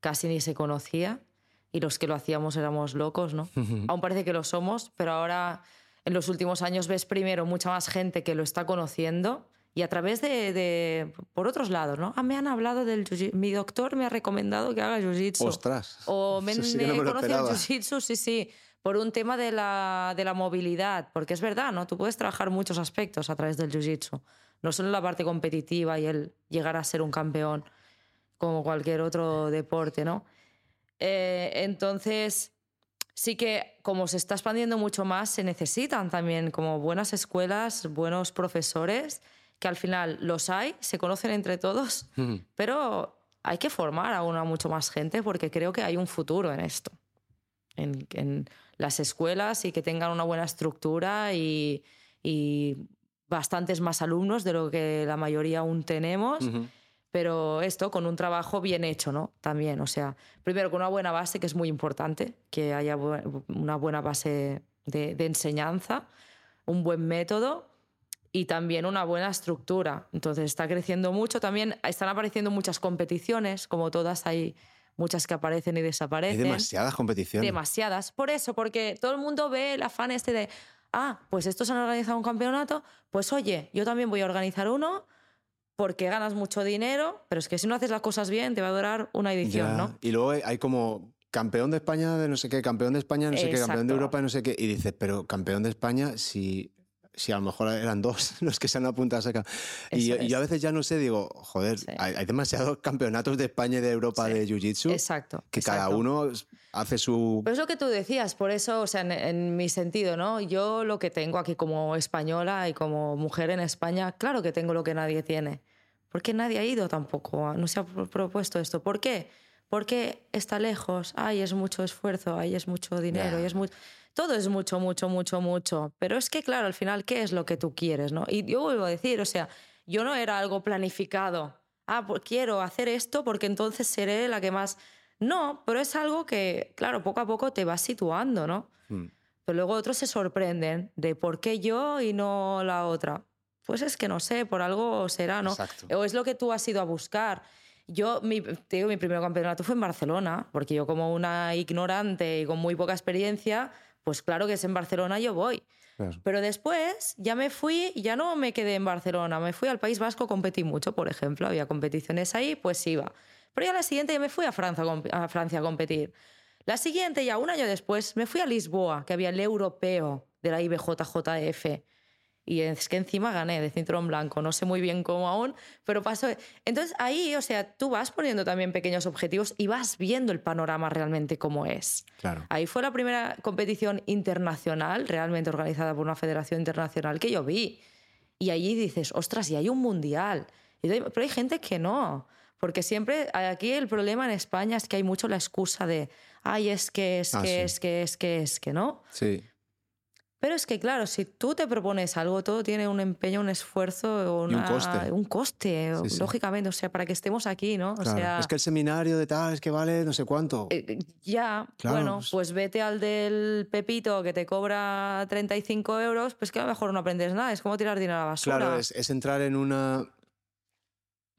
casi ni se conocía y los que lo hacíamos éramos locos, ¿no? Aún parece que lo somos, pero ahora en los últimos años ves primero mucha más gente que lo está conociendo y a través de, por otros lados, ¿no? Ah, me han hablado del jiu Mi doctor me ha recomendado que haga jiu-jitsu. ¡Ostras! O me, sí me me esperaba. jiu-jitsu, sí, sí, por un tema de la, de la movilidad, porque es verdad, ¿no? Tú puedes trabajar muchos aspectos a través del jiu-jitsu, no solo la parte competitiva y el llegar a ser un campeón como cualquier otro deporte, ¿no? Eh, entonces, sí que como se está expandiendo mucho más, se necesitan también como buenas escuelas, buenos profesores, que al final los hay, se conocen entre todos, pero hay que formar a una mucho más gente porque creo que hay un futuro en esto, en, en las escuelas y que tengan una buena estructura y, y bastantes más alumnos de lo que la mayoría aún tenemos. Pero esto con un trabajo bien hecho, ¿no? También, o sea, primero con una buena base, que es muy importante, que haya bu- una buena base de, de enseñanza, un buen método y también una buena estructura. Entonces está creciendo mucho. También están apareciendo muchas competiciones, como todas hay muchas que aparecen y Hay desaparecen. demasiadas competiciones. Demasiadas. Por eso, porque todo el mundo ve el afán este de, ah, pues estos han organizado un campeonato, pues oye, yo también voy a organizar uno porque ganas mucho dinero, pero es que si no haces las cosas bien te va a durar una edición, Ya. ¿no? Y luego hay- hay como campeón de España de no sé qué, campeón de España de no sé qué, campeón de Exacto. Europa de no sé qué. Y dices, pero campeón de España, si, si a lo mejor eran dos los que se han apuntado a sacar. Y, yo- y yo a es. veces ya no sé, digo, joder, Sí. hay, hay demasiados campeonatos de España y de Europa Sí. de Jiu-Jitsu Exacto. que cada exacto. uno hace su... Pero es lo que tú decías, por eso, o sea, en, en mi sentido, ¿no? Yo lo que tengo aquí como española y como mujer en España, claro que tengo lo que nadie tiene. Porque nadie ha ido tampoco, no se ha pro- propuesto esto. ¿Por qué? Porque está lejos, ay, es mucho esfuerzo, ay, es mucho dinero, Ya. y es mucho... Todo es mucho, mucho, mucho, mucho. Pero es que, claro, al final, ¿qué es lo que tú quieres, no? Y yo vuelvo a decir, o sea, yo no era algo planificado. Ah, pues quiero hacer esto porque entonces seré la que más... No, pero es algo que, claro, poco a poco te vas situando, ¿no? Mm. Pero luego otros se sorprenden de por qué yo y no la otra. Pues es que no sé, por algo será, ¿no? Exacto. O es lo que tú has ido a buscar. Yo, mi, te digo, mi primer campeonato fue en Barcelona, porque yo como una ignorante y con muy poca experiencia, pues claro que es en Barcelona, yo voy. Claro. Pero después ya me fui ya no me quedé en Barcelona, me fui al País Vasco, competí mucho, por ejemplo, había competiciones ahí, pues iba. Pero ya la siguiente ya me fui a Francia, a Francia a competir. La siguiente, ya un año después, me fui a Lisboa, que había el europeo de la IBJJF. Y es que encima gané de cinturón blanco, no sé muy bien cómo aún, pero pasó. Entonces ahí, o sea, tú vas poniendo también pequeños objetivos y vas viendo el panorama realmente como es. Claro. Ahí fue la primera competición internacional, realmente organizada por una federación internacional, que yo vi. Y allí dices, ostras, y hay un mundial. Pero hay gente que no. Porque siempre, aquí el problema en España es que hay mucho la excusa de, ay, es que, es Ah, que, sí. es que, es que, es que, ¿no? Sí. Pero es que, claro, si tú te propones algo, todo tiene un empeño, un esfuerzo, Y un una- coste. un coste, Sí, sí. lógicamente, o sea, para que estemos aquí, ¿no? O Claro. sea, es que el seminario de tal es que vale no sé cuánto. eh, ya, Claro, bueno, pues- pues vete al del Pepito que te cobra 35 euros, pues que a lo mejor no aprendes nada, es como tirar dinero a la basura. Claro, es, es entrar en una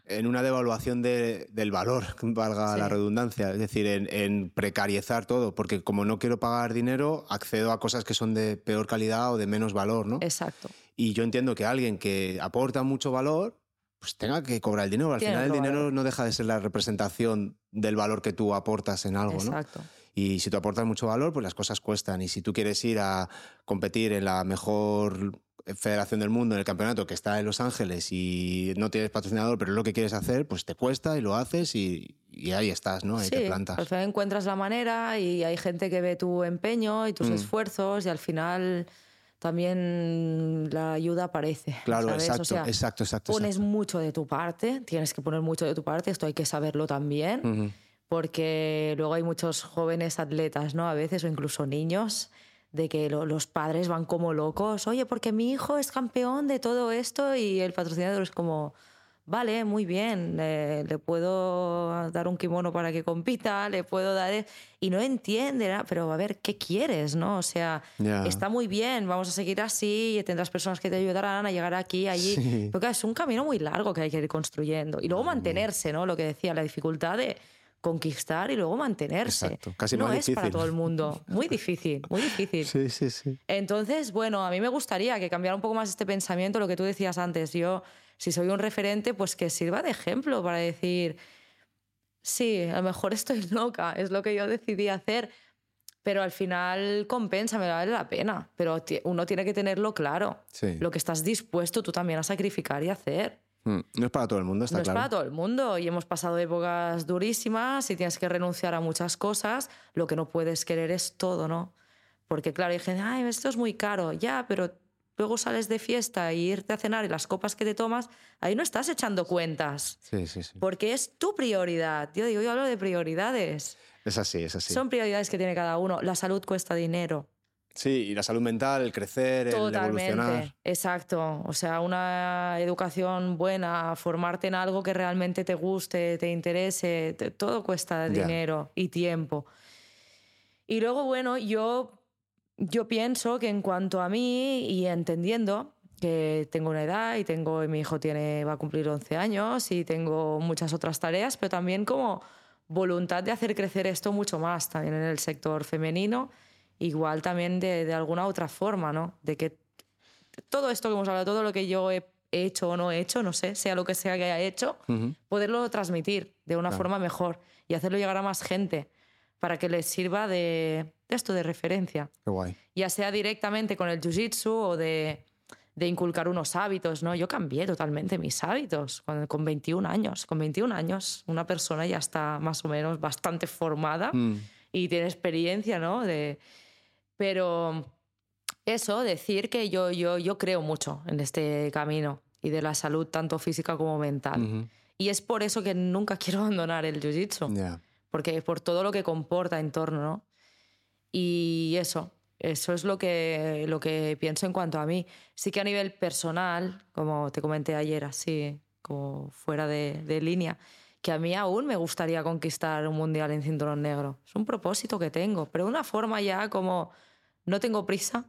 en una devaluación de- del valor, valga Sí. la redundancia, es decir, en, en precarizar todo, porque como no quiero pagar dinero, accedo a cosas que son de peor calidad o de menos valor, ¿no? Exacto. Y yo entiendo que alguien que aporta mucho valor, pues tenga que cobrar el dinero. Al Tiene final el dinero no deja de ser la representación del valor que tú aportas en algo, ¿no? Exacto. Y si tú aportas mucho valor, pues las cosas cuestan. Y si tú quieres ir a competir en la mejor federación del mundo, en el campeonato que está en Los Ángeles y no tienes patrocinador, pero es lo que quieres hacer, pues te cuesta y lo haces y, y ahí estás, ¿no? Ahí te Sí, plantas. al final encuentras la manera y hay gente que ve tu empeño y tus Mm. esfuerzos y al final también la ayuda aparece. Claro, ¿sabes? exacto, O sea, exacto, exacto. pones exacto. mucho de tu parte, tienes que poner mucho de tu parte, esto hay que saberlo también. Ujú. porque luego hay muchos jóvenes atletas, ¿no? A veces, o incluso niños, de que lo- los padres van como locos, oye, porque mi hijo es campeón de todo esto y el patrocinador es como, vale, muy bien, le puedo dar un kimono para que compita, le puedo dar... E-". Y no entiende, pero a ver, ¿qué quieres? ¿no? O sea, está muy bien, vamos a seguir así, y tendrás personas que te ayudarán a llegar aquí, allí. Porque es un camino muy largo que hay que ir construyendo. Y luego mantenerse, ¿no? Lo que decía, la dificultad de conquistar y luego mantenerse. Exacto. Casi no, es para todo el mundo. Muy difícil, muy difícil. Sí, sí, sí. Entonces, bueno, a mí me gustaría que cambiara un poco más este pensamiento, lo que tú decías antes. Yo, si soy un referente, pues que sirva de ejemplo para decir, sí, a lo mejor estoy loca, es lo que yo decidí hacer, pero al final compensa, me vale la pena. Pero uno tiene que tenerlo claro, lo que estás dispuesto tú también a sacrificar y hacer. Mm, no es para todo el mundo, está claro. No es para todo el mundo y hemos pasado épocas durísimas y tienes que renunciar a muchas cosas. Lo que no puedes querer es todo, ¿no? Porque claro, hay gente, ay, esto es muy caro, ya, pero luego sales de fiesta y irte a cenar y las copas que te tomas, ahí no estás echando cuentas. Sí, sí, sí. Porque es tu prioridad. Yo digo, yo hablo de prioridades. Es así, es así. Son prioridades que tiene cada uno. La salud cuesta dinero. Sí, y la salud mental, el crecer, el evolucionar. Exacto. O sea, una educación buena, formarte en algo que realmente te guste, te interese, todo cuesta dinero y tiempo. Y luego, bueno, yo, yo pienso que en cuanto a mí y entendiendo que tengo una edad y tengo mi hijo tiene va a cumplir 11 años y tengo muchas otras tareas, pero también como voluntad de hacer crecer esto mucho más también en el sector femenino igual también de, de, alguna otra forma, ¿no? De que todo esto que hemos hablado, todo lo que yo he hecho o no he hecho, no sé, sea lo que sea que haya hecho, poderlo transmitir de una forma mejor y hacerlo llegar a más gente para que les sirva de, de esto, de referencia. Qué guay. Ya sea directamente con el jiu-jitsu o de, de, inculcar unos hábitos, ¿no? Yo cambié totalmente mis hábitos con, con, 21 años. Con 21 años una persona ya está más o menos bastante formada mm. y tiene experiencia, ¿no? De, pero eso, decir que yo, yo, yo creo mucho en este camino y de la salud tanto física como mental. Y es por eso que nunca quiero abandonar el jiu-jitsu. Porque por todo lo que comporta en torno, ¿no? Y eso, eso es lo que, lo que pienso en cuanto a mí. Sí que a nivel personal, como te comenté ayer, así, como fuera de, de línea, que a mí aún me gustaría conquistar un mundial en cinturón negro. Es un propósito que tengo, pero de una forma ya como no tengo prisa,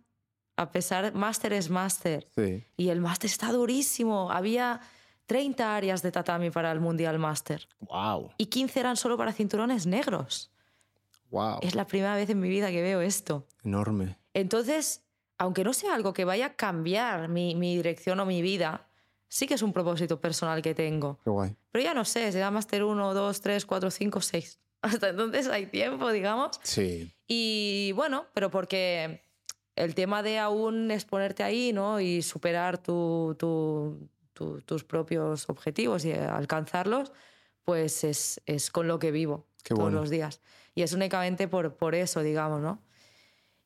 a pesar, máster es máster. Sí. Y el máster está durísimo. Había 30 áreas de tatami para el mundial máster. Wow. Y 15 eran solo para cinturones negros. Wow. Es la primera vez en mi vida que veo esto. Enorme. Entonces, aunque no sea algo que vaya a cambiar mi, mi dirección o mi vida, sí que es un propósito personal que tengo. Qué guay. Pero ya no sé, será máster 1, 2, 3, 4, 5, 6. Hasta entonces hay tiempo, digamos. Sí. Y bueno, pero porque el tema de aún exponerte ahí, ¿no? Y superar tu, tu, tus propios objetivos y alcanzarlos, pues es, es con lo que vivo todos los días. Y es únicamente por, por eso, digamos, ¿no?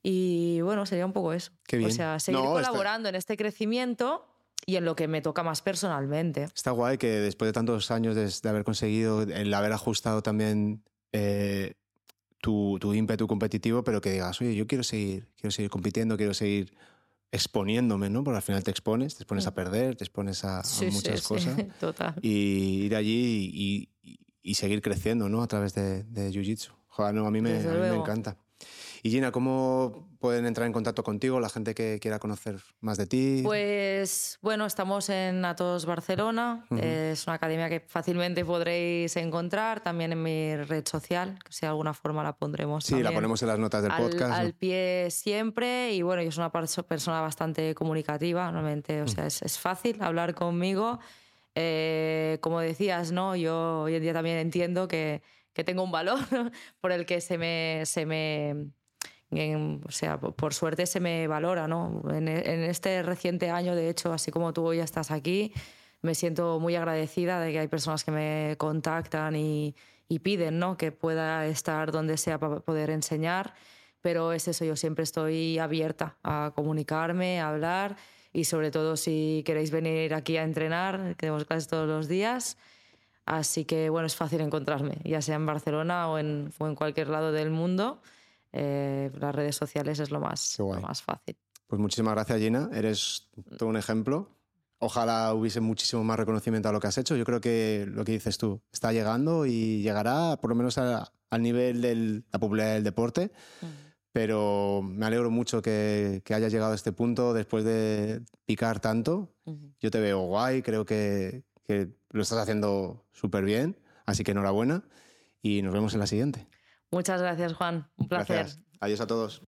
Y bueno, sería un poco eso. Qué bien. O sea, seguir colaborando en este crecimiento y en lo que me toca más personalmente. Está guay que después de tantos años de, haber conseguido, el haber ajustado también eh, tu, tu, ímpetu competitivo, pero que digas, oye, yo quiero seguir, quiero seguir compitiendo, quiero seguir exponiéndome, ¿no? Porque al final te expones, te expones a mm. perder, te expones a, muchas cosas. Total. Y ir allí y, y, seguir creciendo, ¿no? A través de, de Jiu-Jitsu. Joder, no, a mí, me, a mí me encanta. Y Gina, ¿cómo pueden entrar en contacto contigo la gente que quiera conocer más de ti? Pues bueno, estamos en Atos Barcelona. Es una academia que fácilmente podréis encontrar también en mi red social, que si de alguna forma la pondremos. Sí, la ponemos en las notas del podcast. Al pie siempre. Y bueno, yo soy una persona bastante comunicativa, normalmente. O sea, es, fácil hablar conmigo. Eh, como decías, ¿no? Yo hoy en día también entiendo que, que tengo un valor por el que se me, se me o sea, por suerte se me valora, ¿no? En, este reciente año, de hecho, así como tú hoy estás aquí, me siento muy agradecida de que hay personas que me contactan y, piden, ¿no? Que pueda estar donde sea para poder enseñar, pero es eso, yo siempre estoy abierta a comunicarme, a hablar y sobre todo si queréis venir aquí a entrenar, tenemos clases todos los días. Así que bueno, es fácil encontrarme, ya sea en Barcelona o en cualquier lado del mundo. Eh, las redes sociales es lo más, lo más fácil. Pues muchísimas gracias, Gina. Eres todo un ejemplo. Ojalá hubiese muchísimo más reconocimiento a lo que has hecho. Yo creo que lo que dices tú está llegando y llegará por lo menos al nivel de la popularidad del deporte. Pero me alegro mucho que, que, hayas llegado a este punto después de picar tanto. Yo te veo guay, creo que, que lo estás haciendo súper bien. Así que enhorabuena y nos vemos en la siguiente. Muchas gracias, Juan. Un placer. Adiós a todos.